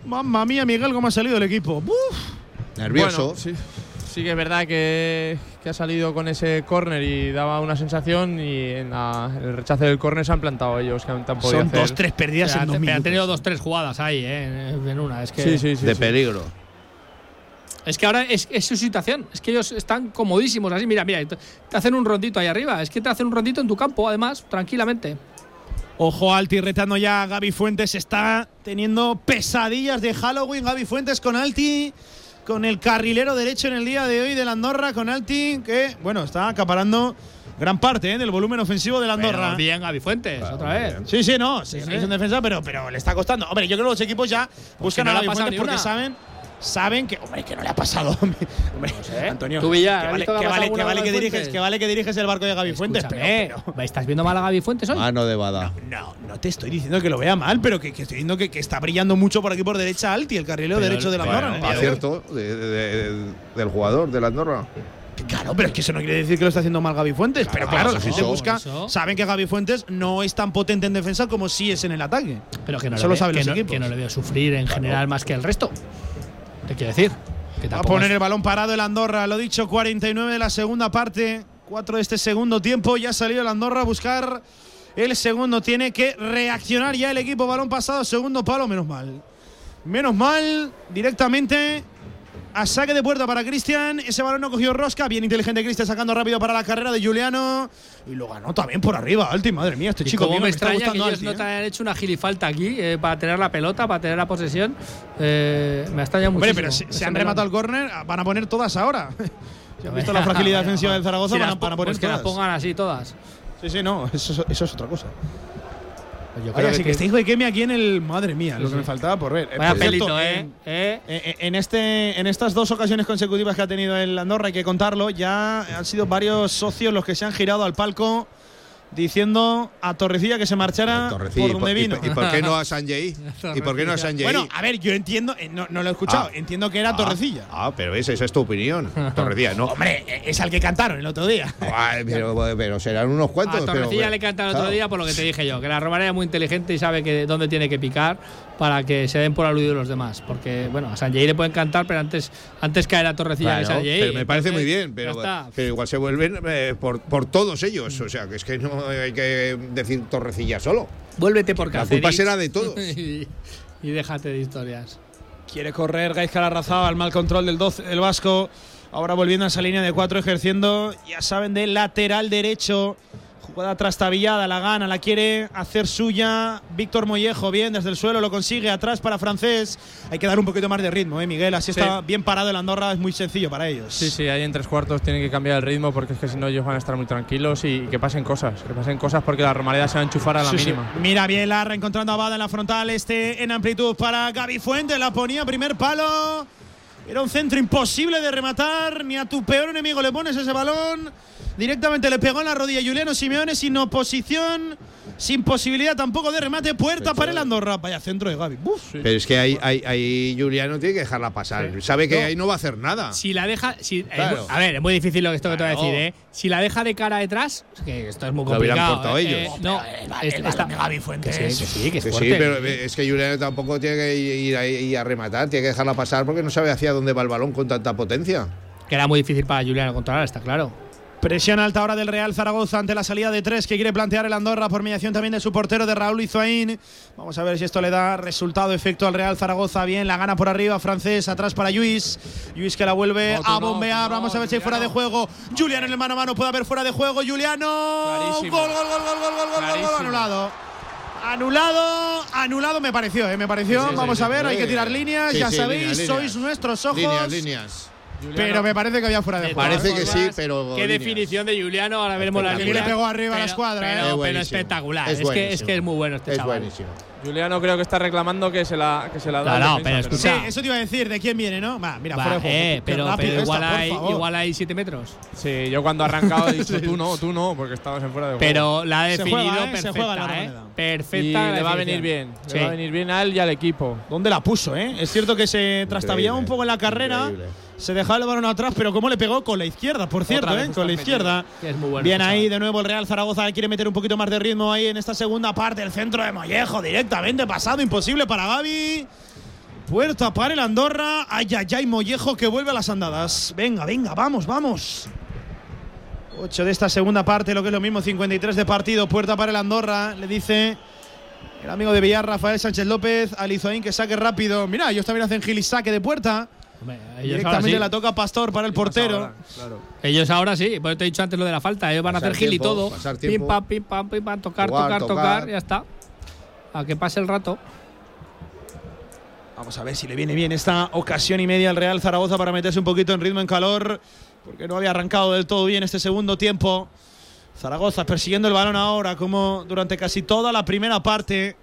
Mamma mía, Miguel, cómo ha salido el equipo. Uf. nervioso. Bueno, sí, sí que es verdad que, que ha salido con ese córner y daba una sensación y en, la- en el rechace del córner se han plantado ellos, que han, han Son hacer. dos, tres pérdidas en dos han minutos. tenido dos, tres jugadas ahí, eh, en en una. Es que, Sí, sí, sí. de sí. peligro. Es que ahora es, es su situación. Es que ellos están comodísimos así. Mira, mira, te hacen un rondito ahí arriba. Es que te hacen un rondito en tu campo, además, tranquilamente. Ojo Alti retando ya a Gaby Fuentes. Está teniendo pesadillas de Halloween. Gaby Fuentes con Alti. Con el carrilero derecho en el día de hoy de la Andorra. Con Alti, que, bueno, está acaparando gran parte eh, del volumen ofensivo de la Andorra. Pero bien, Gaby Fuentes, otra vez. Sí, sí, no. Sí, Sí, es sí. en defensa, pero, pero le está costando. Hombre, yo creo que los equipos ya buscan no a Gaby Fuentes porque una. saben. Saben que, hombre, que no le ha pasado. hombre, Antonio, Tú, Villar, que ¿has vale, que vale, vale diriges, que vale que diriges el barco de Gaby Fuentes, pero, Escúchame, pero- ¿Estás viendo mal a Gaby Fuentes hoy? Mano de Bada. No, no te estoy diciendo que lo vea mal, pero que, que estoy diciendo que, que está brillando mucho por aquí por derecha Alti, el carrilero Pero- derecho de la Andorra. hoy. Acierto de- de- de- del jugador de la Andorra. Claro, pero es que eso no quiere decir que lo está haciendo mal Gaby Fuentes. pero claro, la eso, gente busca. eso. Saben que Gaby Fuentes no es tan potente en defensa como sí es en el ataque. Pero que no, Eso lo ve- saben que los no- equipos. que no le veo sufrir en general más que el resto. Te quiero decir. Que Va a poner el balón parado el Andorra, lo dicho, 49 de la segunda parte, 4 de este segundo tiempo. Ya ha salido el Andorra a buscar el segundo. Tiene que reaccionar ya el equipo. Balón pasado, segundo palo, menos mal. Menos mal, directamente a saque de puerta para Cristian. Ese balón no cogió rosca. Bien inteligente Cristian sacando rápido para la carrera de Juliano. Y lo ganó también por arriba. Alti, madre mía, este Y chico cómo mío me está extraña que gustando ellos Alti, no ¿eh? te hayan hecho una gilifalta aquí eh, para tener la pelota, para tener la posesión. Eh, me ha extrañado Hombre, pero si, ese se han rematado el córner, van a poner todas ahora. Si han visto la fragilidad defensiva del Zaragoza, Si van a, van a po- poner pues que las todas. pongan así todas. Sí, sí, no, eso, eso es otra cosa. Yo Oye, creo así que que este hijo de Kemi aquí en el. Madre mía, lo que sí. me faltaba por ver. Eh, Vaya por cierto, pelito, ¿eh? En, ¿eh? en- en este, en estas dos ocasiones consecutivas que ha tenido el Andorra, hay que contarlo, ya han sido varios socios los que se han girado al palco diciendo a Torrecilla que se marchara Torrecilla, por ¿y donde y vino. por- ¿Y por qué no a Sanjay? ¿Y por qué no a Sanjay? Bueno, a ver, yo entiendo, eh, no, no lo he escuchado, Ah. entiendo que era Ah, Torrecilla. Ah, pero esa, esa es tu opinión. Torrecilla, no. Hombre, eh, es al que cantaron el otro día. Ay, pero, pero serán unos cuantos. A pero- Torrecilla le canta el otro día por lo que te dije yo, que la Romareda es muy inteligente y sabe que dónde tiene que picar para que se den por aludidos los demás. Porque, bueno, a Sanjay le pueden cantar, pero antes, antes caer a Torrecilla que Claro, Sanjay. pero me parece muy bien, pero, igual se vuelven eh, por, por todos ellos. O sea, que es que no hay que decir Torrecilla solo. Vuélvete por La Cáceres. culpa será de todos. y, y déjate de historias. Quiere correr Gaizka Larrazaba al mal control del 12, el Vasco. Ahora volviendo a esa línea de cuatro, ejerciendo, ya saben, de lateral derecho. Jugada trastabillada, la gana, la quiere hacer suya. Víctor Mollejo, bien, desde el suelo lo consigue. Atrás para Francés. Hay que dar un poquito más de ritmo, ¿eh, Miguel? Así Sí. está bien parado el Andorra, es muy sencillo para ellos. Sí, sí, ahí en tres cuartos tienen que cambiar el ritmo porque es que si no ellos van a estar muy tranquilos y, que pasen cosas, que pasen cosas porque la Romareda se va a enchufar a la Sí, sí. mínima. Mira bien Larra encontrando a Bada en la frontal. Este en amplitud para Gaby Fuentes. La ponía primer palo. Era un centro imposible de rematar. Ni a tu peor enemigo le pones ese balón. Directamente le pegó en la rodilla Juliano Simeone sin oposición. Sin posibilidad tampoco de remate. Puerta para el Andorra. Vaya centro de Gaby. Uf. Pero es que ahí, ahí, ahí Juliano tiene que dejarla pasar. Sabe que No. ahí no va a hacer nada. Si la deja. Si, eh, a ver, es muy difícil lo que esto que te voy a decir, ¿eh? Si la deja de cara detrás, que esto es muy Lo hubieran complicado. cortado eh, ellos. eh, no, es- está- Fuentes. Que sí, que sí, que es Que sí, fuerte. pero es que Juliano tampoco tiene que ir ahí a rematar, tiene que dejarla pasar porque no sabe hacia dónde va el balón con tanta potencia. Que era muy difícil para Juliano controlar, está claro. Presión alta ahora del Real Zaragoza ante la salida de tres que quiere plantear el Andorra por mediación también de su portero de Raúl Izuaín. Vamos a ver si esto le da resultado, efecto al Real Zaragoza. Bien, la gana por arriba, francés, atrás para Luis. Luis que la vuelve a bombear. Vamos a ver si hay fuera de juego. No. Juliano en el mano a mano puede haber fuera de juego. Juliano. Gol, gol, gol, gol, gol, gol, anulado. Anulado, anulado me pareció, ¿eh? me pareció. Vamos a ver, hay que tirar líneas, ya sabéis, sois nuestros ojos. Líneas, líneas pero me parece que había fuera de juego. Parece que sí, pero Qué líneas. definición de Juliano, ahora veremos la. Le pegó arriba a la Pero- escuadra, pero, ¿eh? pero espectacular. Es Es, que, es que es muy bueno este Es chaval. buenísimo. Juliano creo que está reclamando que se la, que se la da. No, no, defensa, pero Sí, escucha. eso te iba a decir, ¿de quién viene, no? Va, mira, Va, fuera de juego. eh, pero, rápido pero igual, hay, igual hay 7 metros. Sí, yo cuando ha arrancado he dicho tú no, tú no, porque estabas en fuera de juego. Pero la ha Se definido juega, ¿eh? Se perfecta, juega la ¿eh? Romareda. Perfecta. y la le va a venir bien. Sí. Le va a venir bien a él y al equipo. ¿Dónde la puso, eh? Es cierto que se trastabiaba un poco en la carrera. Increíble. Se dejaba el balón atrás, pero cómo le pegó con la izquierda, por cierto, ¿eh? Con la izquierda. Que es muy bueno Bien ahí, de nuevo el Real Zaragoza quiere meter un poquito más de ritmo ahí en esta segunda parte. El centro de Mollejo directamente pasado, imposible para Gaby. Puerta para el Andorra. Ay, ay, ay, Mollejo que vuelve a las andadas. Venga, venga, vamos, vamos. 8 de esta segunda parte, lo que es lo mismo, 53 de partido. Puerta para el Andorra. Le dice el amigo de Villar, Rafael Sánchez López, a Lizoín que saque rápido. Mira, ellos también hacen gil y saque de puerta. Hombre, Directamente sí. la toca Pastor para el portero. Ahora, claro. Ellos ahora sí, pues te he dicho antes lo de la falta. Ellos van a Pasar hacer gil y todo. pasar Pim pam, pim pam, pim pam, tocar, Jugar, tocar, tocar, tocar. ya está. A que pase el rato. Vamos a ver si le viene bien esta ocasión y media al Real Zaragoza para meterse un poquito en ritmo, en calor, porque no había arrancado del todo bien este segundo tiempo. Zaragoza persiguiendo el balón ahora, como durante casi toda la primera parte.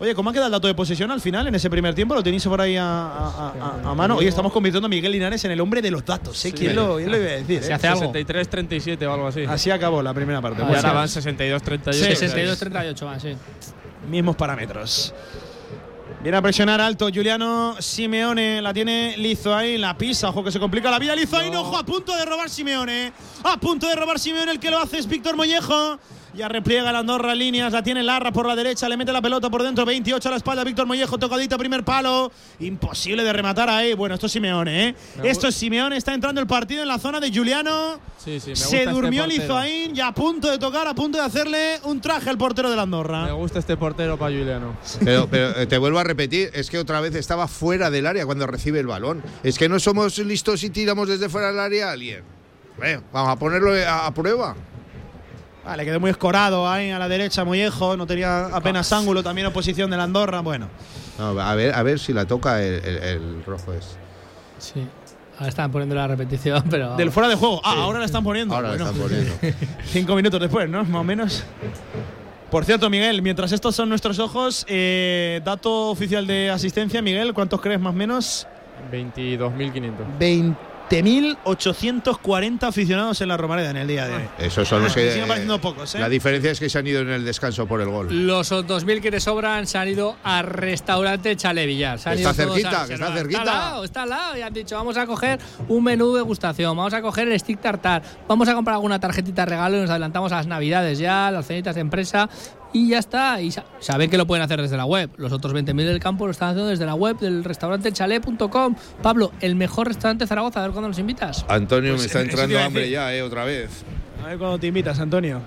Oye, ¿cómo ha quedado el dato de posesión al final en ese primer tiempo? ¿Lo tenéis por ahí a, a- a- a mano? Hoy estamos convirtiendo a Miguel Linares en el hombre de los datos. ¿eh? ¿Quién, lo, quién lo iba a decir? Se eh? hace algo. 63-37 o algo así. Así acabó la primera parte. Ah, Pues y ahora sí. van 62-38. Sí, 62-38 van, sí. mismos parámetros. Viene a presionar alto Juliano Simeone, la tiene Lizo ahí, la pisa, ojo que se complica la vida. Lizo ahí, ojo, a punto de robar Simeone. A punto de robar Simeone, el que lo hace es Víctor Mollejo. Ya repliega la Andorra líneas, la tiene Larra por la derecha, le mete la pelota por dentro, 28 a la espalda, Víctor Mollejo, tocadita, primer palo. Imposible de rematar ahí. Bueno, esto es Simeone, ¿eh? Me Esto es Simeone, está entrando el partido en la zona de Juliano. Sí, sí, me gusta Se este durmió portero. Lizoaín y a punto de tocar, a punto de hacerle un traje al portero de la Andorra. Me gusta este portero para Juliano. Pero, pero, eh, te vuelvo a repetir, es que otra vez estaba fuera del área cuando recibe el balón. Es que no somos listos y tiramos desde fuera del área a alguien. Bueno, vamos a ponerlo a, a prueba. Vale, quedó muy escorado ahí a la derecha, Mollejo. No tenía apenas ángulo, también oposición de la Andorra. Bueno, No, a ver, a ver si la toca el, el- el rojo es. Sí. Ahora están poniendo la repetición, pero. del fuera de juego. Ah, ahora la están poniendo. Ahora la están poniendo. Cinco minutos después, ¿no? Más o menos. Por cierto, Miguel, mientras estos son nuestros ojos, eh, dato oficial de asistencia, Miguel, ¿cuántos crees más o menos? 22.500. 20.840 aficionados en la Romareda en el día de hoy. Esos son los Me que. siguen pareciendo pocos, ¿eh? La diferencia es que se han ido en el descanso por el gol. Los 2.000 que te sobran se han ido al restaurante Chale Villar. Se han Está cerquita, que está cerquita. Está al lado, está al lado. Y han dicho, vamos a coger un menú de degustación, vamos a coger el stick tartar, vamos a comprar alguna tarjetita de regalo y nos adelantamos a las navidades ya, las cenitas de empresa y ya está. Y sa- saben que lo pueden hacer desde la web. Los otros 20.000 del campo lo están haciendo desde la web del restaurante chalet.com. Pablo, el mejor restaurante de Zaragoza, a ver cuándo nos invitas. Antonio, Pues me está entrando hambre decir. ya, eh, otra vez. A ver cuándo te invitas, Antonio.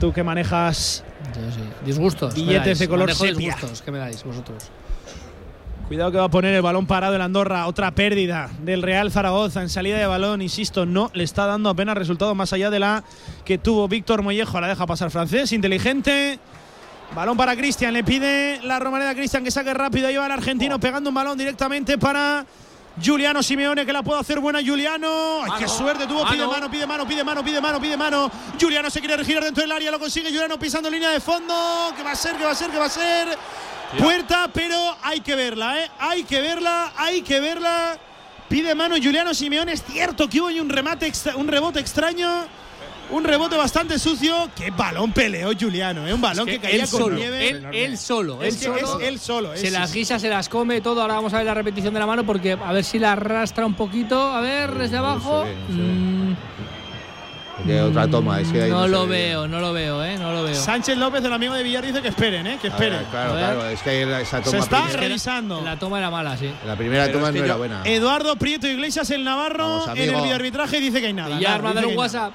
Tú que manejas Yo sí. Disgustos. Billetes de color Manejo sepia. disgustos. ¿Qué me dais vosotros? Cuidado que va a poner el balón parado el Andorra. Otra pérdida del Real Zaragoza en salida de balón. Insisto, no le está dando apenas resultado más allá de la que tuvo Víctor Mollejo. La deja pasar francés, inteligente. Balón para Cristian. Le pide la romaneda a Cristian que saque rápido. Ahí va el argentino pegando un balón directamente para Juliano Simeone que la puede hacer buena Juliano. Ay, qué suerte tuvo. Pide mano, pide mano, pide mano, pide mano, pide mano. Juliano se quiere girar dentro del área. Lo consigue Juliano pisando línea de fondo. ¿Qué va a ser? ¿Qué va a ser? ¿Qué va a ser? Puerta, pero hay que verla, ¿eh? Hay que verla, hay que verla. Pide mano Juliano Simeone. Es cierto que hubo un remate, un rebote extraño. Un rebote bastante sucio. Qué balón peleó Juliano, ¿eh? Un balón Es que, que caía él con solo, nieve. él, él solo, Es él que solo. es él solo. Se las guisa, se las come todo. Ahora vamos a ver la repetición de la mano porque a ver si la arrastra un poquito. A ver, desde abajo. no. Mm, Que otra toma, es que ahí no lo ve. veo, no lo veo, eh, no lo veo. Sánchez López, el amigo de Villar, dice que esperen, ¿eh? Que esperen. ver, claro, claro, es que esa toma Se está primera- revisando. La toma era mala, sí. la primera Pero toma es que no era buena. Eduardo Prieto Iglesias, el Navarro, Vamos, en el videoarbitraje dice que hay nada. Mandar dice un. WhatsApp.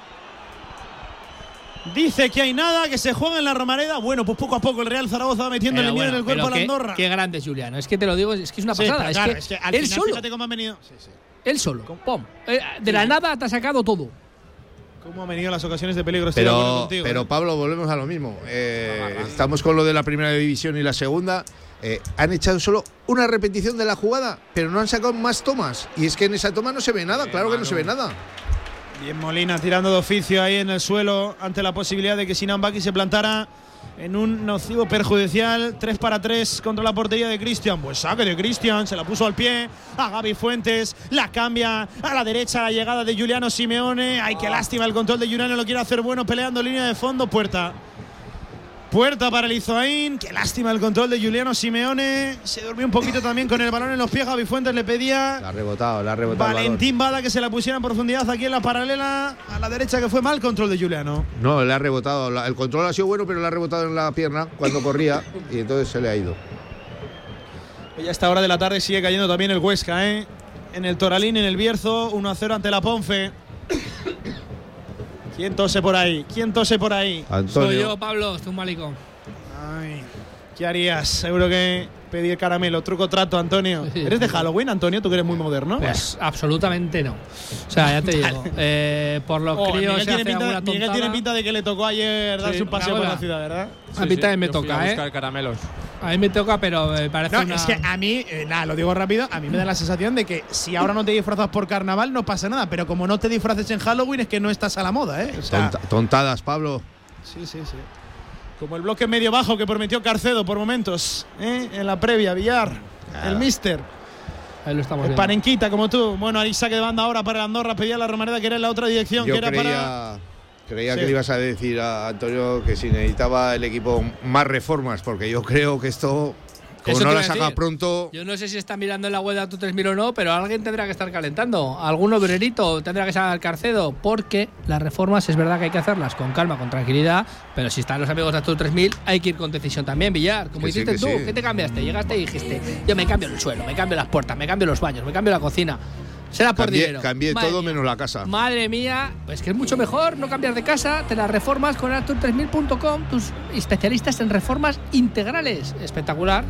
Dice que hay nada, que se juega en la Romareda. Bueno, pues poco a poco el Real Zaragoza va metiendo Pero el miedo en bueno, el cuerpo a la Andorra. Qué grande Juliano. Es que te lo digo, es que es una Sí, pasada. pero es, claro, que es que al él final, solo, fíjate cómo han venido. Sí, sí. él solo. Pum. Eh, De la nada te ha sacado todo. Cómo han venido las ocasiones de peligro. Pero, contigo, pero ¿eh? Pablo, volvemos a lo mismo. Eh, estamos con lo de la primera división y la segunda. eh, han echado solo una repetición de la jugada, pero no han sacado más tomas. Y es que en esa toma no se ve nada, claro que no se ve nada. Bien Molina tirando de oficio ahí en el suelo ante la posibilidad de que Sinan Baki se plantara en un nocivo perjudicial. 3 para 3 contra la portería de Cristian. Pues saque de Cristian, se la puso al pie a Gaby Fuentes, la cambia a la derecha la llegada de Juliano Simeone. Ay, qué lástima el control de Juliano, lo quiere hacer bueno peleando línea de fondo, puerta. Puerta para el Izoain. Qué lástima el control de Juliano Simeone. Se durmió un poquito también con el balón en los pies. Gaby Fuentes le pedía. La ha rebotado, la ha rebotado. Valentín Bada que se la pusiera en profundidad aquí en la paralela. A la derecha que fue mal control de Juliano. No, le ha rebotado. El control ha sido bueno, pero le ha rebotado en la pierna cuando corría y entonces se le ha ido. Y a esta hora de la tarde sigue cayendo también el Huesca, ¿eh? En el Toralín, en el Bierzo, 1 a 0 ante la Ponfe. ¿Quién tose por ahí? ¿Quién tose por ahí? Soy yo, Pablo, estoy un malico. Ay, ¿qué harías? Seguro que pedir caramelo, truco trato, Antonio. ¿Eres de Halloween, Antonio? ¿Tú que eres muy moderno? Pues absolutamente no. O sea, ya te digo, eh, por los Oh, críos Miguel, se tiene hace pinta, alguna Miguel tontada. tiene pinta de que le tocó ayer darse Sí, un paseo por la ciudad, ¿verdad? A mí también me yo fui toca, a ¿eh? buscar caramelos. A mí me toca, pero me parece No, una... es que a mí, eh, nada, lo digo rápido, a mí me da la sensación de que si ahora no te disfrazas por carnaval no pasa nada, pero como no te disfraces en Halloween es que no estás a la moda, ¿eh? O sea, Tonta- tontadas, Pablo. Sí, sí, sí. Como el bloque medio bajo que prometió Carcedo por momentos, ¿eh? En la previa, Villar, el Mister. Ahí lo estamos El viendo. panenquita como tú. Bueno, ahí saque de banda ahora para Andorra, pedía la Romareda que era en la otra dirección, Yo que era para. creía, creía Sí. que le ibas a decir a Antonio que si necesitaba el equipo más reformas, porque yo creo que esto, como no la saca pronto, Yo no sé si está mirando en la web de Auto 3000 o no, pero alguien tendrá que estar calentando. Algún obrerito tendrá que sacar Carcedo, porque las reformas es verdad que hay que hacerlas con calma, con tranquilidad, pero si están los amigos de Auto 3000 hay que ir con decisión también, Villar. Como Que sí, hiciste que tú, sí. ¿qué te cambiaste? Llegaste y dijiste, yo me cambio el suelo, me cambio las puertas, me cambio los baños, me cambio la cocina. Será por cambié, dinero. cambié Madre todo mía. menos la casa. Madre mía, pues que es mucho mejor no cambiar de casa, te las reformas con Artur3000.com, tus especialistas en reformas integrales. Espectacular.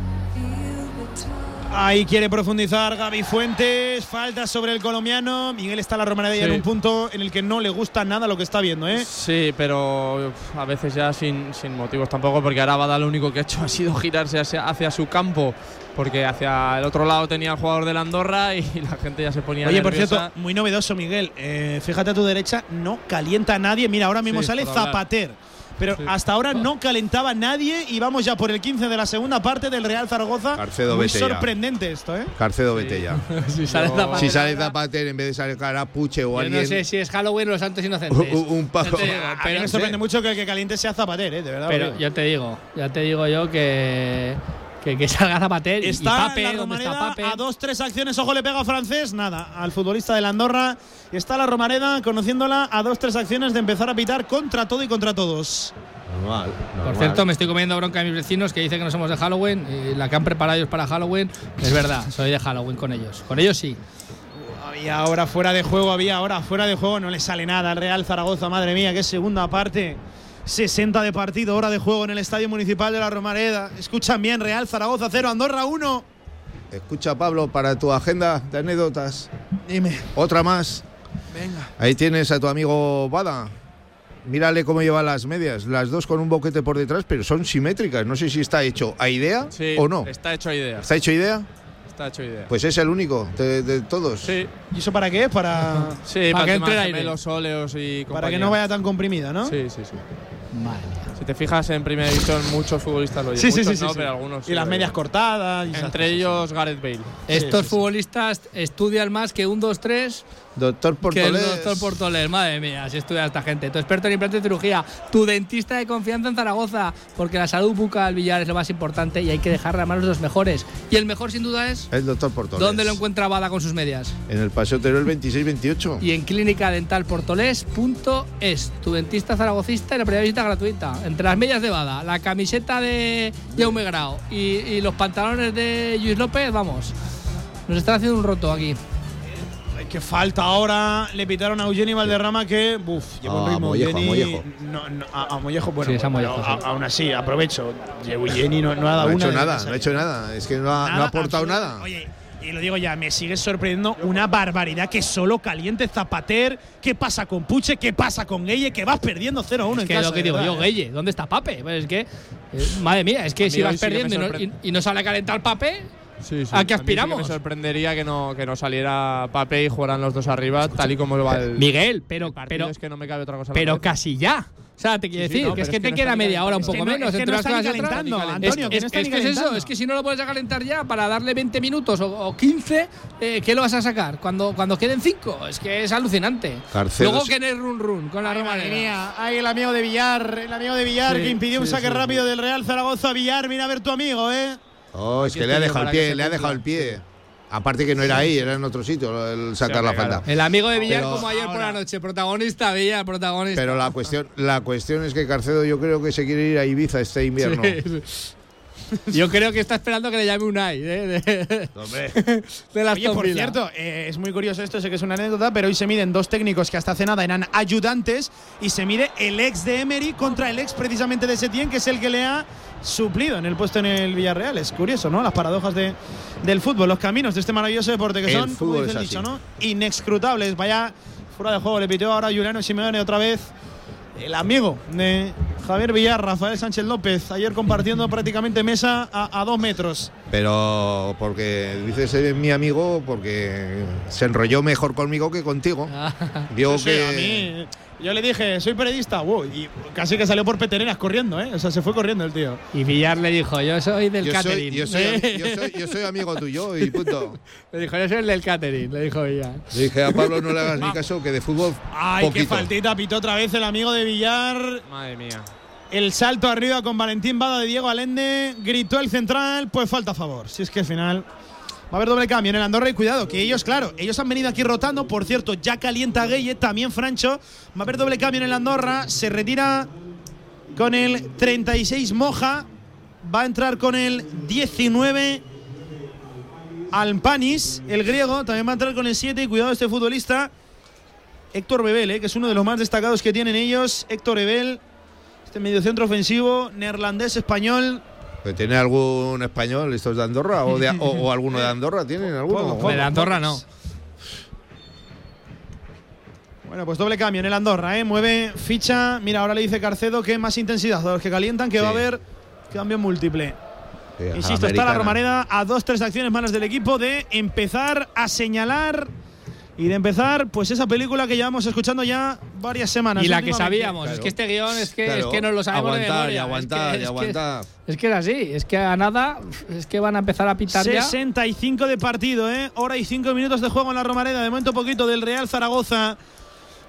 Ahí quiere profundizar Gaby Fuentes. Falta sobre el colombiano. Miguel está la Romareda ya Sí. en un punto en el que no le gusta nada lo que está viendo, ¿eh? Sí, pero uf, a veces ya sin, sin motivos tampoco, porque ahora Bada lo único que ha hecho ha sido girarse hacia, hacia su campo, porque hacia el otro lado tenía el jugador de la Andorra y la gente ya se ponía Oye, por cierto, muy novedoso, Miguel. Eh, fíjate a tu derecha, no calienta a nadie. Mira, ahora mismo Sí, sale. Zapater. Pero hasta ahora no calentaba a nadie y vamos ya por el 15 de la segunda parte del Real Zaragoza. Carcedo, muy sorprendente esto, ¿eh? Carcedo, vete ya. si sale Zapater si sale Zapater en vez de salir Carapuche o Yo alguien. no sé si es Halloween o los Santos Inocentes. Un- un A mí pero me sorprende mucho que el que caliente sea Zapater, ¿eh? De verdad. pero ya te digo, ya te digo yo que, que, que salga Zapater y- Pape, la ¿dónde está Romareda Pape? a dos, tres acciones. Ojo, le pega a francés. Nada, al futbolista de la Andorra. Está la Romareda conociéndola a dos, tres acciones de empezar a pitar contra todo y contra todos. Normal, Por cierto, me estoy comiendo bronca a mis vecinos que dicen que no somos de Halloween y la que han preparado ellos para Halloween. Es verdad, soy de Halloween con ellos. Con ellos sí. Había ahora fuera de juego, había ahora fuera de juego. No le sale nada al Real Zaragoza. Madre mía, qué segunda parte. 60 de partido, hora de juego en el Estadio Municipal de la Romareda. Escuchan bien, Real Zaragoza 0, Andorra 1. Escucha, Pablo, para tu agenda de anécdotas. Dime. Otra más. Venga. Ahí tienes a tu amigo Bada. Mírale cómo lleva las medias, las dos con un boquete por detrás, pero son simétricas. No sé si está hecho a idea Sí, o no. Está hecho a idea. ¿Está hecho a idea? Está hecho a idea. Pues es el único de, de todos. Sí. ¿Y eso para qué? Para, Sí, para para, que entre aire. gemelos, óleos y Para que compañía. no vaya tan comprimida, ¿no? Sí, sí, sí. Madre mía. Si te fijas en primera división, muchos futbolistas lo llevan. Sí, sí, Muchos sí, sí, no, sí. pero algunos. Y sí las lo medias cortadas. y Entre cosas. ellos Gareth Bale. Estos sí, sí. futbolistas estudian más que un 2-3 Doctor que el Portolés. doctor Portoler. Madre mía, si estudia esta gente. Tu experto en implantes de cirugía, tu dentista de confianza en Zaragoza, porque la salud bucal billar es lo más importante y hay que dejarla a manos de los mejores. Y el mejor, sin duda, es. El doctor Portolés. ¿Dónde lo encuentra Bada con sus medias? En el Paseo Teruel 26-28. Y en clínicadentalportoles.es, tu dentista zaragocista y la primera visita gratuita. Entre las medias de Bada, la camiseta de Jaume Grau y, y los pantalones de Luis López, vamos. Nos están haciendo un roto aquí. Ay, qué falta ahora. Le pitaron a Eugeni Valderrama que. Buf, lleva Ah, un ritmo. Mollejo, a Mollejo. No, no, a, a Mollejo, bueno. Sí, es a Mollejo, a- sí. aún así, aprovecho. Eugeni no, no ha No dado ha una. hecho de nada, no ha hecho nada. Es que no ha, no ha Nada, aportado absoluta- nada. Oye, y lo digo ya, me sigue sorprendiendo una barbaridad que solo caliente Zapater. ¿Qué pasa con Puche? ¿Qué pasa con Gueye? Que vas perdiendo 0-1 en Es que casa. lo que digo verdad, yo, ¿eh? Gueye, ¿dónde está Pape? Pues es que, eh, madre mía, es que si vas perdiendo y no, sorpre- y- y no sale a calentar Pape, Sí, sí. ¿a qué mí sí que aspiramos? me sorprendería que no, que no saliera Pape y jugaran los dos arriba, tal y como va el. Miguel, pero, pero, es que no me cabe otra cosa. pero casi ya. O sea, te quiero Sí, sí, decir no, que es que es que te no queda media hora, un poco menos. es que entre no unas está ni cosas y otras. calentando, Antonio, es, es ni que es eso, es que si no lo puedes calentar ya para darle 20 minutos o, o 15, eh, ¿qué lo vas a sacar? Cuando, cuando queden 5. Es que es alucinante. Luego que en el run run con la Ay, madre Romareda. mía, ahí el amigo de Villar, el amigo de Villar Sí, que impidió un saque sí, rápido del Real Zaragoza. Villar, mira a ver tu amigo, ¿eh? Oh, es que le ha dejado el pie, le ha dejado el pie. Aparte que no era ahí, era en otro sitio el sacar Sí, la falta. El amigo de Villar, Pero- como ayer por la noche, protagonista, Villar, protagonista. Pero la cuestión, la cuestión es que Carcedo yo creo que se quiere ir a Ibiza este invierno. Sí, sí. Yo creo que está esperando que le llame Unai. ¿eh? De, Hombre. de las Oye, por cierto, eh, es muy curioso esto, sé que es una anécdota, pero hoy se miden dos técnicos que hasta hace nada eran ayudantes y se mide el ex de Emery contra el ex precisamente de Setién, que es el que le ha suplido en el puesto en el Villarreal. Es curioso, ¿no? Las paradojas de, del fútbol, los caminos de este maravilloso deporte que El son, como fútbol es dicho. ¿no? Inescrutables. Vaya fuera de juego, le pitió ahora Juliano Simeone otra vez. El amigo de Javier Villar, Rafael Sánchez López, ayer compartiendo prácticamente mesa a, a dos metros. Pero porque dices es mi amigo porque se enrolló mejor conmigo que contigo. Vio Sí, sí, que a mí, yo le dije, soy periodista, wow, y casi que salió por peteneras corriendo, ¿eh? O sea, se fue corriendo el tío. Y Villar le dijo, yo soy del yo soy, catering. yo, soy, yo, soy, yo soy amigo tuyo y punto. le dijo, yo soy el del catering, le dijo Villar. Le dije a Pablo no le hagas ni caso que de fútbol Ay, qué faltita, pitó otra vez el amigo de Villar. Madre mía. El salto arriba con Valentín Bada de Diego Alende. Gritó el central, pues falta a favor. Si es que al final va a haber doble cambio en el Andorra y cuidado, que ellos, claro, ellos han venido aquí rotando. Por cierto, ya calienta Gueye, también Francho. Va a haber doble cambio en el Andorra. Se retira con el 36 Moja. Va a entrar con el 19 Alpanis, el griego. También va a entrar con el 7. Y cuidado este futbolista. Héctor Bebel, eh, que es uno de los más destacados que tienen ellos. Héctor Bebel, este mediocentro ofensivo, neerlandés, español. ¿Pero ¿Tiene algún español estos de Andorra o, de- o- o alguno de Andorra? ¿Tienen alguno? Poco, de Andorra no. Bueno, pues doble cambio en el Andorra, ¿eh? Mueve ficha. Mira, ahora le dice Carcedo que más intensidad. De los que calientan, que va a haber cambio múltiple. Sí, a Insisto, está la. Romareda a dos, tres acciones manos del equipo de empezar a señalar y de empezar, pues esa película que llevamos escuchando ya varias semanas. Y la que sabíamos, es que este guion es que, Claro. es que no lo sabemos de Aguantar y memoria. aguantar es que, y es que- aguantar. Es que es así, es que a nada, es que van a empezar a pitar ya. 65 de partido, ¿eh? Hora y 5 minutos de juego en la Romareda. De momento poquito del Real Zaragoza.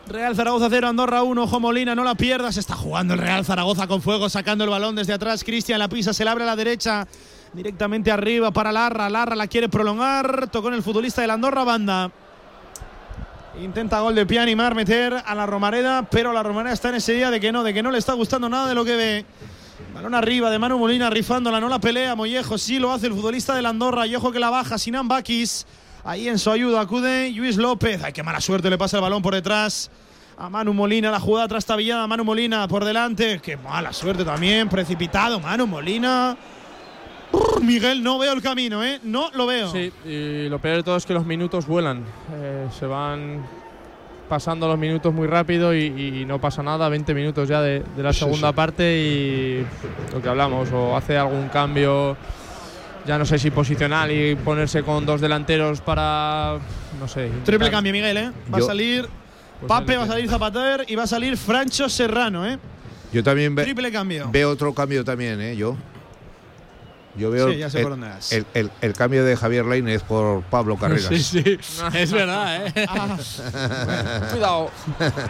Real Zaragoza 0, Andorra 1, Ojo Molina, no la pierdas. Está jugando el Real Zaragoza con fuego, sacando el balón desde atrás. Cristian la pisa, se le abre a la derecha, directamente arriba para Larra. Larra la quiere prolongar. Tocó en el futbolista del Andorra, banda. Intenta gol de pie animar, meter a la Romareda, pero la Romareda está en ese día de que no, de que no le está gustando nada de lo que ve. Balón arriba de Manu Molina rifándola, no la pelea. Mollejo sí lo hace el futbolista del Andorra. Y ojo que la baja Sinan Bakis. Ahí en su ayuda acude Luis López. Ay, qué mala suerte le pasa el balón por detrás. A Manu Molina, la jugada trastabillada. Manu Molina por delante. Qué mala suerte también. Precipitado Manu Molina. Miguel, no veo el camino, ¿eh? No lo veo. Sí, y lo peor de todo es que los minutos vuelan. Eh, se van pasando los minutos muy rápido y, y no pasa nada. 20 minutos ya de, de la Sí, segunda sí. parte y lo que hablamos, o hace algún cambio, ya no sé si posicional y ponerse con dos delanteros para, no sé. Triple cambio, Miguel, ¿eh? Va a salir Pues Pape, va a salir Zapater y va a salir Francho Serrano, ¿eh? Yo también ve- Triple cambio. veo otro cambio también, ¿eh? Yo. Yo veo Sí, ya sé el, por dónde vas. el- el- el cambio de Javier Lainez por Pablo Carreras. Sí, sí, es verdad, ¿eh? Cuidado.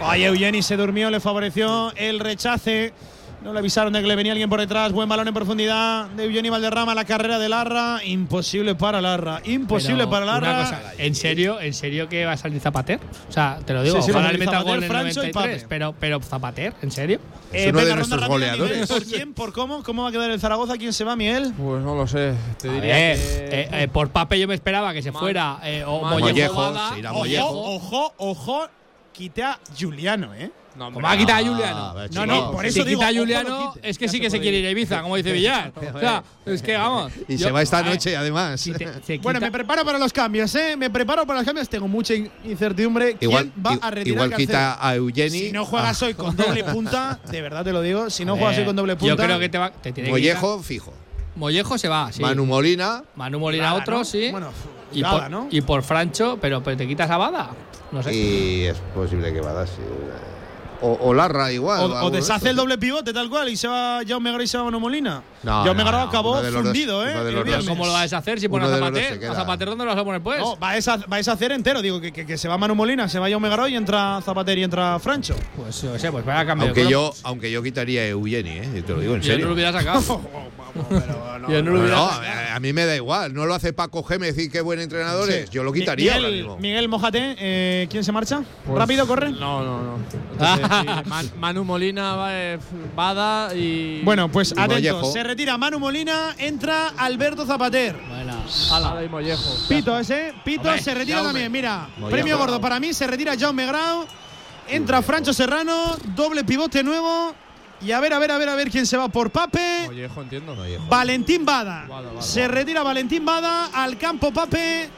Ay, Eugeni se durmió, le favoreció el rechace. No le avisaron de que le venía alguien por detrás. Buen balón en profundidad de Eugeni Valderrama. La carrera de Larra. Imposible para Larra. Imposible Pero para Larra. Una cosa, ¿en serio, ¿en serio que va a salir Zapater? O sea, te lo digo, Sí, sí, ojalá le Zapater, gol en el Francho y 93, Pape. pero, pero Zapater, ¿en serio? Es uno de nuestros goleadores. ¿Por quién? ¿Por cómo? ¿Cómo va a quedar el Zaragoza? ¿Quién se va, Miguel? Pues no lo sé. Te A diría ver, que- eh, eh, por Pape yo me esperaba que se Mal. fuera eh, o. Mollejo Mollejo, Bada. se irá Ojo, Mollejo. ojo, ojo. Quite a Juliano, ¿eh? Como ha quitado a Juliano. a ver, no, chico. no, por eso Si quita a quita a Juliano, es que sí que se quiere ir a Ibiza, como dice Villar. O sea, es que vamos. Y yo- se va esta noche, además. si te- se Bueno, me preparo para los cambios, ¿eh? Me preparo para los cambios. Tengo mucha in- incertidumbre. ¿Quién Igual, va a retirar igual quita a Eugeni. Si no juegas a- hoy con doble punta, de verdad te lo digo, si no juegas hoy con doble punta. Yo creo que te, va, te tiene que Mollejo, quitar- fijo. Mollejo se va, sí. Manu Molina. Manu Molina Bada, otro, ¿no? sí. Bueno, y, Bada, por, ¿no? y por Francho, pero, pero te quitas a Bada. No sé. Y es posible que vaya así. O, o Larra igual. O, o alguno de deshace el doble pivote tal cual y se va Jaume Gara y se va Manu Molina. No, Jaume no, Gara no, acabó dos- fundido, ¿eh? ¿Cómo lo vas a deshacer si pones Uno a de los dos Zapater? se queda. ¿A Zapater dónde lo vas a poner pues? No, vais a, vais a hacer entero. Digo que, que, que se va Manu Molina, se va Jaume Gara y entra Zapater y entra Francho. Pues yo sé, pues vaya cambio. Aunque de yo, aunque yo quitaría a Eugeni, ¿eh? Y te lo digo en Yo no serio. lo hubiera sacado. Yo no lo No, hubiera no, sacado. a a mí me da igual. No lo hace Paco Gémez y qué buen entrenador Sí. es. Yo lo quitaría ahora Miguel, mismo. Miguel Mojate, eh, ¿quién se marcha? Pues- ¿Rápido, corre? No, no, no. Entonces, sí, Manu Molina, eh, Bada y. Bueno, pues Y atentos. Mollejo. Se retira Manu Molina, entra Alberto Zapater. Bueno, Bada y Mollejo. Pito ese, Pito Hombre, se retira Jaume. también. Mira, Mollejo. premio gordo para mí, se retira Jaume Grau. Entra Francho Serrano, doble pivote nuevo. Y a ver, a ver, a ver, a ver quién se va por Pape. Mollejo, entiendo. Valentín Bada. Bada, Bada. Se retira Valentín Bada al campo Pape.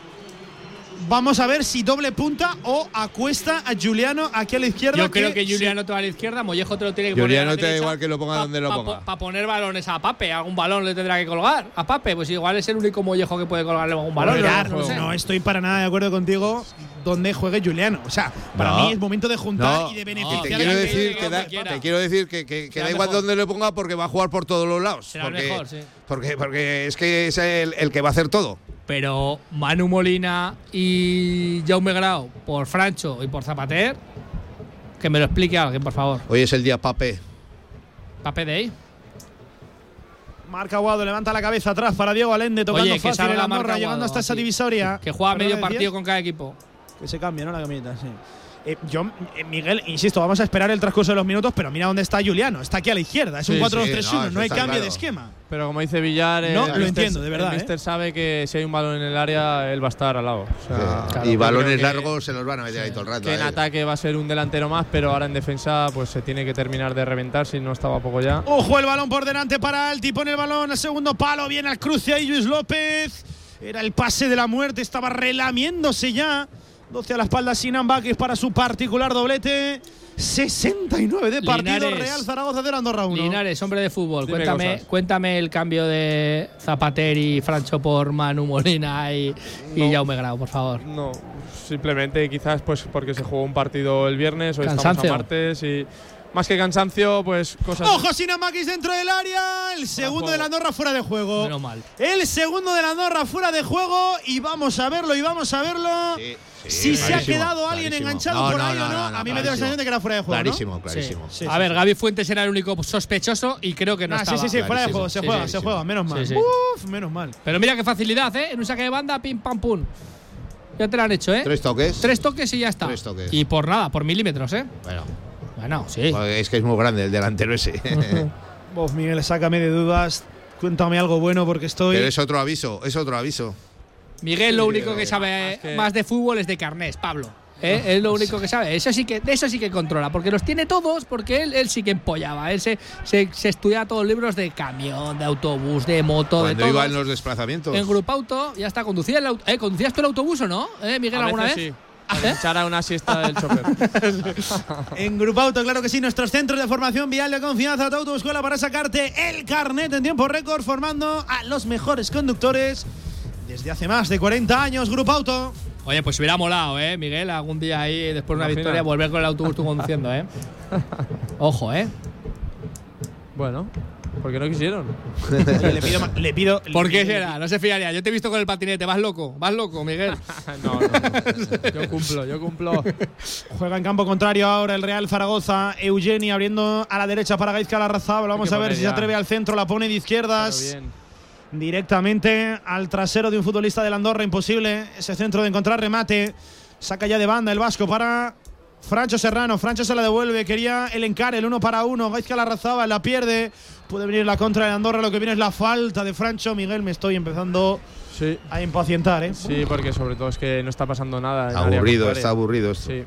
Vamos a ver si doble punta o acuesta a Juliano aquí a la izquierda. Yo creo que Juliano te va a la izquierda, Mollejo te lo tiene que poner. Juliano a la te da igual que lo ponga donde lo ponga. Para poner balones a Pape, algún balón le tendrá que colgar. A Pape, pues igual es el único Mollejo que puede colgarle algún balón. Mirar, no lo sé. no estoy para nada de acuerdo contigo donde juegue Juliano. O sea, para No. mí es momento de juntar No, y de beneficiar. te quiero decir que que, da- donde quiera. te quiero decir que, que- que Será da igual mejor. donde le ponga porque va a jugar por todos los lados. Será porque, mejor, sí. Porque, porque es que es el, el que va a hacer todo. Pero Manu Molina y Jaume Grau por Francho y por Zapater, que me lo explique alguien, por favor. Hoy es el día Pape. Pape de ahí. Marca Guado, levanta la cabeza atrás para Diego Alende, tocando Oye, que fácil el Andorra, Marca llegando hasta esa divisoria. Que juega ¿Perdón, medio partido con cada equipo. Que se cambia, ¿no? La camiseta, sí. Eh, yo, eh, Miguel, insisto, vamos a esperar el transcurso de los minutos, pero mira dónde está Juliano. Está aquí a la izquierda. Es un Sí, 4-2-3-1, sí, no, hay cambio claro. de esquema. Pero como dice Villar, eh, No, el lo mister- entiendo, de verdad, El mister eh. sabe que si hay un balón en el área, él va a estar al lado. O sea, Sí. claro, y balones que- largos se los van a meter ahí todo el rato. Que en ataque va a ser un delantero más, pero ahora en defensa pues se tiene que terminar de reventar si no estaba poco ya. Ojo el balón por delante para Alti, pone el balón al segundo palo, viene al cruce ahí Luis López. Era el pase de la muerte, estaba relamiéndose ya. 12 a la espalda Sinan Bakis para su particular doblete. 69 de partido Linares. Real Zaragoza 0 Andorra 1. Linares, hombre de fútbol, Dime cuéntame, cosas. cuéntame el cambio de Zapater y Francho por Manu Molina y, y No. Jaume Grau, por favor. No, simplemente quizás pues porque se jugó un partido el viernes, hoy estamos Cansancio. a martes y más que cansancio, pues cosas. Ojo Sinan Bakis dentro del área. El segundo de la Andorra fuera de juego. Menos mal. El segundo de la Andorra fuera de juego. Y vamos a verlo, y vamos a verlo. Sí, sí, si se ha quedado alguien clarísimo. enganchado No, por no, ahí no, o no, no, no, a mí me dio la sensación de que era fuera de juego. ¿no? Clarísimo, clarísimo. Sí, a sí, ver, sí. Gaby Fuentes era el único sospechoso y creo que no Ah, sí, estaba. sí, sí, fuera de juego, se Sí, juega, sí, se sí. juega, menos mal. Sí, sí. Uf, menos mal. Pero mira qué facilidad, ¿eh? En un saque de banda, pim, pam, pum. Ya te lo han hecho, ¿eh? Tres toques. Tres toques y ya está. Tres toques. Y por nada, por milímetros, ¿eh? Bueno, Bueno, sí. es que es muy grande el delantero ese. Vos, Miguel, sácame de dudas. Cuéntame algo bueno porque estoy. Pero es otro aviso, es otro aviso. Miguel lo único que sabe que- más de fútbol es de carnés, Pablo. ¿eh? Es lo único que sabe. Eso sí que, de eso sí que controla, porque los tiene todos, porque él, él sí que empollaba. Él se, se, se estudia todos los libros de camión, de autobús, de moto, Cuando de iba todo. en los desplazamientos. En Grupo Auto, ya está. ¿Conducía el auto, eh, ¿Conducías tú el autobús o no, eh, Miguel, a alguna vez? veces sí. Echar a una siesta del chofer. En Grupo Auto, claro que sí, nuestros centros de formación vial de confianza, tu autoescuela para sacarte el carnet en tiempo récord, formando a los mejores conductores desde hace más de 40 años. Grupo Auto. Oye, pues hubiera molado, ¿eh, Miguel? Algún día ahí, después de una Imagina. victoria, volver con el autobús tú conduciendo, ¿eh? Ojo, ¿eh? bueno, porque no quisieron. Oye, le pido. Le pido ¿Por qué será? No se fiaría. Yo te he visto con el patinete. Vas loco, vas loco, Miguel. no, no, no. Yo cumplo, yo cumplo. Juega en campo contrario ahora el Real Zaragoza. Eugeni abriendo a la derecha para Gaizka Larrazábal. Vamos a ver si se atreve al centro. La pone de izquierdas. bien. Directamente al trasero de un futbolista del Andorra. Imposible ese centro de encontrar remate. Saca ya de banda el Vasco para Francho Serrano. Francho se la devuelve. Quería el encare, el uno para uno. Gaizka Larrazábal la pierde. Puede venir la contra de Andorra. Lo que viene es la falta de Francho. Miguel, me estoy empezando Sí. a impacientar, ¿eh? Sí, porque sobre todo es que no está pasando nada. en área Aburrido, está aburrido esto. Sí.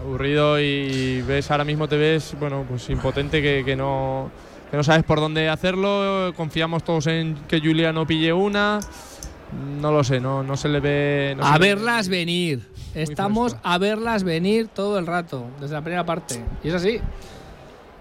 aburrido y ves ahora mismo te ves, bueno, pues impotente que, que no que no sabes por dónde hacerlo. Confiamos todos en que Julia no pille una. No lo sé, no, no se le ve. no a le ve- verlas venir. Estamos a verlas venir todo el rato, desde la primera parte. Y es así.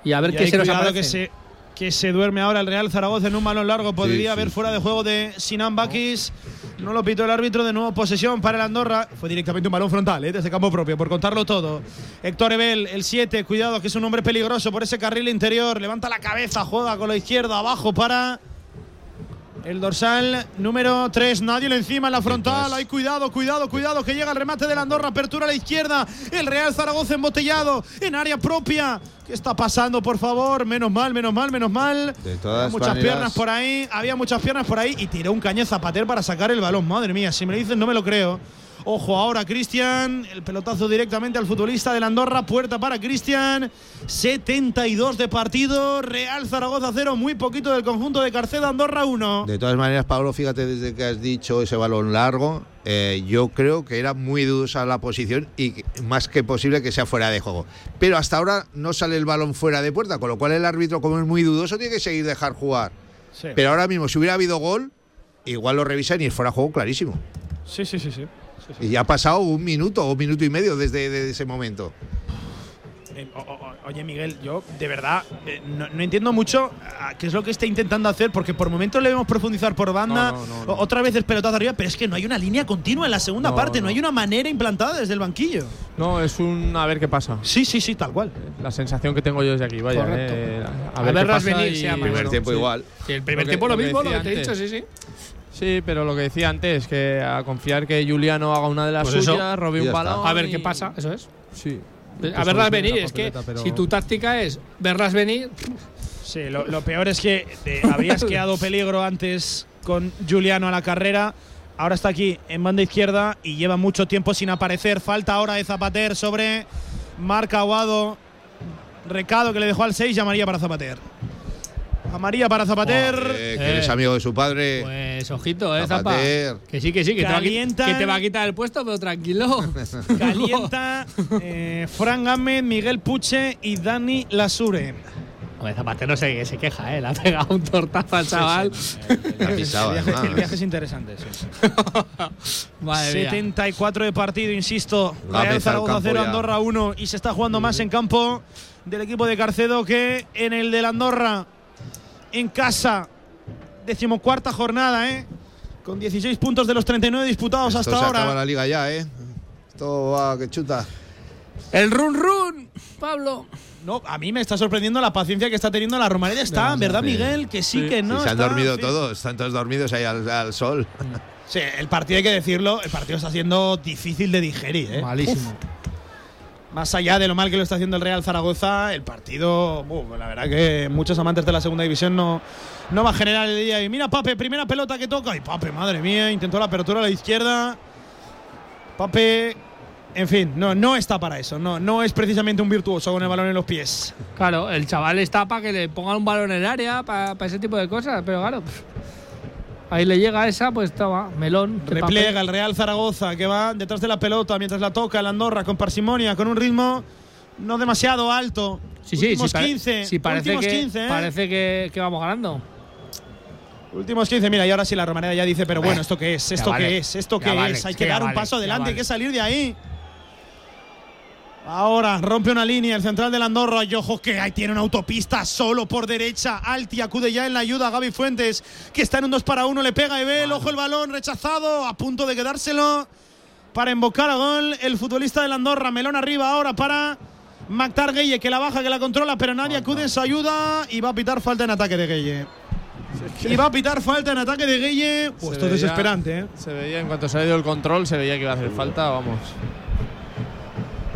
Y a ver Y qué se nos aparece. que se, que se duerme ahora el Real Zaragoza en un balón largo. Podría sí, haber fuera de juego de Sinan Bakis. No lo pitó el árbitro. De nuevo posesión para el Andorra. Fue directamente un balón frontal, ¿eh? desde campo propio, por contarlo todo. Héctor Ebel, el 7. Cuidado, que es un hombre peligroso por ese carril interior. Levanta la cabeza, juega con la izquierda abajo para. El dorsal número 3, nadie le encima en la frontal. Hay cuidado, cuidado, cuidado, que llega el remate del Andorra. Apertura a la izquierda. El Real Zaragoza embotellado en área propia. ¿Qué está pasando, por favor? Menos mal, menos mal, menos mal. De todas Había muchas maneras- piernas por ahí, había muchas piernas por ahí y tiró un caño Zapater para sacar el balón. Madre mía, si me lo dices no me lo creo. Ojo ahora, Cristian. El pelotazo directamente al futbolista del Andorra. Puerta para Cristian. 72 de partido. Real Zaragoza 0. Muy poquito del conjunto de Carcedo. Andorra 1. De todas maneras, Pablo, fíjate desde que has dicho ese balón largo, eh, yo creo que era muy dudosa la posición y más que posible que sea fuera de juego. Pero hasta ahora no sale el balón fuera de puerta, con lo cual el árbitro, como es muy dudoso, tiene que seguir dejar jugar. Sí. Pero ahora mismo, si hubiera habido gol, igual lo revisan y es fuera de juego clarísimo. Sí, sí, sí, sí. Sí, sí. Y ya ha pasado un minuto o un minuto y medio desde de ese momento. Eh, o- o- oye, Miguel, yo de verdad eh, no, no entiendo mucho ah, qué es lo que está intentando hacer, porque por momentos le vemos profundizar por banda, No, no, no, no. o- otra vez el pelotazo arriba, pero es que no hay una línea continua en la segunda No, parte, no. no. hay una manera implantada desde el banquillo. No, es un a ver qué pasa. Sí, sí, sí, tal cual. La sensación que tengo yo desde aquí, vaya. Correcto. eh, A a, ver qué pasa venir, y-. Primer tiempo sí. igual. Sí, el primer tiempo lo, mismo, lo que te he dicho, sí, sí. Sí, pero lo que decía antes, que a confiar que Juliano haga una de las Pues suyas, robe un balón. A ver y- qué pasa, eso es. Sí. A verlas venir, es que pero- si tu táctica es verlas venir, Sí, lo, lo peor es que te habrías quedado peligro antes con Juliano a la carrera. Ahora está aquí en banda izquierda y lleva mucho tiempo sin aparecer. Falta ahora de Zapater sobre Marca Aguado. Recado que le dejó al 6 y amarilla para Zapater. Amarilla para Zapater. Eh, que eres amigo de su padre. pues ojito, eh, Zapa. Zapater. Que sí, que sí, que te, va Calientan. que te va a quitar el puesto, pero tranquilo. Calienta eh, Fran Gámez, Miguel Puche y Dani Lasure. Hombre, Zapatero se, se queja, ¿eh? Le ha pegado un tortazo al chaval. La pisaba, el, viaje, además. el viaje es interesante. sí, sí. Madre mía. 74 de partido, insisto. Gámez Real al Zaragoza campo 0, ya. Andorra 1. Y se está jugando más en campo del equipo de Carcedo que en el del Andorra. En casa. Decimocuarta jornada, ¿eh? Con 16 puntos de los 39 disputados Esto hasta se acaba ahora. la liga ya, ¿eh? Esto va que chuta. El run run, Pablo. No, a mí me está sorprendiendo la paciencia que está teniendo la Romareda. Está, ¿verdad, Miguel? Que sí, Sí. que no. Sí, se han está- dormido sí. todos, están todos dormidos ahí al, al sol. Sí, el partido hay que decirlo. El partido está siendo difícil de digerir, ¿eh? Malísimo. Más allá de lo mal que lo está haciendo el Real Zaragoza, el partido, la verdad que muchos amantes de la segunda división no, no va a generar el día. Y mira, Pape, primera pelota que toca. Y Pape, madre mía, intentó la apertura a la izquierda. Pape, en fin, no, no está para eso. No, no es precisamente un virtuoso con el balón en los pies. Claro, el chaval está para que le pongan un balón en el área, para ese tipo de cosas, pero claro. Ahí le llega esa, pues toma, melón. papel. el Real Zaragoza que va detrás de la pelota mientras la toca el Andorra con parsimonia, con un ritmo no demasiado alto. Sí, sí, últimos sí, pare- 15. sí, parece, últimos que, 15, ¿eh? parece que, que vamos ganando. Últimos 15, mira, y ahora sí la Romareda ya dice, pero bueno, ¿esto qué es? ¿Esto qué vale, es? ¿Esto qué vale, es? Hay que dar un paso adelante, hay que salir de ahí. Ahora rompe una línea el central del Andorra y ojo que ahí tiene una autopista solo por derecha. Alti acude ya en la ayuda a Gaby Fuentes que está en un 2 para 1, le pega a Ebel, ojo el balón rechazado, a punto de quedárselo para invocar a gol el futbolista del Andorra. Melón arriba ahora para Mactar Gueye que la baja, que la controla, pero nadie acude en su ayuda y va a pitar falta en ataque de Gueye. Y va a pitar falta en ataque de Gueye. Pues esto es desesperante, ¿eh? Se veía, en cuanto se ha ido el control, se veía que iba a hacer falta, vamos.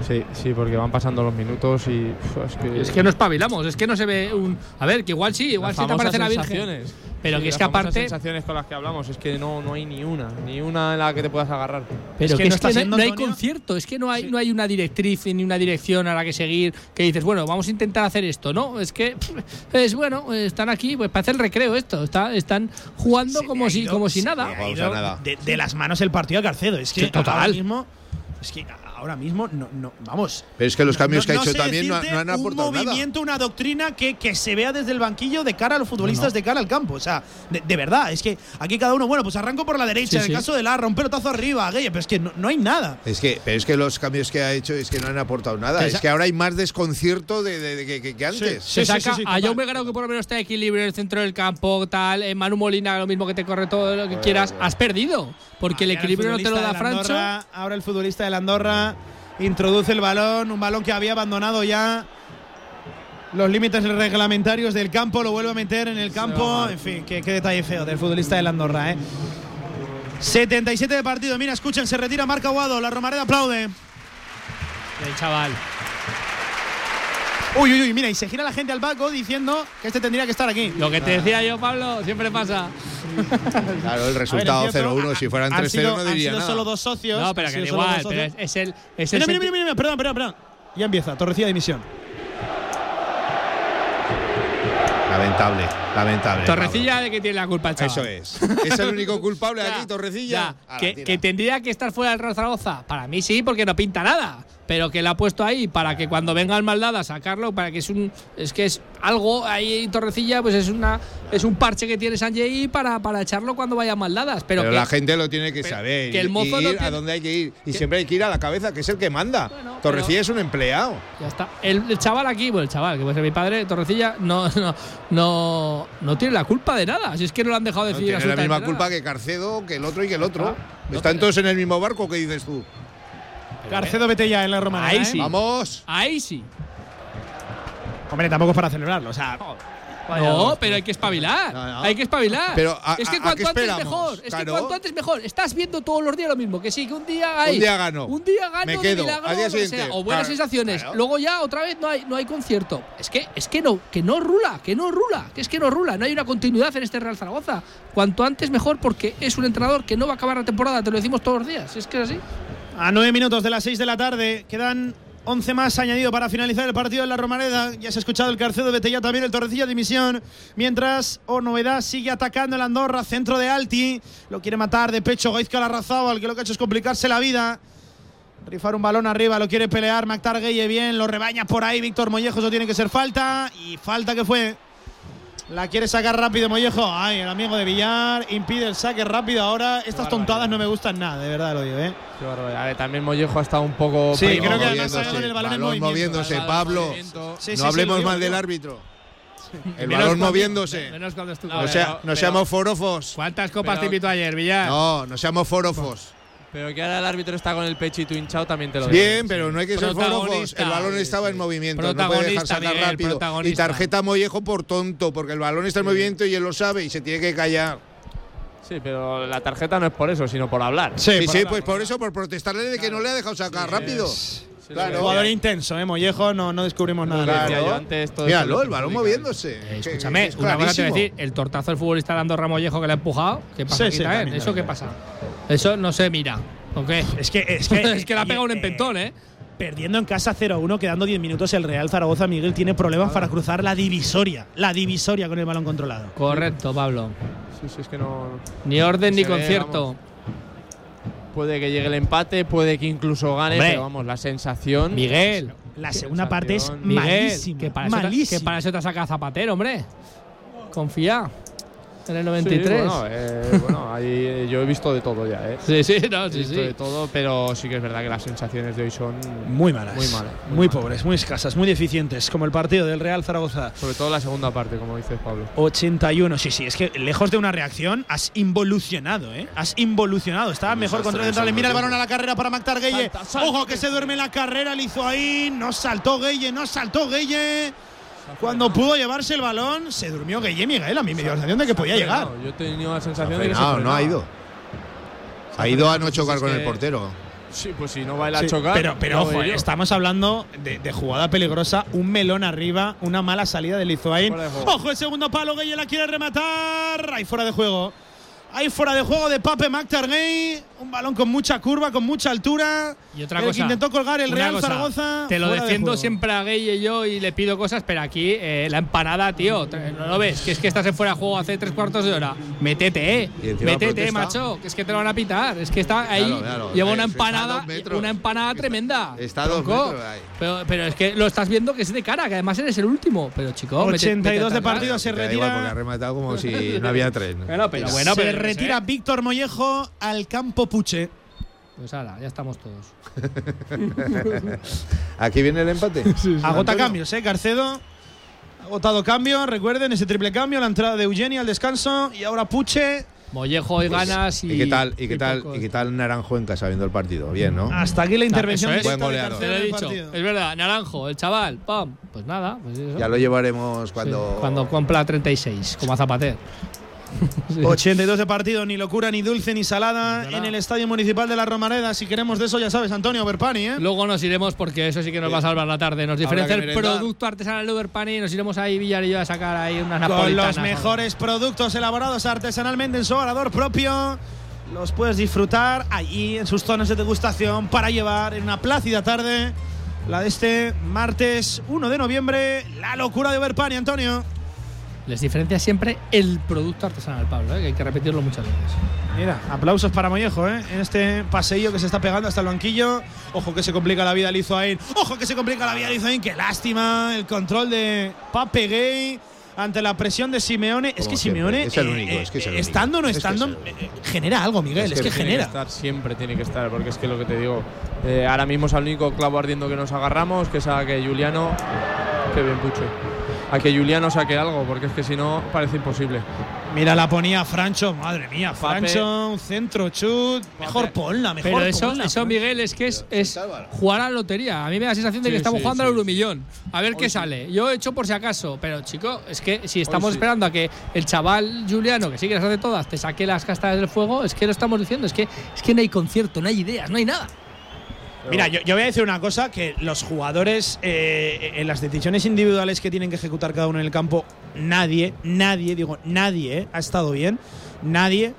Sí, sí, porque van pasando los minutos y. uf, es, que, Es que no espabilamos, es que no se ve un. A ver, que igual sí, igual las sí te aparece la Virgen. Pero Sí, que es que aparte. sensaciones con las que hablamos, es que no, no hay ni una, ni una en la que te puedas agarrar. Pero Es que que, no es está que no, hay Antonio. concierto, es que no hay, no hay una directriz ni una dirección a la que seguir que dices, bueno, vamos a intentar hacer esto, ¿no? Es que es bueno, están aquí, pues parece el recreo esto, está, están jugando Se como ha si, ido- como si se nada. De, de las manos el partido a Carcedo. Es que Sí, total. ahora mismo. Es que ahora mismo no, no vamos. Pero es que los cambios que ha hecho sé también no, no han aportado un nada. movimiento, una doctrina que, que se vea desde el banquillo de cara a los futbolistas, de cara al campo. O sea, de, de verdad, es que aquí cada uno, bueno, pues arranco por la derecha, Sí, en el sí. caso de Larra, un pelotazo arriba, Gueye, pero es que no, no hay nada. Es que, pero es que los cambios que ha hecho es que no han aportado nada. Es que ahora hay más desconcierto de, de- de que, que- que antes. Se saca a Jaume Grau que por lo menos está de equilibrio en el centro del campo, tal. eh, Manu Molina, lo mismo que te corre todo lo que quieras. Has perdido. Porque el Ahora equilibrio no te lo da Francho. Andorra, ahora el futbolista del Andorra introduce el balón, un balón que había abandonado ya los límites reglamentarios del campo, lo vuelve a meter en el campo. En fin, qué, qué detalle feo del futbolista del Andorra, ¿eh? 77 de partido. Mira, escuchen, se retira Marca Aguado. La Romareda aplaude. El chaval. Uy, uy, uy, mira, y se gira la gente al banco diciendo que este tendría que estar aquí. Lo que te decía yo, Pablo, siempre pasa. Claro, el resultado A ver, es cierto, 0-1, si fueran han 3-0 sido- no han diría sido nada. solo dos socios. No, pero que da igual. Pero es, es el. Es el Mira, mira, mira, mira, perdón, perdón, perdón. Ya empieza, Torrecilla de dimisión. Lamentable, lamentable. Torrecilla de que tiene la culpa el chaval. Eso es. Es el único culpable aquí, Torrecilla. ya, Ala, que, que tendría que estar fuera del Real Zaragoza. Para mí sí, porque no pinta nada. Pero que la ha puesto ahí para que cuando venga el maldad a sacarlo, para que es un. Es que es algo ahí, Torrecilla, pues es una es un parche que tiene Sanjay para, para echarlo cuando vaya maldadas. Pero, Pero, que, la gente lo tiene que saber. que el mozo y no a donde hay que ir. Y siempre hay que ir a la cabeza, que es el que manda. Torrecilla es un empleado. Ya está. El, el chaval aquí, bueno, el chaval, que puede ser mi padre, Torrecilla, no, no, no, no tiene la culpa de nada. Si es que no lo han dejado No decir tiene la misma nada. culpa que Carcedo, que el otro y que el otro. Están todos en el mismo barco, ¿qué dices tú? Carcedo, vete ya en la Romareda. Ahí ¿eh? sí. Vamos. Ahí sí. Hombre, tampoco es para celebrarlo. O sea, No, pero hay que espabilar. Hay que espabilar. Pero, ¿a- es que cuanto antes mejor. Es que cuanto antes mejor. Estás viendo todos los días lo mismo. Que sí, que un día hay. Un día gano. Un día gano Me de quedo. milagro, Al día sea, o buenas Claro. sensaciones. Claro. Luego ya otra vez no hay, no hay concierto. Es que, es que no, que no rula, que no rula, que es que no rula. No hay una continuidad en este Real Zaragoza. Cuanto antes mejor, porque es un entrenador que no va a acabar la temporada, te lo decimos todos los días. Es que es así. A nueve minutos de las seis de la tarde quedan 11 más añadido para finalizar el partido en la Romareda. Ya se ha escuchado el Carcedo, vete ya también el Torrecilla dimisión. Mientras, oh novedad, sigue atacando el Andorra, centro de Alti. Lo quiere matar de pecho Gaizka Larrazábal, que lo que ha hecho es complicarse la vida. Rifar un balón arriba, lo quiere pelear Mactar Gueye bien, lo rebaña por ahí Víctor Mollejo, eso tiene que ser falta. Y falta que fue. La quiere sacar rápido Mollejo. Ay, el amigo de Villar impide el saque rápido ahora. Estas tontadas no me gustan nada, de verdad lo digo, ¿eh? Qué barbaridad. A ver, también Mollejo ha estado un poco. Sí, primo, creo que además con el balón en Balón movimiento. moviéndose, El balón en Pablo. Sí, no hablemos mal del árbitro. El Menos balón cuando- moviéndose. Menos cuando No, No, sea- no pero- seamos forofos. ¿Cuántas copas Pero- te invitó ayer, Villar? No, no seamos forofos. Pero que ahora el árbitro está con el pechito hinchado también te lo digo. Bien, pero no hay que ser forofos. El balón estaba en movimiento. No puede dejar sacar Miguel, rápido. Y tarjeta Mollejo por tonto, porque el balón está en movimiento y él lo sabe y se tiene que callar. Sí, pero la tarjeta no es por eso, sino por hablar. Sí, sí, pues por eso, por protestarle de que no le ha dejado sacar rápido. Claro. Jugador intenso, ¿eh? Mollejo, no, no descubrimos nada. Claro. Decía yo antes, todo Míralo, el balón moviéndose. Eh, escúchame, es una cosa te voy a decir, el tortazo del futbolista de Andorra Mollejo que le ha empujado, ¿qué pasa Sí, aquí sí, también? también, ¿Eso qué pasa? Eso no se mira. ¿O qué? Es que, es que, es que le ha pegado un eh, empentón, ¿eh? Perdiendo en casa 0-1, quedando 10 minutos, el Real Zaragoza Miguel tiene problemas para cruzar la divisoria. La divisoria con el balón controlado. Correcto, Pablo. Sí, sí, es que no. Ni orden ni concierto. Puede que llegue el empate, puede que incluso gane, Hombre. pero vamos, la sensación. Miguel, La segunda parte es. Miguel, malísima. que para, eso te, malísima. que para eso te saca Zapatero, hombre. Confía. En el Sí, 93. bueno, eh, bueno, ahí eh, yo he visto de todo ya, ¿eh? Sí, sí, no, He sí, visto sí. de todo, pero sí que es verdad que las sensaciones de hoy son Muy malas. Muy malas. Muy, malas. pobres, muy escasas, muy deficientes, como el partido del Real Zaragoza. Sobre todo la segunda parte, como dices Pablo. 81, sí, sí, es que lejos de una reacción has involucionado, ¿eh? Has involucionado. Estaba mejor contra el central. Mira el balón a la carrera para Mactar Gueye. Ojo que se duerme en la carrera, le hizo ahí. No saltó Gueye, no saltó Gueye. Cuando pudo llevarse el balón, se durmió Gueye Miguel. A mí me dio la sensación de que podía llegar. Yo he tenido la sensación de que No, no ha ido. Ha ido a no chocar con el portero. Sí, pues si no baila Sí, a chocar. pero, pero ojo, eh, estamos hablando de, de jugada peligrosa, un melón arriba, una mala salida de Lizoain. De. Ojo, el segundo palo, Gueye la quiere rematar. Ahí fuera de juego. Ahí fuera de juego de Pape Mactar Gay. Un balón con mucha curva, con mucha altura. Y otra cosa. que intentó colgar el Real cosa, Zaragoza. Te lo de defiendo siempre a Gay y yo y le pido cosas, pero aquí eh, la empanada, tío. ¿No lo ves? Que es que estás en fuera de juego hace tres cuartos de hora. Métete, eh. Métete, macho. Que es que te lo van a pitar. Es que está ahí. Claro, claro, lleva eh, una empanada. Una empanada tremenda. Está a dos tronco. metros ahí. Pero, pero es que lo estás viendo que es de cara, que además eres el último. Pero chico, mete- 82 de métete atrás. partido, se igual porque ha retira. rematado como si no había tres. ¿no? Bueno, pero bueno, pero retira Víctor Mollejo al campo Puche. Pues ahora, ya estamos todos. Aquí viene el empate. Agota Antonio. cambios, ¿eh? Carcedo. Agotado cambio, recuerden ese triple cambio, la entrada de Eugenia al descanso y ahora Puche. Mollejo y ganas y. ¿Y qué tal, y qué tal, poco. y qué tal Naranjo en casa viendo el partido? Bien, ¿no? Hasta aquí la intervención Eso es. Buen goleador. Te lo he dicho. Es verdad, Naranjo, el chaval, pam. Pues nada, pues eso. Ya lo llevaremos Sí, cuando. cuando cumpla 36, como a Zapater. 82 de partido, ni locura, ni dulce, ni salada en el Estadio Municipal de la Romareda. Si queremos de eso, ya sabes, Antonio Berpani, ¿eh? Luego nos iremos porque eso sí que nos va a salvar la tarde. Nos diferencia el producto artesanal de Uberpani y nos iremos ahí Villar y yo a sacar ahí unas Con los mejores productos elaborados artesanalmente en su orador propio. Los puedes disfrutar allí en sus zonas de degustación para llevar en una plácida tarde. La de este martes 1 de noviembre. La locura de Berpani, Antonio. Les diferencia siempre el producto artesanal, Pablo, ¿eh? que hay que repetirlo muchas veces. Mira, aplausos para Mollejo, ¿eh? En este paseillo que se está pegando hasta el banquillo. Ojo que se complica la vida a Lizoain. Ojo que se complica la vida a Lizoain. Qué lástima. El control de Pape Gay ante la presión de Simeone. es Como que siempre, Simeone, es el eh, único, eh, es que es el único. estando o no Es que es estando, el eh, genera algo, Miguel. Es, que, tiene genera. estar, siempre tiene que estar, porque es que lo que te digo, eh, ahora mismo es al único clavo ardiendo que nos agarramos, que es a que Juliano, que bien pucho, a que Juliano saque algo, porque es que si no parece imposible. Mira, la ponía Francho. Madre mía. Francho, un centro chut. Mejor ponla, mejor Pero eso, ponla, eso Miguel, es que es, es jugar a la lotería. A mí me da la sensación de que Sí, estamos sí, jugando sí, al euromillón. A ver Hoy qué sí. sale. Yo he hecho por si acaso. Pero, chico, es que si estamos esperando a que el chaval Juliano, que sí que las hace todas, te saque las castañas del fuego, es que lo estamos diciendo. Es que, es que no hay concierto, no hay ideas, no hay nada. Mira, yo, voy a decir una cosa, que los jugadores eh, en las decisiones individuales que tienen que ejecutar cada uno en el campo, nadie, nadie, digo, nadie eh, ha estado bien, nadie,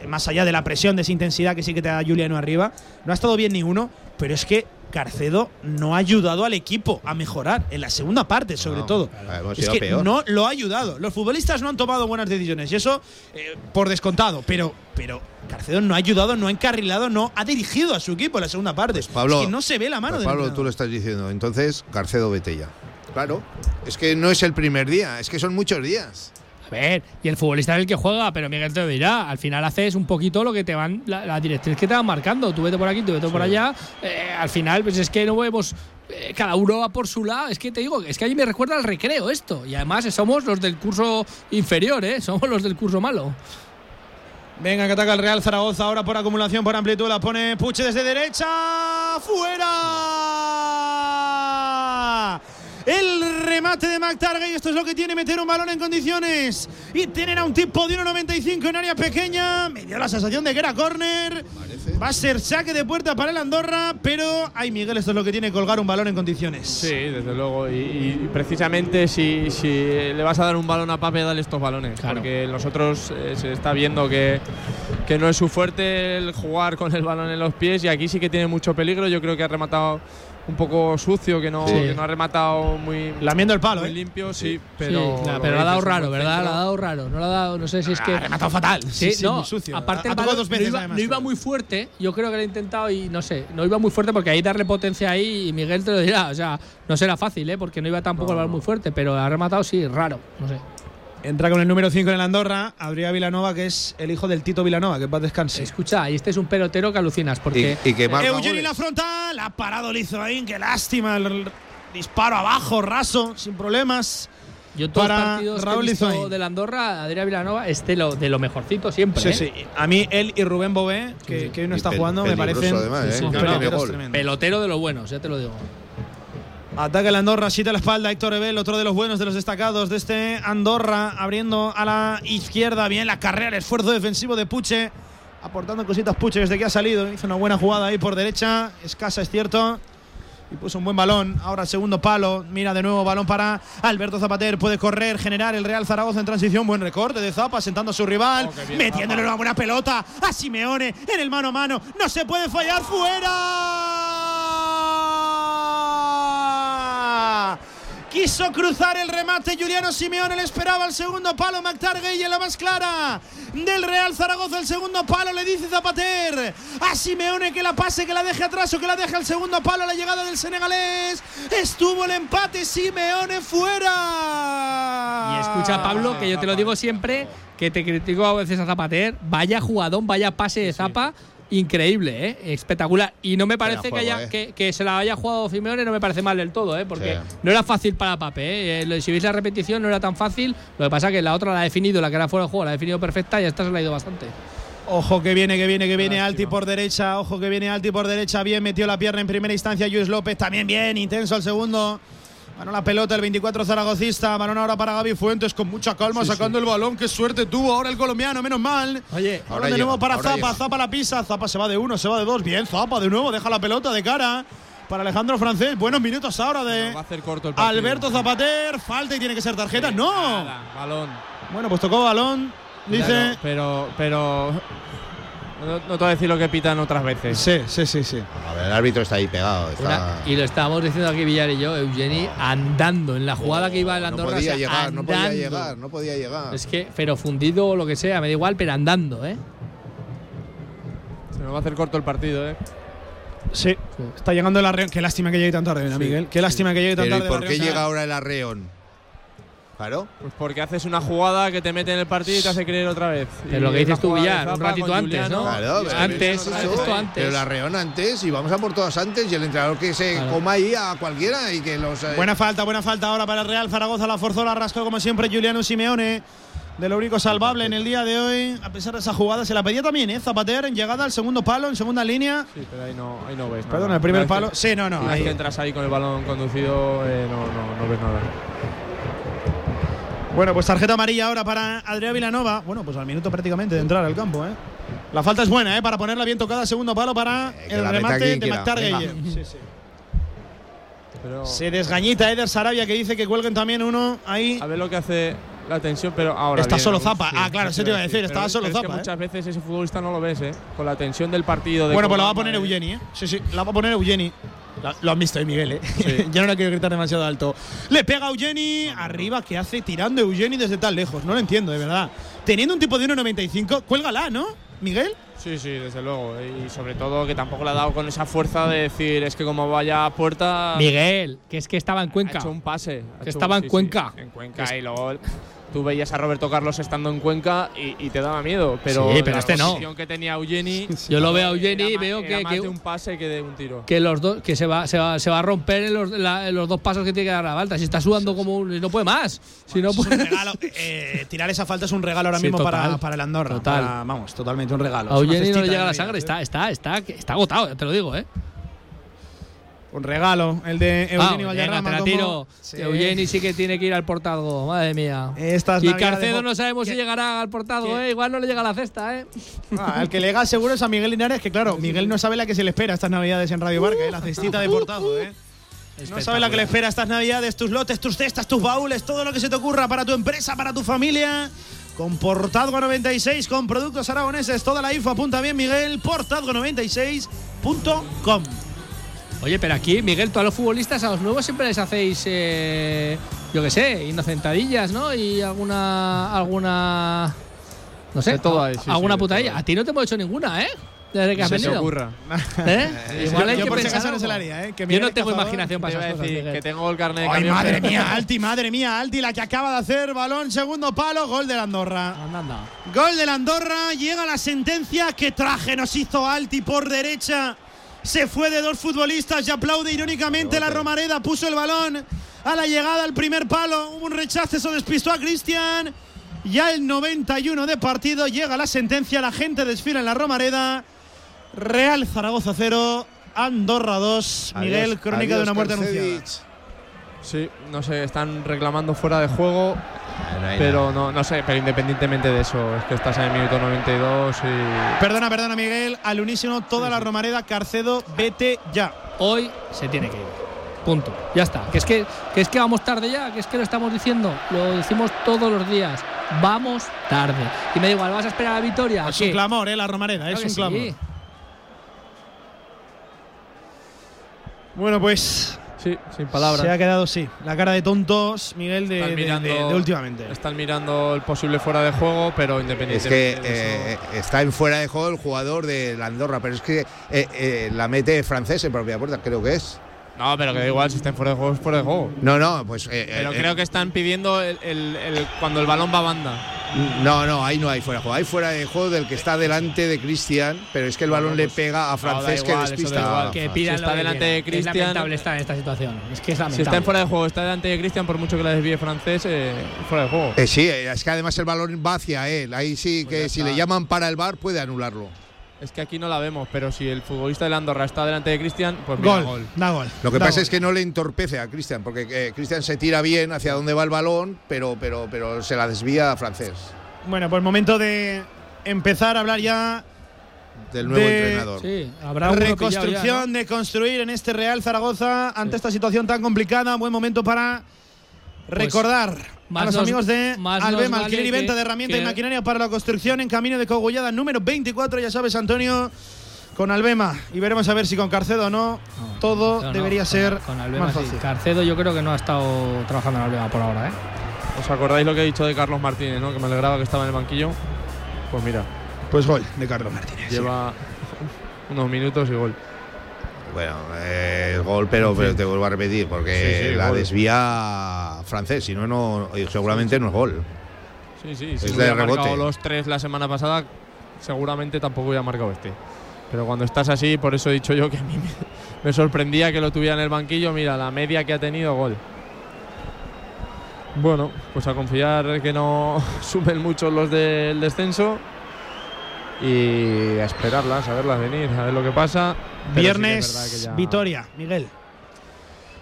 eh, más allá de la presión, de esa intensidad que sí que te da Juliano arriba, no ha estado bien ni uno, pero es que Carcedo no ha ayudado al equipo a mejorar, en la segunda parte sobre No, todo. claro, hemos Es ido que peor. no lo ha ayudado. Los futbolistas no han tomado buenas decisiones y eso eh, por descontado, pero, pero Carcedo no ha ayudado, no ha encarrilado, no ha dirigido a su equipo en la segunda parte. Pablo, es que no se ve la mano Pues del Pablo, entrenador. tú lo estás diciendo. Entonces, Carcedo, vete ya. Claro. Es que no es el primer día, es que son muchos días. A ver, y el futbolista es el que juega, pero Miguel te lo dirá. Al final haces un poquito lo que te van, la, la directriz que te van marcando. Tú vete por aquí, tú vete por allá. Eh, al final, pues es que no vemos. eh, cada uno va por su lado. Es que te digo, es que a mí me recuerda al recreo esto. Y además somos los del curso inferior, ¿eh? Somos los del curso malo. Venga, que ataca el Real Zaragoza ahora por acumulación, por amplitud. La pone Puche desde derecha. ¡Fuera! El remate de McTargay. Esto es lo que tiene meter un balón en condiciones. Y tener a un tipo de 1.95 en área pequeña. Me dio la sensación de que era córner. Va a ser saque de puerta para el Andorra. Pero, ay, Miguel, esto es lo que tiene colgar un balón en condiciones. Sí, desde luego. Y, y precisamente si, si le vas a dar un balón a Pape, dale estos balones. Claro. Porque en los otros eh, se está viendo que, que no es su fuerte el jugar con el balón en los pies. Y aquí sí que tiene mucho peligro. Yo creo que ha rematado un poco sucio, que no, Sí. que no ha rematado muy, Lamiendo el palo, muy ¿eh? limpio, sí. Pero, Sí, claro, lo pero lo ha dado raro, ¿verdad? Lo ha dado raro. No lo ha dado, no sé si es que. Ha rematado fatal. Sí, no, muy sucio. aparte ha, el balón dos veces no iba, además, no iba pero- muy fuerte. Yo creo que lo ha intentado y no sé, no iba muy fuerte porque ahí darle potencia ahí y Miguel te lo dirá. O sea, no será fácil, ¿eh? Porque no iba tampoco el balón muy fuerte, pero ha rematado sí, raro. No sé. Entra con el número 5 en el Andorra, Adrián Vilanova, que es el hijo del Tito Vilanova, que paz descanse. Escucha, y este es un pelotero que alucinas porque. Y, y que marca Eugeni goles. la fronta, la ha parado Lizoain, qué lástima. El disparo abajo, raso, sin problemas. Yo todos los para partidos Raúl que Lizoain. del Andorra, Adrián Vilanova es de lo, de lo mejorcito siempre. Sí, ¿eh? sí. A mí él y Rubén Bové, que, que hoy no Y está jugando, me parecen además, ¿eh? Pelotero de los buenos, ya te lo digo. Ataca el Andorra, siete a la espalda. Héctor Ebel, otro de los buenos, de los destacados de este Andorra, abriendo a la izquierda. Bien la carrera, el esfuerzo defensivo de Puche, aportando cositas Puche desde que ha salido. Hizo una buena jugada ahí por derecha, escasa, es cierto. y puso un buen balón. Ahora segundo palo. Mira de nuevo balón para Alberto Zapater. Puede correr, generar el Real Zaragoza en transición. Buen recorte de Zapa, sentando a su rival. Oh, bien, metiéndole una buena pelota a Simeone en el mano a mano. No se puede fallar fuera. Quiso cruzar el remate Juliano Simeone, le esperaba el segundo palo McTargay en la más clara del Real Zaragoza. El segundo palo le dice Zapater a Simeone que la pase, que la deje atrás o que la deje al segundo palo a la llegada del senegalés. Estuvo el empate, Simeone fuera. Y escucha, Pablo, que yo te lo digo siempre, que te critico a veces a Zapater. Vaya jugadón, vaya pase de Zapa. Increíble, ¿eh? espectacular. Y no me parece juego, que, haya, ¿eh? que, que se la haya jugado Simeone, no me parece mal del todo, ¿eh? porque Sí. no era fácil para Pape. ¿eh? Eh, Si veis la repetición, no era tan fácil. Lo que pasa es que la otra la ha definido, la que era fuera de juego, la ha definido perfecta y esta se la ha ido bastante. Ojo que viene, que viene, que viene Alti por derecha. Ojo que viene Alti por derecha. Bien metió la pierna en primera instancia. Luis López también bien, intenso al segundo. Ganó la pelota el 24 zaragocista. Balón ahora para Gaby Fuentes con mucha calma sacando el balón. Qué suerte tuvo ahora el colombiano, menos mal. Oye, Ahora Ahora de nuevo para Zapa. Zapa la pisa. Zapa se va de uno, se va de dos. Bien, Zapa de nuevo. Deja la pelota de cara. Para Alejandro Francés. Buenos minutos ahora de Va a hacer corto el. Alberto Zapater. Falta y tiene que ser tarjeta. No. Nada, balón. Bueno, pues tocó balón. Dice. Claro, pero, pero. No, no te voy a decir lo que pitan otras veces. Sí, sí, sí, sí. A ver, el árbitro está ahí pegado. está- Una- y lo estábamos diciendo aquí Villar y yo, Eugeni andando en la jugada que iba el no Andorra. podía o sea, llegar, no podía andando. llegar, no podía llegar. Es que, pero fundido o lo que sea, me da igual, pero andando, ¿eh? Se nos va a hacer corto el partido, ¿eh? Sí, está llegando el arreón. Qué lástima que llegue tan tarde, ¿no, Miguel. Qué lástima que llegue tan Pero ¿y tarde. el por qué llega ahora el arreón? Claro. Pues porque haces una jugada que te mete en el partido y te hace creer otra vez. Pero Y lo que es la dices tú, Villar, un ratito antes, Juliano. ¿no? Claro, pero antes, eso, esto eso. antes. Pero el arreón antes y vamos a por todas antes y el entrenador que se Claro. coma ahí a cualquiera y que los. eh, Buena falta, buena falta ahora para el Real Zaragoza. La forzó, la rascó como siempre Juliano Simeone. De lo único salvable en el día de hoy, a pesar de esa jugada, se la pedía también, ¿eh? Zapater en llegada al segundo palo, en segunda línea. Sí, pero ahí no, ahí no ves. nada. Perdón, el primer palo. que- Sí, no, no. Vez ahí- que entras ahí con el balón conducido, eh, no, no, no ves nada. Bueno, pues tarjeta amarilla ahora para Adrián Vilanova. Bueno, pues al minuto prácticamente de entrar al campo, ¿eh? La falta es buena, ¿eh? Para ponerla bien tocada, segundo palo para Eh, el remate de. McTargay. Sí, sí. Pero Se desgañita Eder Sarabia que dice que cuelguen también uno ahí. a ver lo que hace la tensión, pero ahora. Está viene, solo Zapa. sí, Ah, claro, eso te iba a decir, estaba solo pero es que Zapa, ¿eh? muchas veces ese futbolista no lo ves, ¿eh? Con la tensión del partido. De Bueno, pues la va a poner ¿eh? Eugeni, ¿eh? Sí, sí, la va a poner Eugeni. Lo han visto, eh, Miguel, ¿eh? Sí. ya no la quiero gritar demasiado alto. Le pega a Eugeni, arriba, ¿qué hace tirando Eugeni desde tan lejos? No lo entiendo, de verdad. Teniendo un tipo de 1.95, cuélgala, ¿no, Miguel? Sí, sí, desde luego. Y sobre todo que tampoco le ha dado con esa fuerza de decir, es que como vaya a puerta. Miguel, que es que estaba en Ha Cuenca. hecho un pase. ha Que hecho estaba un- en sí, Cuenca. sí, en Cuenca. Y luego tú veías a Roberto Carlos estando en Cuenca y, y te daba miedo. Pero, Sí, pero la este no. que tenía Eugeni. Yo lo veo a Eugeni y veo que, más que, de un pase que de un tiro. que los dos que se va, se va, se va a romper en los, la- en los dos pasos que tiene que dar la falta. Si está sudando como un, no puede más. Si no es puede. un regalo. Eh, tirar esa falta es un regalo ahora Sí, mismo para, total. para el Andorra. Total. Para- vamos, totalmente un regalo. A Eugeni no le llega la sangre, está, está, está, está agotado, ya te lo digo, ¿eh? Un regalo, el de Ah, Eugeni venga, Valderrama. te la tiro. Sí. Eugeni sí que tiene que ir al portazgo, madre mía. Estas y Carcedo no sabemos si llegará al portazgo, ¿eh? Igual no le llega a la cesta, ¿eh? Ah, al que le llega seguro es a Miguel Linares, que claro, Miguel no sabe la que se le espera estas navidades en Radio Marca, ¿eh? la cestita de portado, ¿eh? No sabe la que le espera estas navidades, tus lotes, tus cestas, tus baúles, todo lo que se te ocurra para tu empresa, para tu familia. Con Portadgo 96, con productos aragoneses, toda la info apunta bien, Miguel, portadgo96.com. Oye, pero aquí, Miguel, todos los futbolistas a los nuevos siempre les hacéis, eh, yo qué sé, inocentadillas, ¿no? Y alguna. alguna. No sé, De hay, sí, sí, alguna de putadilla. A ti no te hemos hecho ninguna, ¿eh? Desde que has Se te venido. ocurra. ¿Eh? Yo- Igual hay yo que por si pensar acaso no se la haría, ¿eh? Que Yo no tengo cazador, imaginación Te para a esas cosas. decir Miguel. que tengo el carnet de Ay, madre mía, Alti, madre mía, Alti, la que acaba de hacer balón, segundo palo, gol del Andorra. Anda, anda. Gol del Andorra, llega la sentencia. ¿Qué traje nos hizo Alti por derecha? Se fue de dos futbolistas y aplaude irónicamente la Romareda. Puso el balón a la llegada al primer palo. Hubo un rechazo, eso despistó a Cristian. Ya el 91 de partido llega la sentencia. La gente desfila en la Romareda. Real Zaragoza 0, Andorra 2. Miguel, Adiós, crónica de una muerte anunciada. Sí, no sé, están reclamando fuera de juego. no pero no, no sé, pero independientemente de eso, es que estás en el minuto 92 y. Perdona, perdona, Miguel. Al unísono, toda la Romareda. Carcedo, vete ya. hoy se tiene que ir. Punto. Ya está. Que es que, que es que vamos tarde ya, que es que lo estamos diciendo, lo decimos todos los días. Vamos tarde. Y me da igual, ¿vas a esperar a la victoria? Es un clamor, ¿eh? La Romareda, es un clamor. Bueno, pues. Sí, sin palabras. Se ha quedado, sí. La cara de tontos, Miguel, de, de, últimamente. Están mirando el posible fuera de juego, pero independientemente. Es que eh, está en fuera de juego el jugador de la Andorra, pero es que eh, eh, la mete francés en propia puerta, creo que es. No, pero que da igual, si está en fuera de juego, es fuera de juego. No, no, pues. pero creo que están pidiendo el, cuando el balón va a banda. No, no, ahí no hay fuera de juego. Hay fuera de juego del que está delante de Cristian, pero es que el balón le pues, pega a Francés que despista. Que pida está delante de Cristian. Es lamentable estar en esta situación. Es que es lamentable. Si está en fuera de juego, está delante de Cristian, por mucho que la desvíe Francés, eh, fuera de juego. Eh, sí, es que además el balón va hacia él. Ahí sí pues que si le llaman para el bar puede anularlo. Es que aquí no la vemos, pero si el futbolista de Andorra está delante de Cristian, pues mira, gol, gol. Da gol. Lo que pasa es que no le entorpece a Cristian, porque eh, Cristian se tira bien hacia donde va el balón, pero, pero, pero se la desvía a francés. Bueno, pues momento de empezar a hablar ya del nuevo entrenador. Sí, habrá reconstrucción de construir en este Real Zaragoza ante esta situación tan complicada. Buen momento para pues recordar a los amigos de Albema, alquiler y venta de herramientas y maquinaria para la construcción en camino de Cogullada número 24. Ya sabes, Antonio, con Albema. Y veremos a ver si con Carcedo o no. todo debería ser con más fácil. Carcedo yo creo que no ha estado trabajando en Albema por ahora, ¿eh? ¿Os acordáis lo que he dicho de Carlos Martínez, ¿no? que me alegraba que estaba en el banquillo? Pues mira. Pues gol de Carlos Martínez. Lleva unos minutos y gol. Bueno, el gol, pero, pero, te vuelvo a repetir, porque la desvía francés, si no, no seguramente no es gol. Sí, sí, si es de rebote. marcado los tres la semana pasada, seguramente tampoco hubiera marcado este. Pero cuando estás así, por eso he dicho yo que a mí me sorprendía que lo tuviera en el banquillo. Mira, la media que ha tenido, gol. Bueno, pues a confiar que no sumen mucho los del descenso y a esperarlas, a verlas venir, a ver lo que pasa. Viernes, Vitoria, Miguel.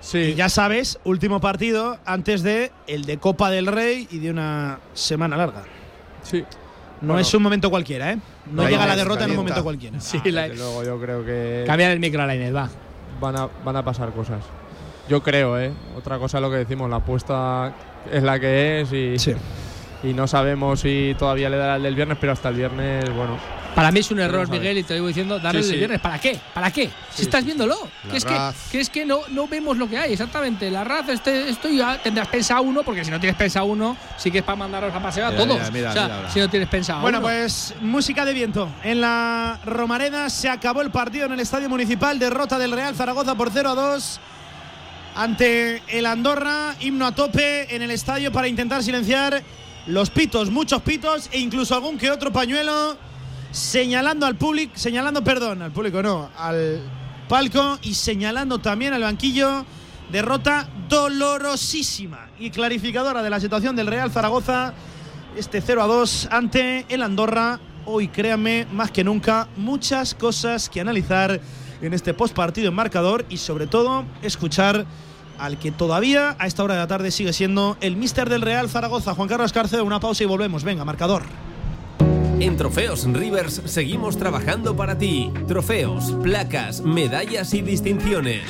Sí. Y ya sabes, último partido antes de el de Copa del Rey y de una semana larga. Sí. No es un momento cualquiera, ¿eh? No llega la derrota en un momento cualquiera. Sí, ah, luego yo creo que. Cambiar el micro a la va. Van a, van a pasar cosas. Yo creo, ¿eh? Otra cosa es lo que decimos, la apuesta es la que es y, y no sabemos si todavía le dará el del viernes, pero hasta el viernes, bueno. Para mí es un error, Miguel, y te digo diciendo, darle el del viernes. ¿Para qué? ¿Para qué? si estás viéndolo. Que es que, es que no, no vemos lo que hay, exactamente. La raza, este, esto ya tendrás pensado uno, porque si no tienes pensado uno, sí que es para mandaros a paseo a todos. si no tienes pensado Bueno, pues música de viento. En la Romareda se acabó el partido en el Estadio Municipal. Derrota del Real Zaragoza por 0 a 2 ante el Andorra, himno a tope en el estadio para intentar silenciar los pitos, muchos pitos e incluso algún que otro pañuelo señalando al público, señalando, perdón, al público no, al palco y señalando también al banquillo. Derrota dolorosísima y clarificadora de la situación del Real Zaragoza. Este 0 a 2 ante el Andorra. Hoy, créanme, más que nunca, muchas cosas que analizar en este postpartido en marcador y sobre todo escuchar al que todavía a esta hora de la tarde sigue siendo el míster del Real Zaragoza, Juan Carlos Cárcel. Una pausa y volvemos. Venga, marcador. En Trofeos Rivers seguimos trabajando para ti. Trofeos, placas, medallas y distinciones.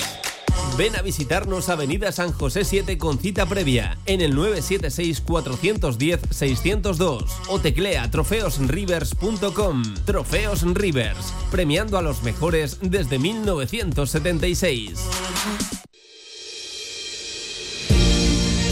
Ven a visitarnos Avenida San José 7 con cita previa en el 976-410-602 o teclea trofeosrivers.com. Trofeos Rivers, premiando a los mejores desde 1976.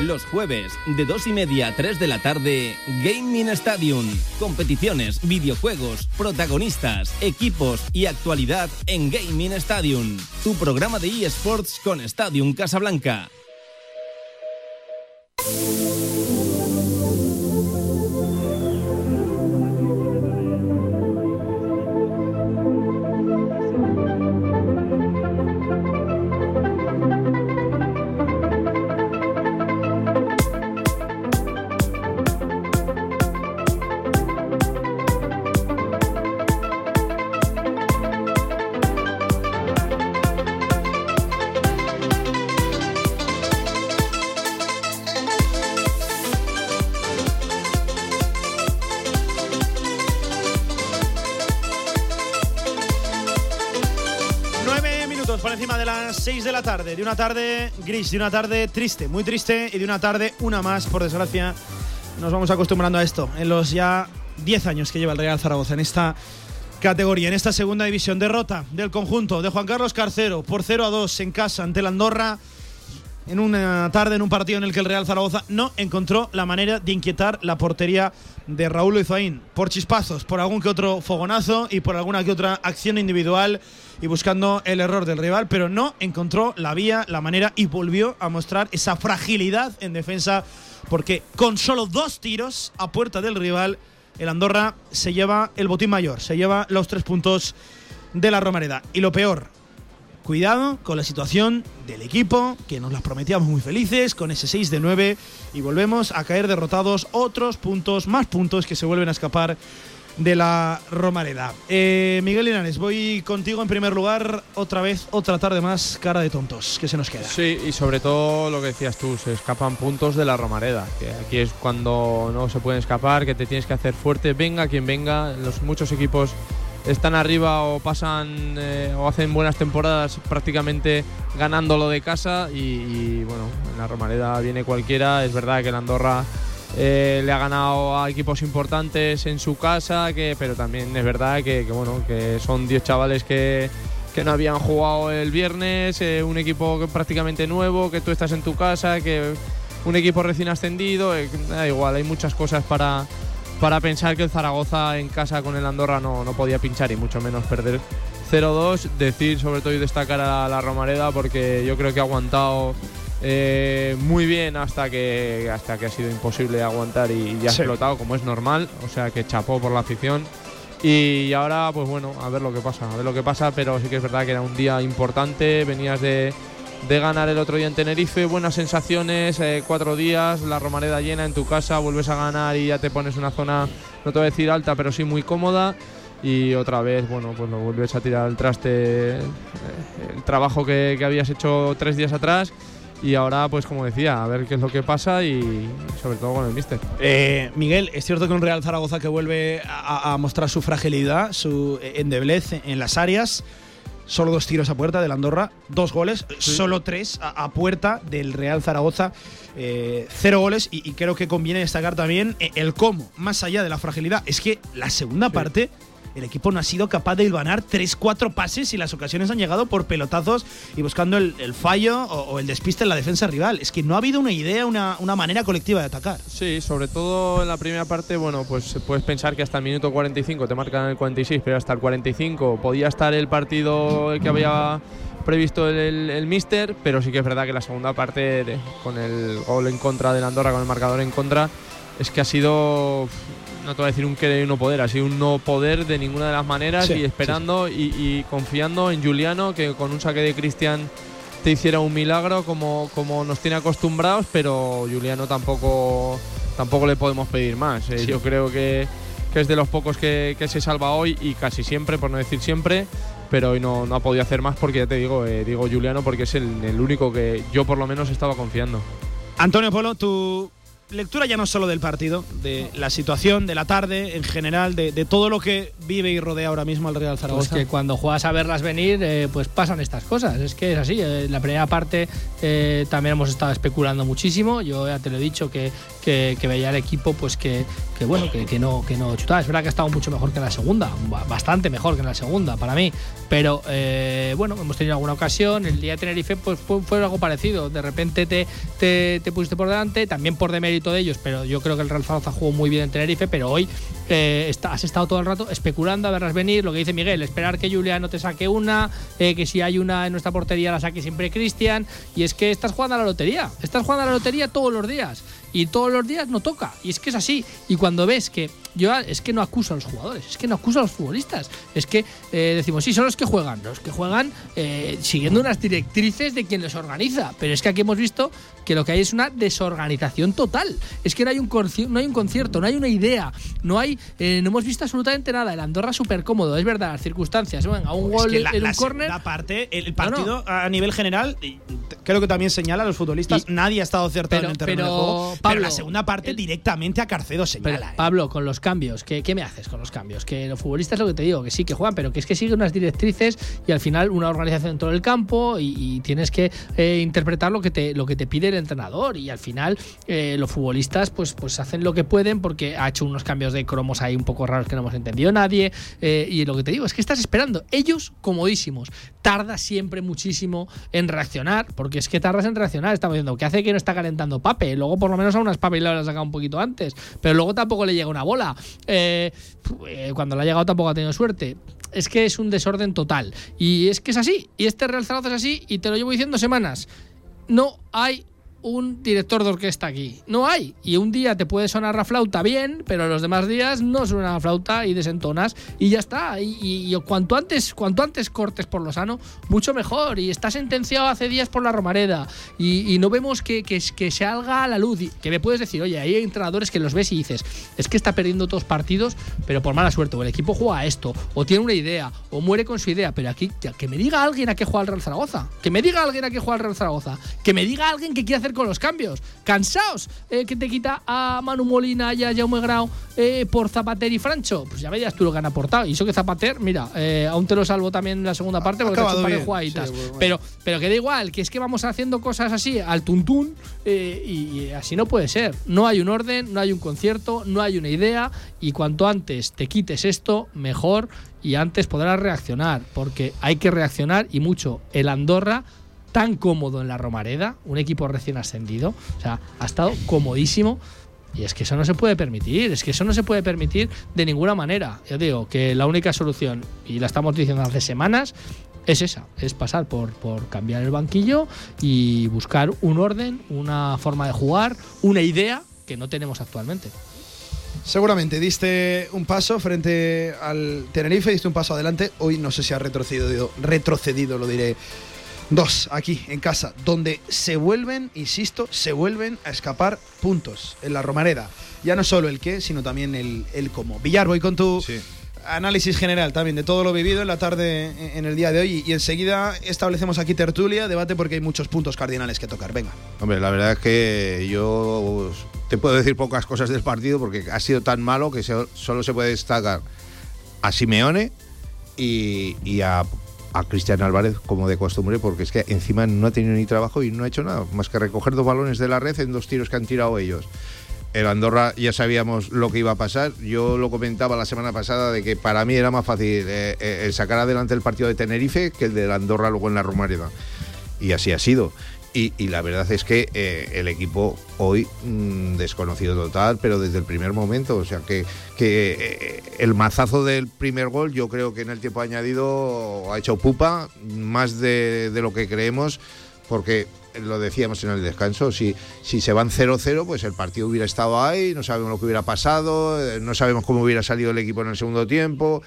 Los jueves, de 2 y media a 3 de la tarde, Gaming Stadium. Competiciones, videojuegos, protagonistas, equipos y actualidad en Gaming Stadium. Tu programa de eSports con Stadium Casablanca. De una tarde gris, de una tarde triste, muy triste y de una tarde una más, por desgracia. Nos vamos acostumbrando a esto en los ya 10 años que lleva el Real Zaragoza en esta categoría, en esta segunda división. Derrota del conjunto de Juan Carlos Carcero por 0 a 2 en casa ante la Andorra en una tarde, en un partido en el que el Real Zaragoza no encontró la manera de inquietar la portería de Raúl Izaín. Por chispazos, por algún que otro fogonazo y por alguna que otra acción individual y buscando el error del rival, pero no encontró la vía, la manera y volvió a mostrar esa fragilidad en defensa porque con solo dos tiros a puerta del rival, el Andorra se lleva el botín mayor, se lleva los tres puntos de la Romareda. Y lo peor, cuidado con la situación del equipo, que nos las prometíamos muy felices, con ese 6 de 9, y volvemos a caer derrotados otros puntos, más puntos que se vuelven a escapar de la Romareda. Eh, Miguel Linares, voy contigo en primer lugar, otra vez, otra tarde más, cara de tontos, que se nos queda. Sí, y sobre todo lo que decías tú, se escapan puntos de la Romareda, que aquí es cuando no se pueden escapar, que te tienes que hacer fuerte, venga quien venga, los muchos equipos están arriba o pasan eh, o hacen buenas temporadas prácticamente ganándolo de casa y, bueno, en la Romareda viene cualquiera, es verdad que la Andorra eh, le ha ganado a equipos importantes en su casa, que, pero también es verdad que, bueno, que son 10 chavales que, que, no habían jugado el viernes, eh, un equipo prácticamente nuevo, que tú estás en tu casa, que un equipo recién ascendido, da igual, hay muchas cosas para, para pensar que el Zaragoza en casa con el Andorra no, no podía pinchar y mucho menos perder 0-2. Decir sobre todo y destacar a la Romareda porque yo creo que ha aguantado eh, muy bien hasta que, hasta que ha sido imposible aguantar y ya ha Sí. explotado como es normal. O sea que chapó por la afición. Y ahora, pues bueno, a ver lo que pasa, a ver lo que pasa, pero sí que es verdad que era un día importante, venías de, de ganar el otro día en Tenerife, buenas sensaciones, eh, cuatro días, la Romareda llena en tu casa, vuelves a ganar y ya te pones una zona, no te voy a decir alta, pero sí muy cómoda. Y otra vez, bueno, pues lo vuelves a tirar al traste eh, el trabajo que, que habías hecho tres días atrás. Y ahora, pues como decía, a ver qué es lo que pasa y sobre todo con el míster. Eh, Miguel, es cierto que un Real Zaragoza que vuelve a, a mostrar su fragilidad, su endeblez en las áreas. Solo dos tiros a puerta del Andorra, dos goles, solo tres a, a puerta del Real Zaragoza, eh, cero goles. Y, y creo que conviene destacar también eh, el cómo, más allá de la fragilidad. Es que la segunda parte, el equipo no ha sido capaz de hilvanar tres, cuatro pases y las ocasiones han llegado por pelotazos y buscando el, fallo o, el despiste en la defensa rival. Es que no ha habido una idea, una, una manera colectiva de atacar. Sí, sobre todo en la primera parte, bueno, pues puedes pensar que hasta el minuto 45 te marcan el 46, pero hasta el 45 podía estar el partido que había previsto el, el, el Mister, pero sí que es verdad que la segunda parte, con el gol en contra del Andorra, con el marcador en contra, es que ha sido, no te voy a decir un querer y un no poder, ha sido un no poder de ninguna de las maneras Sí, y esperando y, y confiando en Juliano, que con un saque de Cristian te hiciera un milagro como, como nos tiene acostumbrados, pero Juliano tampoco, tampoco le podemos pedir más. Eh. Yo creo que, que es de los pocos que, que se salva hoy y casi siempre, por no decir siempre, pero hoy no, no ha podido hacer más porque ya te digo, eh, digo Juliano porque es el, el único que yo por lo menos estaba confiando. Antonio Polo, tu lectura ya no solo del partido, de la situación, de la tarde en general, de, de todo lo que vive y rodea ahora mismo al Real Pues Zaragoza. que cuando juegas a verlas venir, eh, pues pasan estas cosas. Es que es así. eh, la primera parte eh, también hemos estado especulando muchísimo. Yo ya te lo he dicho que, que, que veía el equipo, pues que, que bueno, que, que no, que no chutaba. Es verdad que ha estado mucho mejor que en la segunda, ba- bastante mejor que en la segunda para mí. Pero eh, bueno, hemos tenido alguna ocasión. El día de Tenerife, pues fue, fue algo parecido. De repente te, te, te pusiste por delante, también por demérito de ellos, pero yo creo que el Real Zaragoza jugó muy bien en Tenerife, pero hoy eh, está- has estado todo el rato especulando a verlas venir, lo que dice Miguel, esperar que Juliano te saque una, eh, que si hay una en nuestra portería la saque siempre Cristian, y es que estás jugando a la lotería, estás jugando a la lotería todos los días, y todos los días no toca, y es que es así, y cuando ves que yo es que no acuso a los jugadores, es que no acuso a los futbolistas, es que eh, decimos, sí, son los que juegan, los que juegan eh, siguiendo unas directrices de quien les organiza, pero es que aquí hemos visto que lo que hay es una desorganización total, es que no hay un, conci- no hay un concierto, no hay una idea, no hay eh, no hemos visto absolutamente nada. El Andorra súper cómodo, es verdad, las circunstancias. Venga, un gol Es que la, en la un córner. segunda parte, el partido a nivel general, creo que también señala a los futbolistas, nadie ha estado acertado pero- en el terreno pero, de juego. pero la segunda parte directamente a Carcedo Pero, señala. ¿eh? Pablo, con los cambios, ¿qué, qué me haces con los cambios? Que los futbolistas, lo que te digo, que sí que juegan, pero que es que siguen unas directrices y al final una organización dentro del campo y, y tienes que eh, interpretar lo que te lo que te pide el entrenador y al final eh, los futbolistas pues pues hacen lo que pueden porque ha hecho unos cambios de cromos ahí un poco raros que no hemos entendido nadie eh, y lo que te digo es que estás esperando. Ellos comodísimos. Tarda siempre muchísimo en reaccionar porque es que tardas en reaccionar. Estamos diciendo que hace que no está calentando Pape luego por lo menos a unas Pape le ha sacado un poquito antes pero luego tampoco le llega una bola. Eh, cuando le ha llegado tampoco ha tenido suerte. Es que es un desorden total. Y es que es así y este Real Zaragoza es así y te lo llevo diciendo semanas. No hay un director de orquesta aquí. No hay. Y un día te puede sonar la flauta bien, pero los demás días no suena la flauta y desentonas y ya está. Y, cuanto antes, cuanto antes cortes por lo sano, mucho mejor. Y está sentenciado hace días por la Romareda. Y, no vemos que, que, que salga a la luz. Que me puedes decir, oye, hay entrenadores que los ves y dices, es que está perdiendo todos partidos, pero por mala suerte. O el equipo juega esto, o tiene una idea, o muere con su idea. Pero aquí, que me diga alguien a qué juega el Real Zaragoza. Que me diga alguien a qué juega el Real Zaragoza. Que me diga alguien que quiere hacer con los cambios. Cansaos eh, que te quita a Manu Molina y a Jaume Grau eh, por Zapater y Francho. Pues ya veías tú lo que han aportado. Y eso que Zapater, mira, eh, aún te lo salvo también en la segunda parte porque te ha hecho acabado un par de bien, jugaditas. sí, bueno. pero, pero que da igual, que es que vamos haciendo cosas así al tuntún y así no puede ser. No hay un orden, no hay un concierto, no hay una idea y cuanto antes te quites esto, mejor y antes podrás reaccionar, porque hay que reaccionar y mucho. El Andorra tan cómodo en la Romareda, un equipo recién ascendido, o sea, ha estado comodísimo. Y es que eso no se puede permitir, es que eso no se puede permitir de ninguna manera. Yo digo que la única solución, y la estamos diciendo hace semanas, es esa, es pasar por, por cambiar el banquillo y buscar un orden, una forma de jugar, una idea que no tenemos actualmente. Seguramente diste un paso frente al Tenerife, diste un paso adelante. Hoy no sé si ha retrocedido, retrocedido, lo diré. Dos, aquí, en casa, donde se vuelven, insisto, se vuelven a escapar puntos en la Romareda. Ya no solo el qué, sino también el, el cómo. Villar, voy con tu análisis general también de todo lo vivido en la tarde, en- el día de hoy. Y, enseguida establecemos aquí tertulia, debate, porque hay muchos puntos cardinales que tocar. Venga. Hombre, la verdad es que yo te puedo decir pocas cosas del partido porque ha sido tan malo que solo se puede destacar a Simeone y, y a, a Cristian Álvarez como de costumbre porque es que encima no ha tenido ni trabajo y no ha hecho nada más que recoger dos balones de la red en dos tiros que han tirado ellos. El Andorra ya sabíamos lo que iba a pasar. Yo lo comentaba la semana pasada de que para mí era más fácil eh, eh, sacar adelante el partido de Tenerife que el de Andorra luego en la Romareda y así ha sido. Y, y la verdad es que eh, el equipo hoy mm, desconocido total, pero desde el primer momento, o sea que, que eh, el mazazo del primer gol yo creo que en el tiempo añadido ha hecho pupa, más de, lo que creemos, porque lo decíamos en el descanso, si, si se van 0-0, pues el partido hubiera estado ahí, no sabemos lo que hubiera pasado, eh, no sabemos cómo hubiera salido el equipo en el segundo tiempo,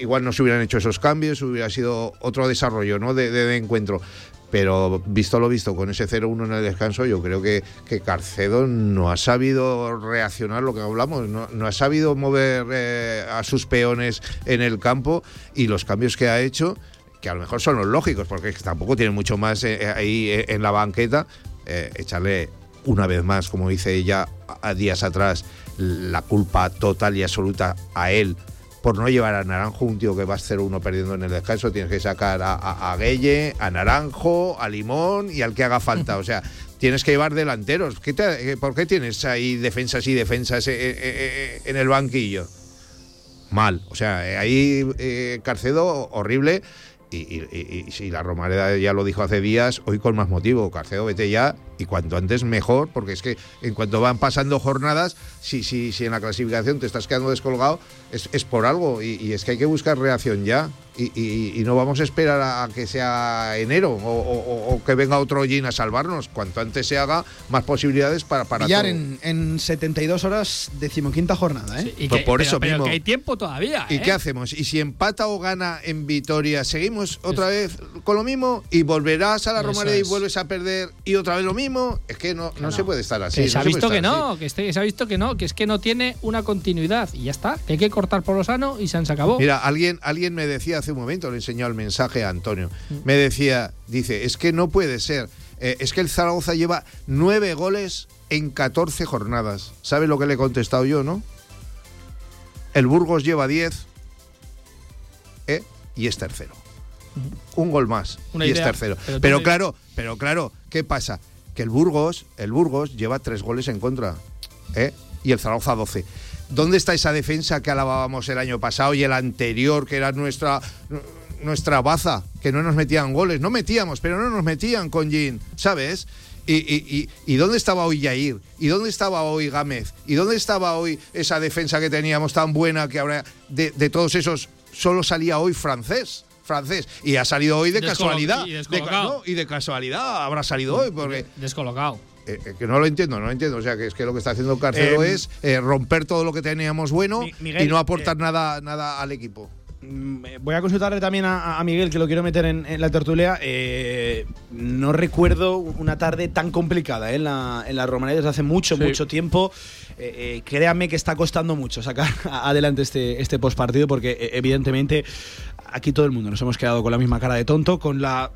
igual no se hubieran hecho esos cambios, hubiera sido otro desarrollo ¿no? de- de encuentro. Pero visto lo visto, con ese 0-1 en el descanso, yo creo que, Carcedo no ha sabido reaccionar lo que hablamos, no, no ha sabido mover eh, a sus peones en el campo y los cambios que ha hecho, que a lo mejor son los lógicos, porque tampoco tiene mucho más eh, ahí eh, en la banqueta, echarle una vez más, como hice ya a días atrás, la culpa total y absoluta a él por no llevar a Naranjo, un tío que va a 0-1 perdiendo en el descanso, tienes que sacar a, a, a Gueye, a Naranjo, a Limón y al que haga falta. O sea, tienes que llevar delanteros. ¿Qué te- eh, ¿Por qué tienes ahí defensas y defensas eh, eh, en el banquillo? Mal. O sea, ahí eh, Carcedo horrible. Y, y- y- y si la Romareda ya lo dijo hace días, hoy con más motivo. Carcedo, vete ya y cuanto antes mejor, porque es que en cuanto van pasando jornadas, si, si, si en la clasificación te estás quedando descolgado, es, es por algo. Y, y es que hay que buscar reacción ya. Y, y- y no vamos a esperar a que sea enero o, o- o que venga otro Gin a salvarnos. Cuanto antes se haga, más posibilidades para, para Pillar todo. en, en 72 horas, decimoquinta jornada, ¿eh? Y Pues que- por pero- eso pero mismo. que hay tiempo todavía. ¿Y ¿eh? qué hacemos? ¿Y si empata o gana en Vitoria, seguimos otra vez con lo mismo? ¿Y volverás a la Romareda y es. vuelves a perder y otra vez lo mismo? Es que no, no, se puede estar así. Que se no ha se visto que así. no, que, este- se ha visto que no, que es que no tiene una continuidad y ya está, que hay que cortar por lo sano y se han acabó. Mira, alguien, alguien me decía hace un momento, le enseñó el mensaje a Antonio, me decía, dice, es que no puede ser, eh, es que el Zaragoza lleva nueve goles en 14 jornadas. ¿Sabe lo que le he contestado yo, no? El Burgos lleva 10 ¿eh? y es tercero. Un gol más Una y idea, es tercero. pero Pero, claro, pero claro, ¿qué pasa? Que el Burgos, el Burgos lleva tres goles en contra ¿eh? y el Zaragoza 12. ¿Dónde está esa defensa que alabábamos el año pasado y el anterior, que era nuestra, nuestra baza, que no nos metían goles? No metíamos, pero no nos metían con Gin, ¿sabes? Y, y- y- y dónde estaba hoy Yair? ¿Y dónde estaba hoy Gámez? ¿Y dónde estaba hoy esa defensa que teníamos tan buena que ahora de, de todos esos solo salía hoy francés? Francés. Y ha salido hoy de Descolo- casualidad. y De no, y de casualidad habrá salido hoy, porque. Descolocado. Eh, eh, que no lo entiendo, no lo entiendo. O sea, que es que lo que está haciendo Carcelo Eh, es eh, romper todo lo que teníamos bueno Miguel, y no aportar eh, nada, nada al equipo. Mm, Voy a consultarle también a, a Miguel, que lo quiero meter en, en la tertulia. Eh, no recuerdo una tarde tan complicada ¿eh? en la, en la Romareda desde hace mucho, Sí. mucho tiempo. Eh, eh, créame que está costando mucho sacar adelante este, este postpartido, porque eh, evidentemente aquí todo el mundo nos hemos quedado con la misma cara de tonto, con la,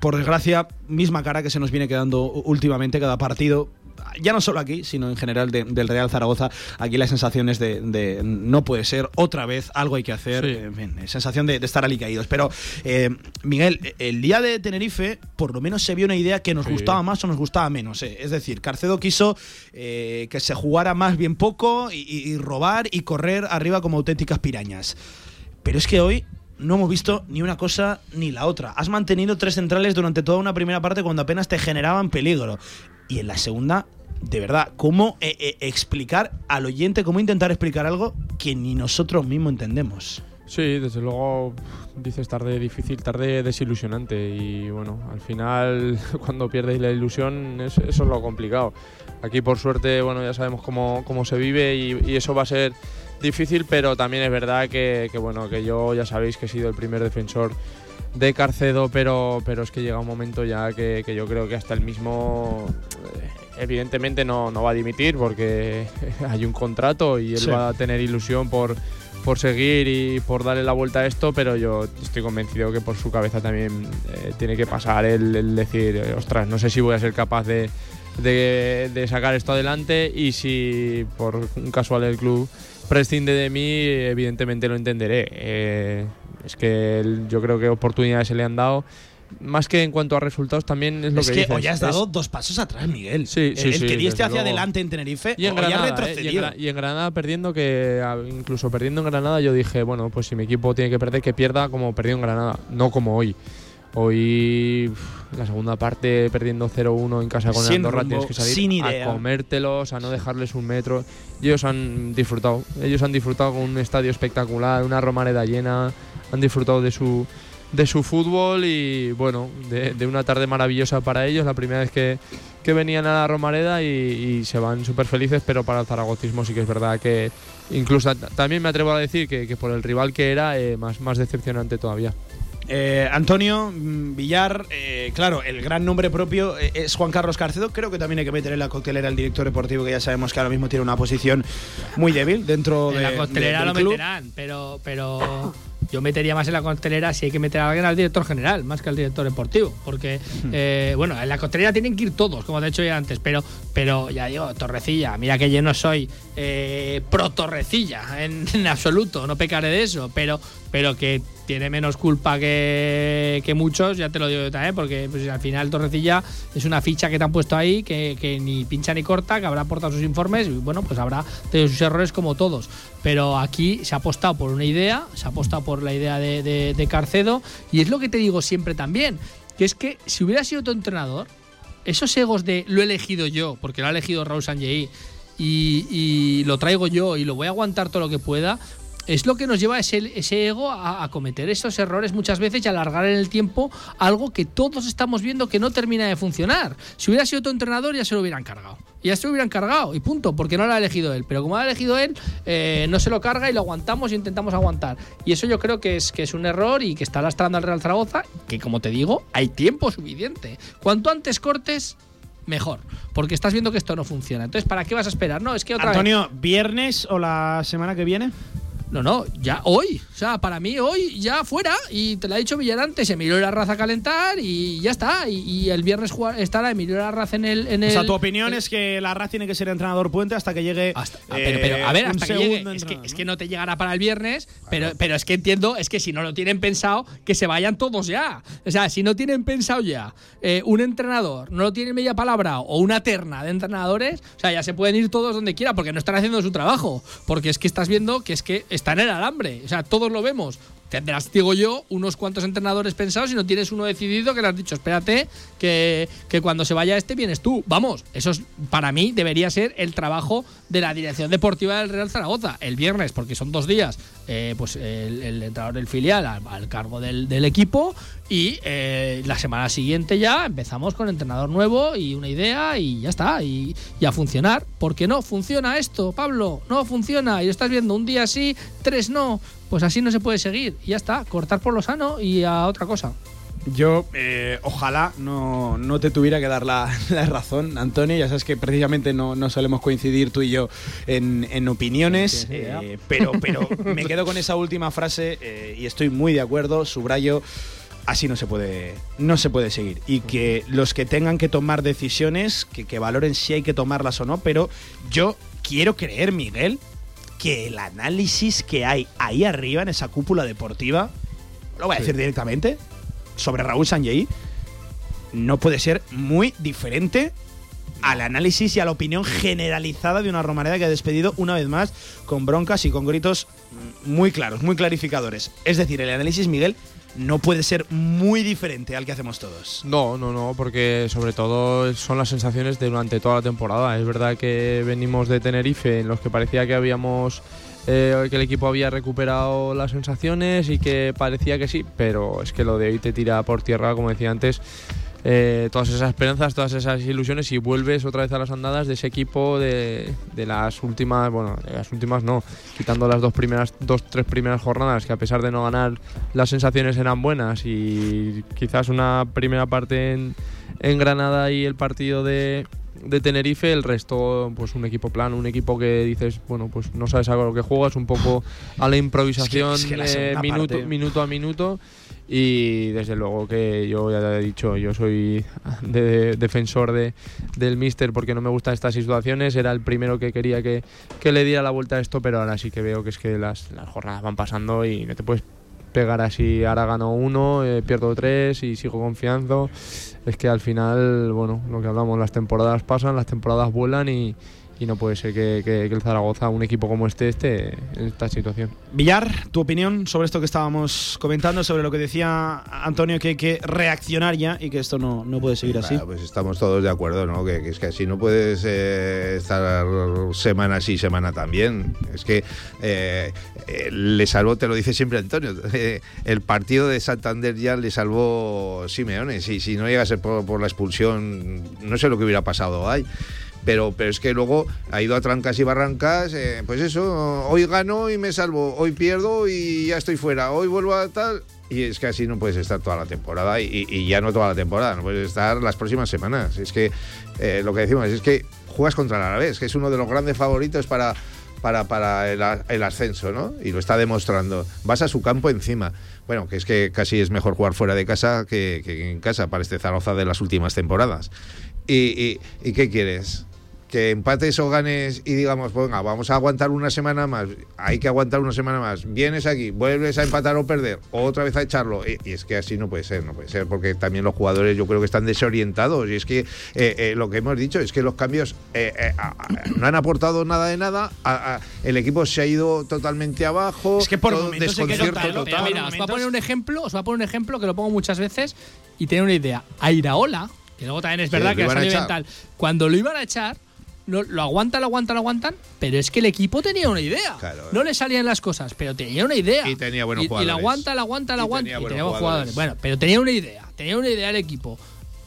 por desgracia, misma cara que se nos viene quedando últimamente cada partido. Ya no solo aquí, sino en general de- del Real Zaragoza. Aquí las sensaciones de, de no puede ser, otra vez, algo hay que hacer. Sí. En fin, eh, sensación de, de estar alicaídos. Pero, eh, Miguel, el día de Tenerife, por lo menos se vio una idea que nos Sí. gustaba más o nos gustaba menos. eh. Es decir, Carcedo quiso eh, que se jugara más bien poco y robar y correr arriba como auténticas pirañas. Pero es que hoy no hemos visto ni una cosa ni la otra. Has mantenido tres centrales durante toda una primera parte cuando apenas te generaban peligro. Y en la segunda, de verdad, ¿cómo eh, eh, explicar al oyente, cómo intentar explicar algo que ni nosotros mismos entendemos? Sí, desde luego dices tarde difícil, tarde desilusionante y bueno, al final cuando pierdes la ilusión es- eso es lo complicado. Aquí por suerte, bueno, ya sabemos cómo, cómo se vive y, eso va a ser difícil, pero también es verdad que, bueno, que yo ya sabéis que he sido el primer defensor de Carcedo, pero, pero es que llega un momento ya que, que yo creo que hasta el mismo eh, evidentemente no, no va a dimitir porque hay un contrato y él Sí. va a tener ilusión por, por seguir y por darle la vuelta a esto, pero yo estoy convencido que por su cabeza también eh, tiene que pasar el, el decir, ostras, no sé si voy a ser capaz de, de- de sacar esto adelante y si por un casual el club prescinde de mí, evidentemente lo entenderé. Eh, es que yo creo que oportunidades se le han dado. Más que en cuanto a resultados, también es lo es que, que, dices, hoy has es- dado dos pasos atrás, Miguel. Sí, sí, el sí, que diste hacia luego. adelante en Tenerife, y en Granada, ¿eh? y, en y Granada perdiendo que incluso perdiendo en Granada yo dije bueno pues si mi equipo tiene que perder que pierda como perdió en Granada no como hoy hoy la segunda parte perdiendo 0-1 en casa con el Andorra rumbo, tienes que salir sin a comértelos a no dejarles un metro y ellos han disfrutado ellos han disfrutado con un estadio espectacular una Romareda llena han disfrutado de su de su fútbol y bueno, de, de una tarde maravillosa para ellos, la primera vez que, que venían a la Romareda y, y se van súper felices, pero para el zaragocismo sí que es verdad que incluso también me atrevo a decir que, que por el rival que era, eh, más, más decepcionante todavía. Eh, Antonio mm, Villar, eh, claro, el gran nombre propio es Juan Carlos Carcedo. Creo que también hay que meter en la coctelera al director deportivo, que ya sabemos que ahora mismo tiene una posición muy débil dentro de En la de- del lo club. meterán, pero, pero yo metería más en la costelera si hay que meter a alguien al director general, más que al director deportivo. Porque, eh, bueno, en la costelera tienen que ir todos, como te he dicho ya antes, pero, pero ya digo, Torrecilla, mira que yo no soy eh, pro Torrecilla en, en absoluto, no pecaré de eso, pero, pero que tiene menos culpa que, muchos, ya te lo digo yo también, porque pues, al final Torrecilla es una ficha que te han puesto ahí, que, que ni pincha ni corta, que habrá aportado sus informes y bueno, pues habrá tenido sus errores como todos. Pero aquí se ha apostado por una idea, se ha apostado por la idea de, de- de Carcedo y es lo que te digo siempre también, que es que si hubiera sido tu entrenador, esos egos de lo he elegido yo, porque lo ha elegido Raúl Sanjei y, y lo traigo yo y lo voy a aguantar todo lo que pueda, es lo que nos lleva ese, ego a, cometer esos errores muchas veces y alargar en el tiempo algo que todos estamos viendo que no termina de funcionar. Si hubiera sido otro entrenador ya se lo hubieran cargado. Y ya se lo hubieran cargado y punto, porque no lo ha elegido él. Pero como lo ha elegido él, eh, no se lo carga y lo aguantamos e intentamos aguantar. Y eso yo creo que es, un error y que está lastrando al Real Zaragoza, que como te digo, hay tiempo suficiente. Cuanto antes cortes, mejor. Porque estás viendo que esto no funciona. Entonces, ¿para qué vas a esperar? No, es que Antonio, ¿viernes o la semana que viene? No, no, ya hoy. O sea, para mí hoy ya fuera. Y te lo ha dicho Villarante, se Emilio la raza a calentar y ya está. Y, y el viernes jugar- estará Emilio la raza en el. En o sea, el- tu opinión es que la RAZ tiene que ser entrenador puente hasta que llegue. Ah, pero, pero, a ver, eh, hasta que llegue. Es que, entrenador, es que no te llegará para el viernes, pero, pero es que entiendo, es que si no lo tienen pensado, que se vayan todos ya. O sea, si no tienen pensado ya eh, un entrenador, no lo tienen media palabra o una terna de entrenadores, o sea, ya se pueden ir todos donde quiera porque no están haciendo su trabajo. Porque es que estás viendo que es que están en el alambre. O sea, todos lo vemos. Tendrás, digo yo, unos cuantos entrenadores pensados y no tienes uno decidido que le has dicho, espérate, que, que cuando se vaya este vienes tú. Vamos, eso es, para mí debería ser el trabajo de la dirección deportiva del Real Zaragoza. El viernes, porque son dos días, eh, pues el, el entrenador del filial al, al cargo del, del equipo y eh, la semana siguiente ya empezamos con entrenador nuevo y una idea y ya está, y, y a funcionar. Porque no funciona esto, Pablo, no funciona. Y lo estás viendo un día sí, tres no. Pues así no se puede seguir. Y ya está, cortar por lo sano y a otra cosa. Yo, eh, ojalá no, no te tuviera que dar la, la razón, Antonio. Ya sabes que precisamente no, no solemos coincidir tú y yo en, en opiniones, eh, pero, pero me quedo con esa última frase eh, y estoy muy de acuerdo. Subrayo, así no se puede, no se puede seguir. Y que los que tengan que tomar decisiones, que, que valoren si hay que tomarlas o no, pero yo quiero creer, Miguel, que el análisis que hay ahí arriba en esa cúpula deportiva, lo voy a decir directamente, sobre Raúl Sanjei, no puede ser muy diferente al análisis y a la opinión generalizada de una Romareda que ha despedido una vez más con broncas y con gritos muy claros, muy clarificadores. Es decir, el análisis, Miguel, no puede ser muy diferente al que hacemos todos. No, no, no, porque sobre todo son las sensaciones de durante toda la temporada. Es verdad que venimos de Tenerife, en los que parecía que habíamos. eh, que el equipo había recuperado las sensaciones y que parecía que sí, pero es que lo de hoy te tira por tierra, como decía antes, eh, todas esas esperanzas, todas esas ilusiones y vuelves otra vez a las andadas de ese equipo de, de las últimas, bueno, de las últimas no, quitando las dos primeras, dos, tres primeras jornadas, que a pesar de no ganar, las sensaciones eran buenas y quizás una primera parte en, en Granada y el partido de, de Tenerife, el resto, pues un equipo plano, un equipo que dices, bueno, pues no sabes a lo que juegas, un poco a la improvisación Es que- es que la eh, segunda minuto, parte- minuto a minuto. Y desde luego que yo ya he dicho, yo soy de- defensor de, del Mister porque no me gustan estas situaciones. Era el primero que quería que, que le diera la vuelta a esto, pero ahora sí que veo que es que las, las jornadas van pasando y no te puedes pegar así. Ahora gano uno, eh, pierdo tres y sigo confiando. Es que al final, bueno, lo que hablamos, las temporadas pasan, las temporadas vuelan y, y no puede ser que, que- que el Zaragoza, un equipo como este, esté en esta situación. Villar, tu opinión sobre esto que estábamos comentando, sobre lo que decía Antonio, que hay que reaccionar ya y que esto no, no puede seguir así. Ah, pues estamos todos de acuerdo, ¿no? Que, que es que así no puedes eh, estar semana sí, semana también. Es que eh, eh, le salvó, te lo dice siempre Antonio, eh, el partido de Santander ya le salvó Simeone. Si, si no llegase por, por la expulsión, no sé lo que hubiera pasado ahí. Pero, pero es que luego ha ido a trancas y barrancas, eh, pues eso, hoy gano y me salvo, hoy pierdo y ya estoy fuera, hoy vuelvo a tal, y es que así no puedes estar toda la temporada y, ya no toda la temporada, no puedes estar las próximas semanas. Es que eh, lo que decimos es que juegas contra el Alavés, que es uno de los grandes favoritos para, para, para el, ascenso, ¿no? Y lo está demostrando. Vas a su campo encima. Bueno, que es que casi es mejor jugar fuera de casa que, que en casa para este Zaragoza de las últimas temporadas. ¿Y, y, y qué quieres? Que empates o ganes y digamos, pues venga, vamos a aguantar una semana más, hay que aguantar una semana más, vienes aquí, vuelves a empatar o perder, otra vez a echarlo, y, es que así no puede ser, no puede ser, porque también los jugadores yo creo que están desorientados, y es que eh, eh, lo que hemos dicho es que los cambios eh, no han aportado nada de nada, a- a- el equipo se ha ido totalmente abajo, Es que por todo desconcierto Pero total. mira, os voy a poner un ejemplo, os voy a poner un ejemplo que lo pongo muchas veces y tener una idea. A Iraola, que luego también es Sí, verdad lo que ha iban a salido echar. bien tal, cuando lo iban a echar, no, lo aguantan, lo aguantan, lo aguantan, pero es que el equipo tenía una idea. No le salían las cosas, pero tenía una idea. Y tenía buenos y, jugadores. Y la aguanta, la aguanta, la Y aguanta. tenía y tenía buenos jugadores. jugadores. Bueno, pero tenía una idea. Tenía una idea el equipo.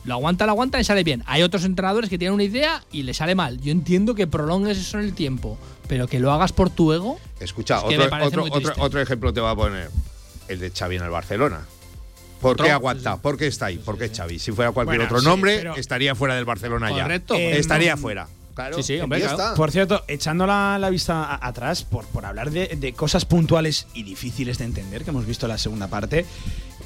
Lo aguanta, lo aguanta y sale bien. Hay otros entrenadores que tienen una idea y le sale mal. Yo entiendo que prolongues eso en el tiempo, pero que lo hagas por tu ego. Escucha, Es que otro, ejemplo te va a poner. El de Xavi en el Barcelona. ¿Por qué aguanta? ¿Por qué está ahí? ¿Por qué Xavi? Si fuera cualquier Bueno, otro nombre, estaría fuera del Barcelona ya. Correcto. Eh, estaría fuera. Claro. Sí, sí, hombre, ya claro. está. Por cierto, echando la, la vista a- atrás, por, por hablar de, de cosas puntuales y difíciles de entender que hemos visto en la segunda parte,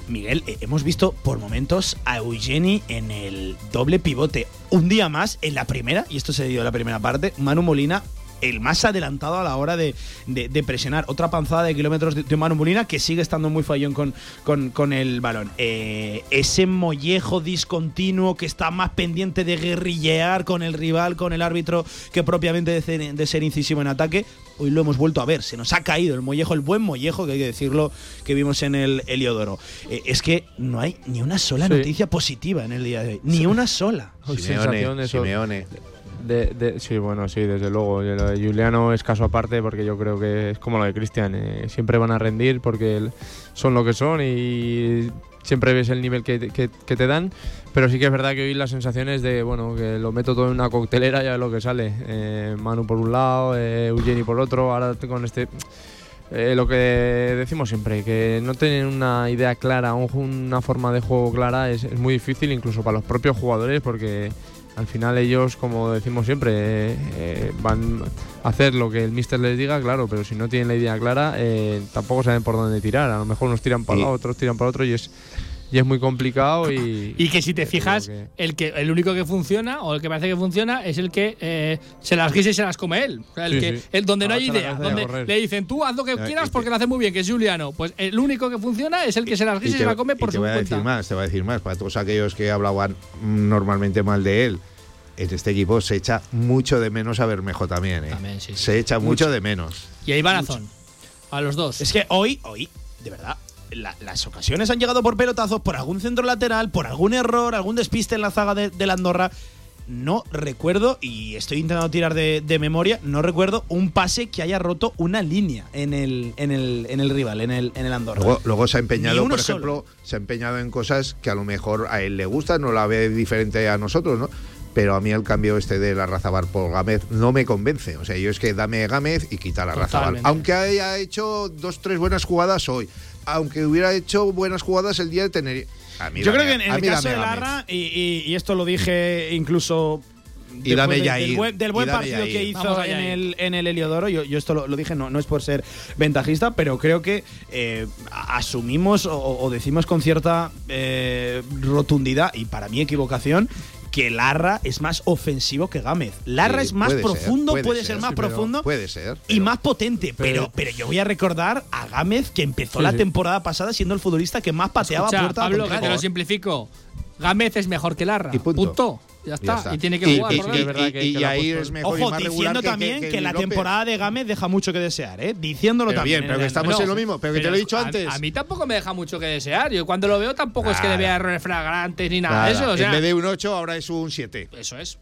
Miguel, eh, hemos visto por momentos a Eugeni en el doble pivote. Un día más, en la primera, y esto se dio en la primera parte, Manu Molina. El más adelantado a la hora de, de- de presionar. Otra panzada de kilómetros de, de Manu Molina que sigue estando muy fallón con, con, con el balón. Eh, ese mollejo discontinuo que está más pendiente de guerrillear con el rival, con el árbitro, que propiamente de ser, de ser incisivo en ataque, hoy lo hemos vuelto a ver. Se nos ha caído el mollejo, el buen mollejo, que hay que decirlo, que vimos en el Heliodoro. Eh, es que no hay ni una sola Sí. noticia positiva en el día de hoy. Ni una sola. eso- Simeone. De, de- sí, bueno, sí, desde luego. Lo de Juliano es caso aparte porque yo creo que es como lo de Cristian. eh, siempre van a rendir porque son lo que son y siempre ves el nivel que, que- que te dan. Pero sí que es verdad que hoy la sensación es de, bueno, que lo meto todo en una coctelera y a ver lo que sale. Eh, Manu por un lado, eh, Eugeni por otro, ahora con este... Eh, lo que decimos siempre, que no tienen una idea clara, un- una forma de juego clara, es, es muy difícil incluso para los propios jugadores porque al final ellos, como decimos siempre, eh, eh, van a hacer lo que el mister les diga, claro, pero si no tienen la idea clara, eh, tampoco saben por dónde tirar. A lo mejor unos tiran para un lado, otros tiran para otro y es, y es muy complicado y... Y que si te fijas, que- el que el único que funciona, o el que parece que funciona, es el que eh, se las guisa y se las come él. O sea, el Sí, que, sí. el donde no hay idea, y a donde le dicen tú haz lo que quieras y porque lo hace muy bien, que es Juliano. Pues el único que funciona es el que se las Y guisa y, te, se la come y por te su voy a cuenta. decir más, te voy a decir más. Para todos aquellos que hablaban normalmente mal de él, en este equipo se echa mucho de menos a Bermejo también. ¿eh? También, sí, sí. Se echa mucho, de menos. Y ahí va razón. A los dos. Es que hoy, hoy, de verdad, la- las ocasiones han llegado por pelotazos, por algún centro lateral, por algún error, algún despiste en la zaga de, de la Andorra. No recuerdo, y estoy intentando tirar de, de memoria, no recuerdo un pase que haya roto una línea en el, en el, en el rival, en el, en el Andorra. Luego, luego se ha empeñado, por ejemplo, se ha empeñado en cosas que a lo mejor a él le gustan, no la ve diferente a nosotros, ¿no? Pero a mí el cambio este de la Razabar por Gámez no me convence. O sea, yo es que dame Gámez y quita la Razabar. Totalmente. Aunque haya hecho dos, tres buenas jugadas hoy. Aunque hubiera hecho buenas jugadas el día de Tenerife. A mí Yo creo que en, el mí caso dame de. Larra, y, y- y esto lo dije incluso Y dame Yair, del buen, del y buen dame partido Yair. que hizo Vamos en el, en el Heliodoro, yo, yo esto lo, lo dije, no, no es por ser ventajista, pero creo que eh, asumimos o, o decimos con cierta eh, rotundidad, y para mi equivocación, que Larra es más ofensivo que Gámez. Larra Sí, es más puede ser, profundo, puede puede, ser, ser, más sí, profundo puede ser, y más potente. Pero, pero yo voy a recordar a Gámez que empezó Sí, la sí. temporada pasada siendo el futbolista que más pateaba Escucha, puerta a Pablo, que te lo simplifico. Gámez es mejor que Larra. Y punto. Ya, Y está. ya está. Y tiene que Y- jugar. y- y- ahí. es verdad que- y que puesto- es mejor y Ojo, más regular diciendo que- también que- que, que la temporada de Gámez deja mucho que desear, ¿eh? Diciéndolo Pero también. bien, pero en que estamos No, en lo mismo, pero que te lo he dicho a- antes. A, mí tampoco me deja mucho que desear. Yo cuando lo veo tampoco es que le vea errores flagrantes ni nada, Nada, de eso. O sea, en vez de un 8, ahora es un 7. Eso es.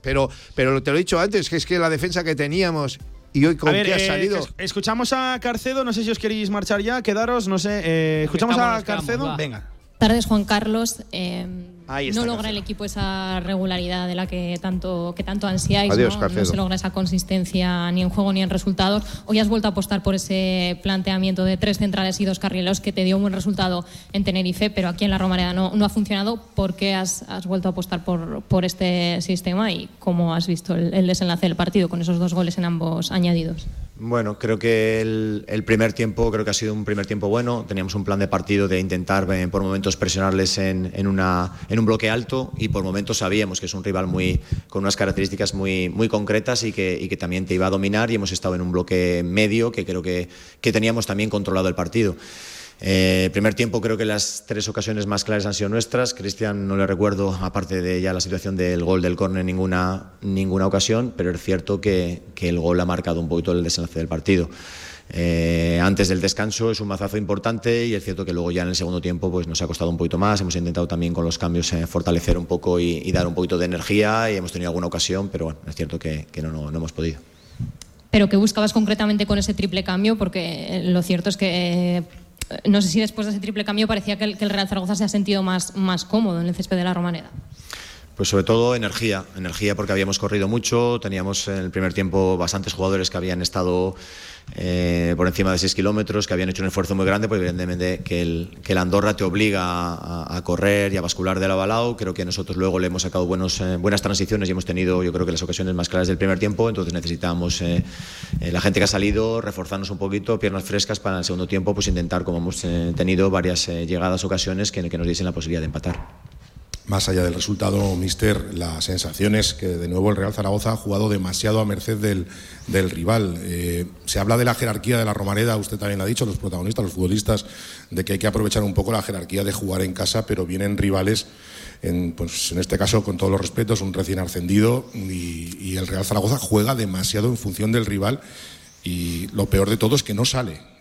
Pero, pero te lo he dicho antes, que es que la defensa que teníamos y hoy con A ver, qué ha eh, salido. es- escuchamos a Carcedo, no sé si os queréis marchar ya, quedaros, no sé. eh, escuchamos estamos, a Carcedo, venga. tardes, Juan Carlos. Eh, Ahí está, no logra el equipo esa regularidad de la que tanto, que tanto ansiáis. Adiós, ¿no? Se logra esa consistencia ni en juego ni en resultados. Hoy has vuelto a apostar por ese planteamiento de tres centrales y dos carrileros que te dio un buen resultado en Tenerife, pero aquí en la Romareda no, no ha funcionado. ¿Por qué has, has vuelto a apostar por, por este sistema y cómo has visto el, el desenlace del partido con esos dos goles en ambos añadidos? Bueno, creo que el, el primer tiempo creo que ha sido un primer tiempo bueno. Teníamos un plan de partido de intentar eh, por momentos presionarles en, en una, en un bloque alto y por momentos sabíamos que es un rival muy, con unas características muy, muy concretas y que, y que también te iba a dominar y hemos estado en un bloque medio que creo que, que teníamos también controlado el partido. Eh, primer tiempo creo que las tres ocasiones más claras han sido nuestras. Cristian no le recuerdo, aparte de ya la situación del gol del córner, ninguna, ninguna ocasión, pero es cierto que, que el gol ha marcado un poquito el desenlace del partido. eh, antes del descanso es un mazazo importante y es cierto que luego ya en el segundo tiempo pues nos ha costado un poquito más. Hemos intentado también con los cambios eh, fortalecer un poco y, dar un poquito de energía y hemos tenido alguna ocasión, pero bueno, es cierto que, no, no, hemos podido. ¿Pero qué buscabas concretamente con ese triple cambio? Porque lo cierto es que no sé si después de ese triple cambio parecía que el, que el Real Zaragoza se ha sentido más, más cómodo en el césped de la Romaneda. Pues sobre todo energía, energía porque habíamos corrido mucho, teníamos en el primer tiempo bastantes jugadores que habían estado eh, por encima de 6 kilómetros, que habían hecho un esfuerzo muy grande, pues evidentemente que el, que Andorra te obliga a, correr y a bascular del avalado. Creo que nosotros luego le hemos sacado buenos, eh, buenas transiciones y hemos tenido yo creo que las ocasiones más claras del primer tiempo, entonces necesitamos eh, la gente que ha salido, reforzarnos un poquito, piernas frescas para el segundo tiempo, pues intentar, como hemos tenido varias llegadas, ocasiones que, que nos diesen la posibilidad de empatar más allá del resultado, Mister, la sensación es que de nuevo el Real Zaragoza ha jugado demasiado a merced del, rival. Eh, se habla de la jerarquía de la Romareda, usted también lo ha dicho, los protagonistas, los futbolistas, de que hay que aprovechar un poco la jerarquía de jugar en casa, pero vienen rivales, en, pues, en este caso, con todos los respetos, un recién ascendido y el Real Zaragoza juega demasiado en función del rival y lo peor de todo es que no sale.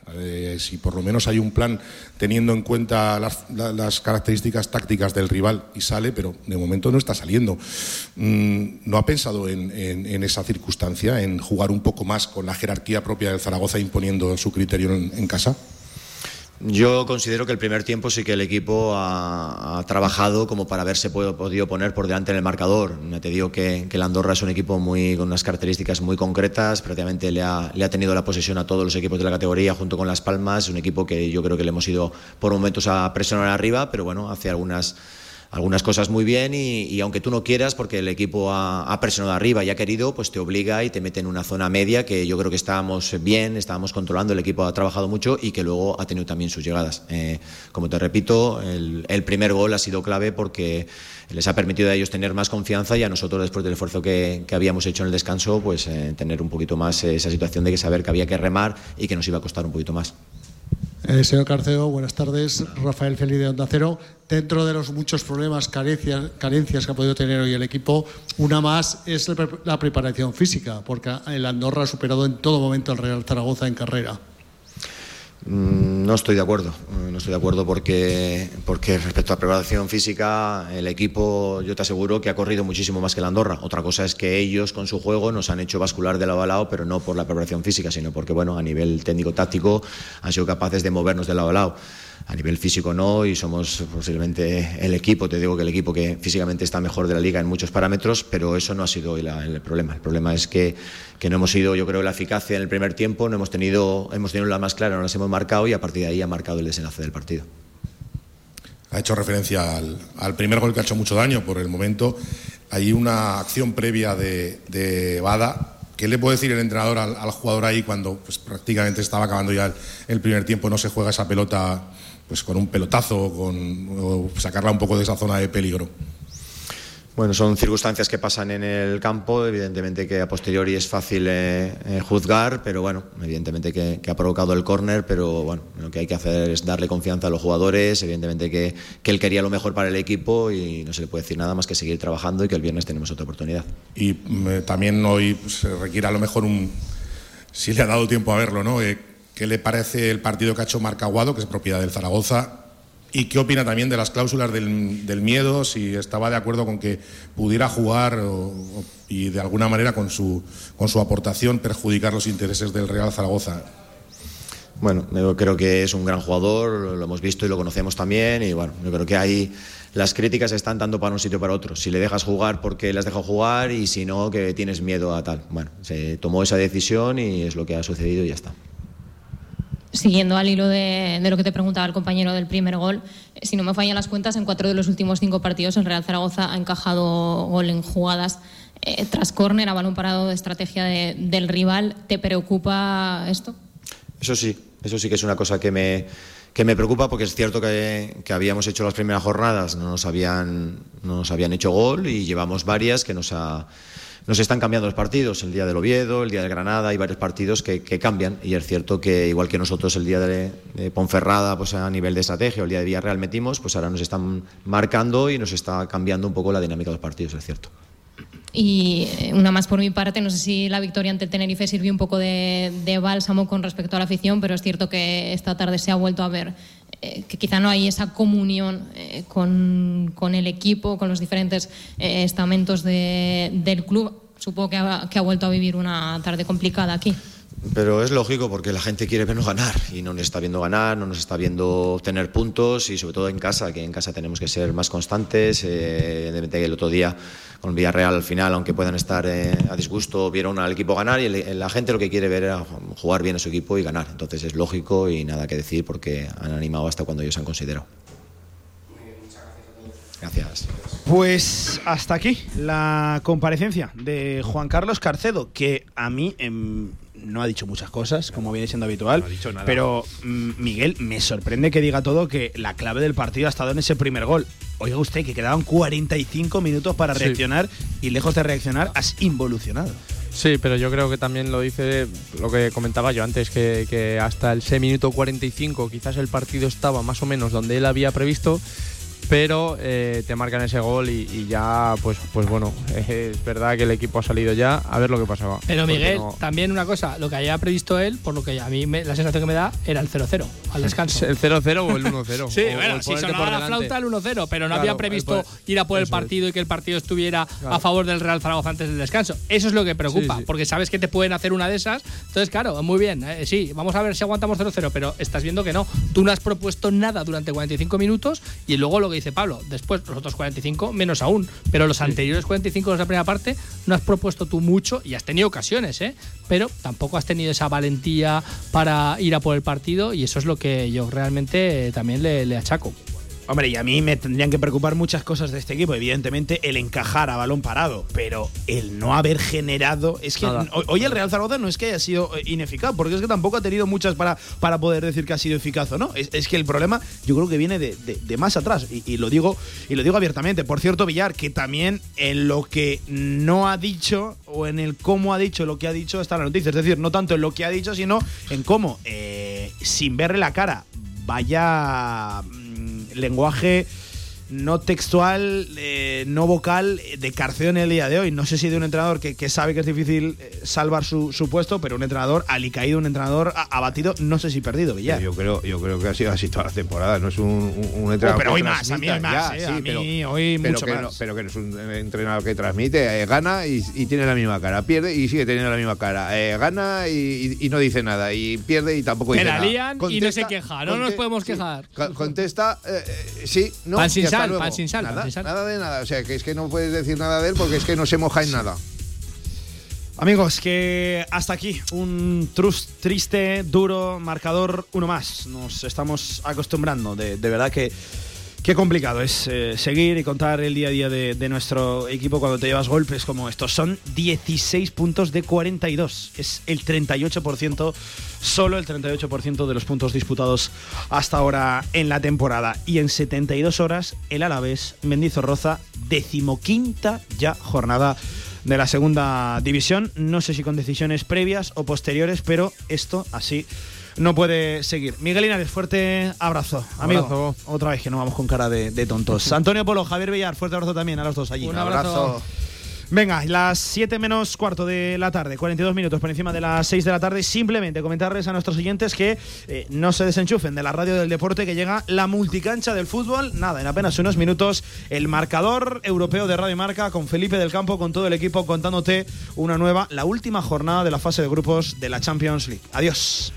Si por lo menos hay un plan teniendo en cuenta las, características tácticas del rival y sale, pero de momento no está saliendo. Mm, ¿No ha pensado en, esa circunstancia, en jugar un poco más con la jerarquía propia del Zaragoza imponiendo su criterio en casa? Yo considero que el primer tiempo sí que el equipo ha, trabajado como para haberse podido poner por delante en el marcador. Te digo que, que el Andorra es un equipo muy, con unas características muy concretas, prácticamente le ha, le ha tenido la posesión a todos los equipos de la categoría junto con Las Palmas. Un equipo que yo creo que le hemos ido por momentos a presionar arriba, pero bueno, hace algunas algunas cosas muy bien y, aunque tú no quieras, porque el equipo ha, presionado arriba y ha querido, pues te obliga y te mete en una zona media que yo creo que estábamos bien, estábamos controlando, el equipo ha trabajado mucho y que luego ha tenido también sus llegadas. Eh, como te repito, el, primer gol ha sido clave porque les ha permitido a ellos tener más confianza y a nosotros después del esfuerzo que, habíamos hecho en el descanso, pues eh, tener un poquito más esa situación de que saber que había que remar y que nos iba a costar un poquito más. Eh, señor Carcedo, buenas tardes. Rafael Feliz de Onda Cero. Dentro de los muchos problemas, carencias, carencias que ha podido tener hoy el equipo, una más es la preparación física, porque el Andorra ha superado en todo momento al Real Zaragoza en carrera. Mm, no estoy de acuerdo, eh, no estoy de acuerdo porque, porque respecto a preparación física, el equipo, yo te aseguro que ha corrido muchísimo más que la Andorra. Otra cosa es que ellos con su juego nos han hecho bascular de lado a lado, pero no por la preparación física, sino porque, bueno, a nivel técnico-táctico han sido capaces de movernos de lado a lado a nivel físico no y somos posiblemente el equipo, te digo que el equipo que físicamente está mejor de la liga en muchos parámetros, pero eso no ha sido hoy el problema. El problema es que, que, no hemos sido, yo creo, la eficacia en el primer tiempo, no hemos tenido, hemos tenido la más clara, no las hemos marcado y a partir de ahí ha marcado el desenlace del partido. Ha hecho referencia al, primer gol que ha hecho mucho daño por el momento. Hay una acción previa de, de Bada ¿Qué le puede decir el entrenador al, jugador ahí cuando pues, prácticamente estaba acabando ya el, primer tiempo, no se juega esa pelota pues con un pelotazo con, o sacarla un poco de esa zona de peligro? Bueno, son circunstancias que pasan en el campo, evidentemente que a posteriori es fácil eh, eh, juzgar, pero bueno, evidentemente que, ha provocado el córner, pero bueno, lo que hay que hacer es darle confianza a los jugadores, evidentemente que, que, él quería lo mejor para el equipo y no se le puede decir nada más que seguir trabajando y que el viernes tenemos otra oportunidad. Y mm, también hoy pues, se requiere a lo mejor un, si le ha dado tiempo a verlo, ¿no? ¿Qué le parece el partido que ha hecho Marcaguado, que es propiedad del Zaragoza? ¿Y qué opina también de las cláusulas del, miedo? Si estaba de acuerdo con que pudiera jugar y de alguna manera con su, con su aportación perjudicar los intereses del Real Zaragoza. Bueno, yo creo que es un gran jugador, lo hemos visto y lo conocemos también. Y bueno, yo creo que ahí las críticas están tanto para un sitio para otro. Si le dejas jugar porque le has dejado jugar y si no, que tienes miedo a tal. Bueno, se tomó esa decisión y es lo que ha sucedido y ya está siguiendo al hilo de, lo que te preguntaba el compañero del primer gol, eh, si no me fallan las cuentas, en cuatro de los últimos cinco partidos el Real Zaragoza ha encajado gol en jugadas eh, tras córner a balón parado de estrategia del rival. ¿Te preocupa esto? Eso sí, eso sí que es una cosa que me, que me preocupa porque es cierto que, que, habíamos hecho las primeras jornadas, no nos, habían, no nos habían hecho gol y llevamos varias que nos ha nos están cambiando los partidos, el día del Oviedo, el día de Granada, hay varios partidos que, cambian y es cierto que igual que nosotros el día de, Ponferrada pues a nivel de estrategia, o el día de Villarreal metimos, pues ahora nos están marcando y nos está cambiando un poco la dinámica de los partidos, es cierto. Y eh, una más por mi parte, no sé si la victoria ante el Tenerife sirvió un poco de bálsamo con respecto a la afición, pero es cierto que esta tarde se ha vuelto a ver eh, que quizá no hay esa comunión eh, con, con, el equipo, con los diferentes eh, estamentos de, del club. Supongo que ha, que ha vuelto a vivir una tarde complicada aquí. Pero es lógico porque la gente quiere vernos ganar y no nos está viendo ganar, no nos está viendo obtener puntos y sobre todo en casa, que en casa tenemos que ser más constantes. Eh, el otro día con Villarreal al final, aunque puedan estar eh, a disgusto, vieron al equipo ganar y la gente lo que quiere ver es jugar bien a su equipo y ganar. Entonces es lógico y nada que decir porque han animado hasta cuando ellos han considerado. Gracias. Pues hasta aquí la comparecencia de Juan Carlos Carcedo, que a mí em, no ha dicho muchas cosas, como viene siendo habitual. No ha dicho nada. Pero mm, Miguel, me sorprende que diga todo que la clave del partido ha estado en ese primer gol. Oiga usted, que quedaban 45 minutos para Sí. reaccionar y lejos de reaccionar, has involucionado. Sí, pero yo creo que también lo dice lo que comentaba yo antes, que, que hasta el 6 minuto 45 quizás el partido estaba más o menos donde él había previsto, pero eh, te marcan ese gol y, y ya, pues, pues bueno, es verdad que el equipo ha salido ya a ver lo que pasaba. Pero Miguel, no- también una cosa, lo que había previsto él, por lo que a mí me- la sensación que me da, era el 0-0 al descanso. ¿El 0-0 o el 1-0? Sí, O- o bueno, el si sonaba la flauta el 1-0, pero no Claro, había previsto ir a por el es. partido y que el partido estuviera Claro. a favor del Real Zaragoza antes del descanso. Eso es lo que preocupa, Sí, sí. porque sabes que te pueden hacer una de esas. Entonces, claro, muy bien, eh, sí, vamos a ver si aguantamos 0-0, pero estás viendo que no. Tú no has propuesto nada durante 45 minutos y luego lo que dice Pablo, después los otros 45 menos aún, pero los anteriores 45 de la primera parte no has propuesto tú mucho y has tenido ocasiones, ¿eh? pero tampoco has tenido esa valentía para ir a por el partido y eso es lo que yo realmente eh, también le, le achaco. Hombre, y a mí me tendrían que preocupar muchas cosas de este equipo. Evidentemente, el encajar a balón parado, pero el no haber generado. Es que Nada. hoy- el Real Zaragoza no es que haya sido eh, ineficaz, porque es que tampoco ha tenido muchas para, para poder decir que ha sido eficaz o no. Es, es que el problema, yo creo que viene de, de- de más atrás. Y, y lo digo, y lo digo abiertamente. Por cierto, Villar, que también en lo que no ha dicho o en el cómo ha dicho lo que ha dicho está la noticia. Es decir, no tanto en lo que ha dicho, sino en cómo, eh, sin verle la cara, vaya lenguaje no textual, eh, no vocal eh, de Carceo en el día de hoy. No sé si de un entrenador que, que sabe que es difícil eh, salvar su, su puesto, pero un entrenador alicaído, un entrenador abatido, no sé si perdido, Villar. Yo creo, yo creo que ha sido así toda la temporada. No es un, un- un entrenador. Oh, pero que hoy más, a mí hoy más, ya, eh, sí, a mí pero, hoy pero mucho que más. No, pero que no es un entrenador que transmite, eh, gana y, y tiene la misma cara. Pierde y sigue teniendo la misma cara. Eh, gana y, y- y no dice nada. Y pierde y tampoco dice la nada. lían y no se queja, no nos podemos quejar. Co- Contesta, sí, no. Pan sin y hasta sal, luego. pan sin sal, pan Nada, sin sal. nada de nada. O sea, que es que no puedes decir nada de él porque es que no se moja en nada. Amigos, que hasta aquí un trus triste, duro, marcador, uno más. Nos estamos acostumbrando. De, de verdad que qué complicado es eh, seguir y contar el día a día de, nuestro equipo cuando te llevas golpes como estos. Son 16 puntos de 42. Es el 38%, solo el 38% de los puntos disputados hasta ahora en la temporada. Y en 72 horas, el Alavés, Mendizorroza, decimoquinta ya jornada de la segunda división. No sé si con decisiones previas o posteriores, pero esto así no puede seguir. Miguel Linares, fuerte abrazo. Amigo, Abrazo. otra vez que no vamos con cara de, de tontos. Antonio Polo, Javier Villar, fuerte abrazo también a los dos allí. Un abrazo. Venga, las 7 menos cuarto de la tarde, 42 minutos por encima de las 6 de la tarde. Simplemente comentarles a nuestros oyentes que eh, no se desenchufen de la radio del deporte que llega la multicancha del fútbol. Nada, en apenas unos minutos, el marcador europeo de Radio Marca con Felipe del Campo, con todo el equipo contándote una nueva, la última jornada de la fase de grupos de la Champions League. Adiós.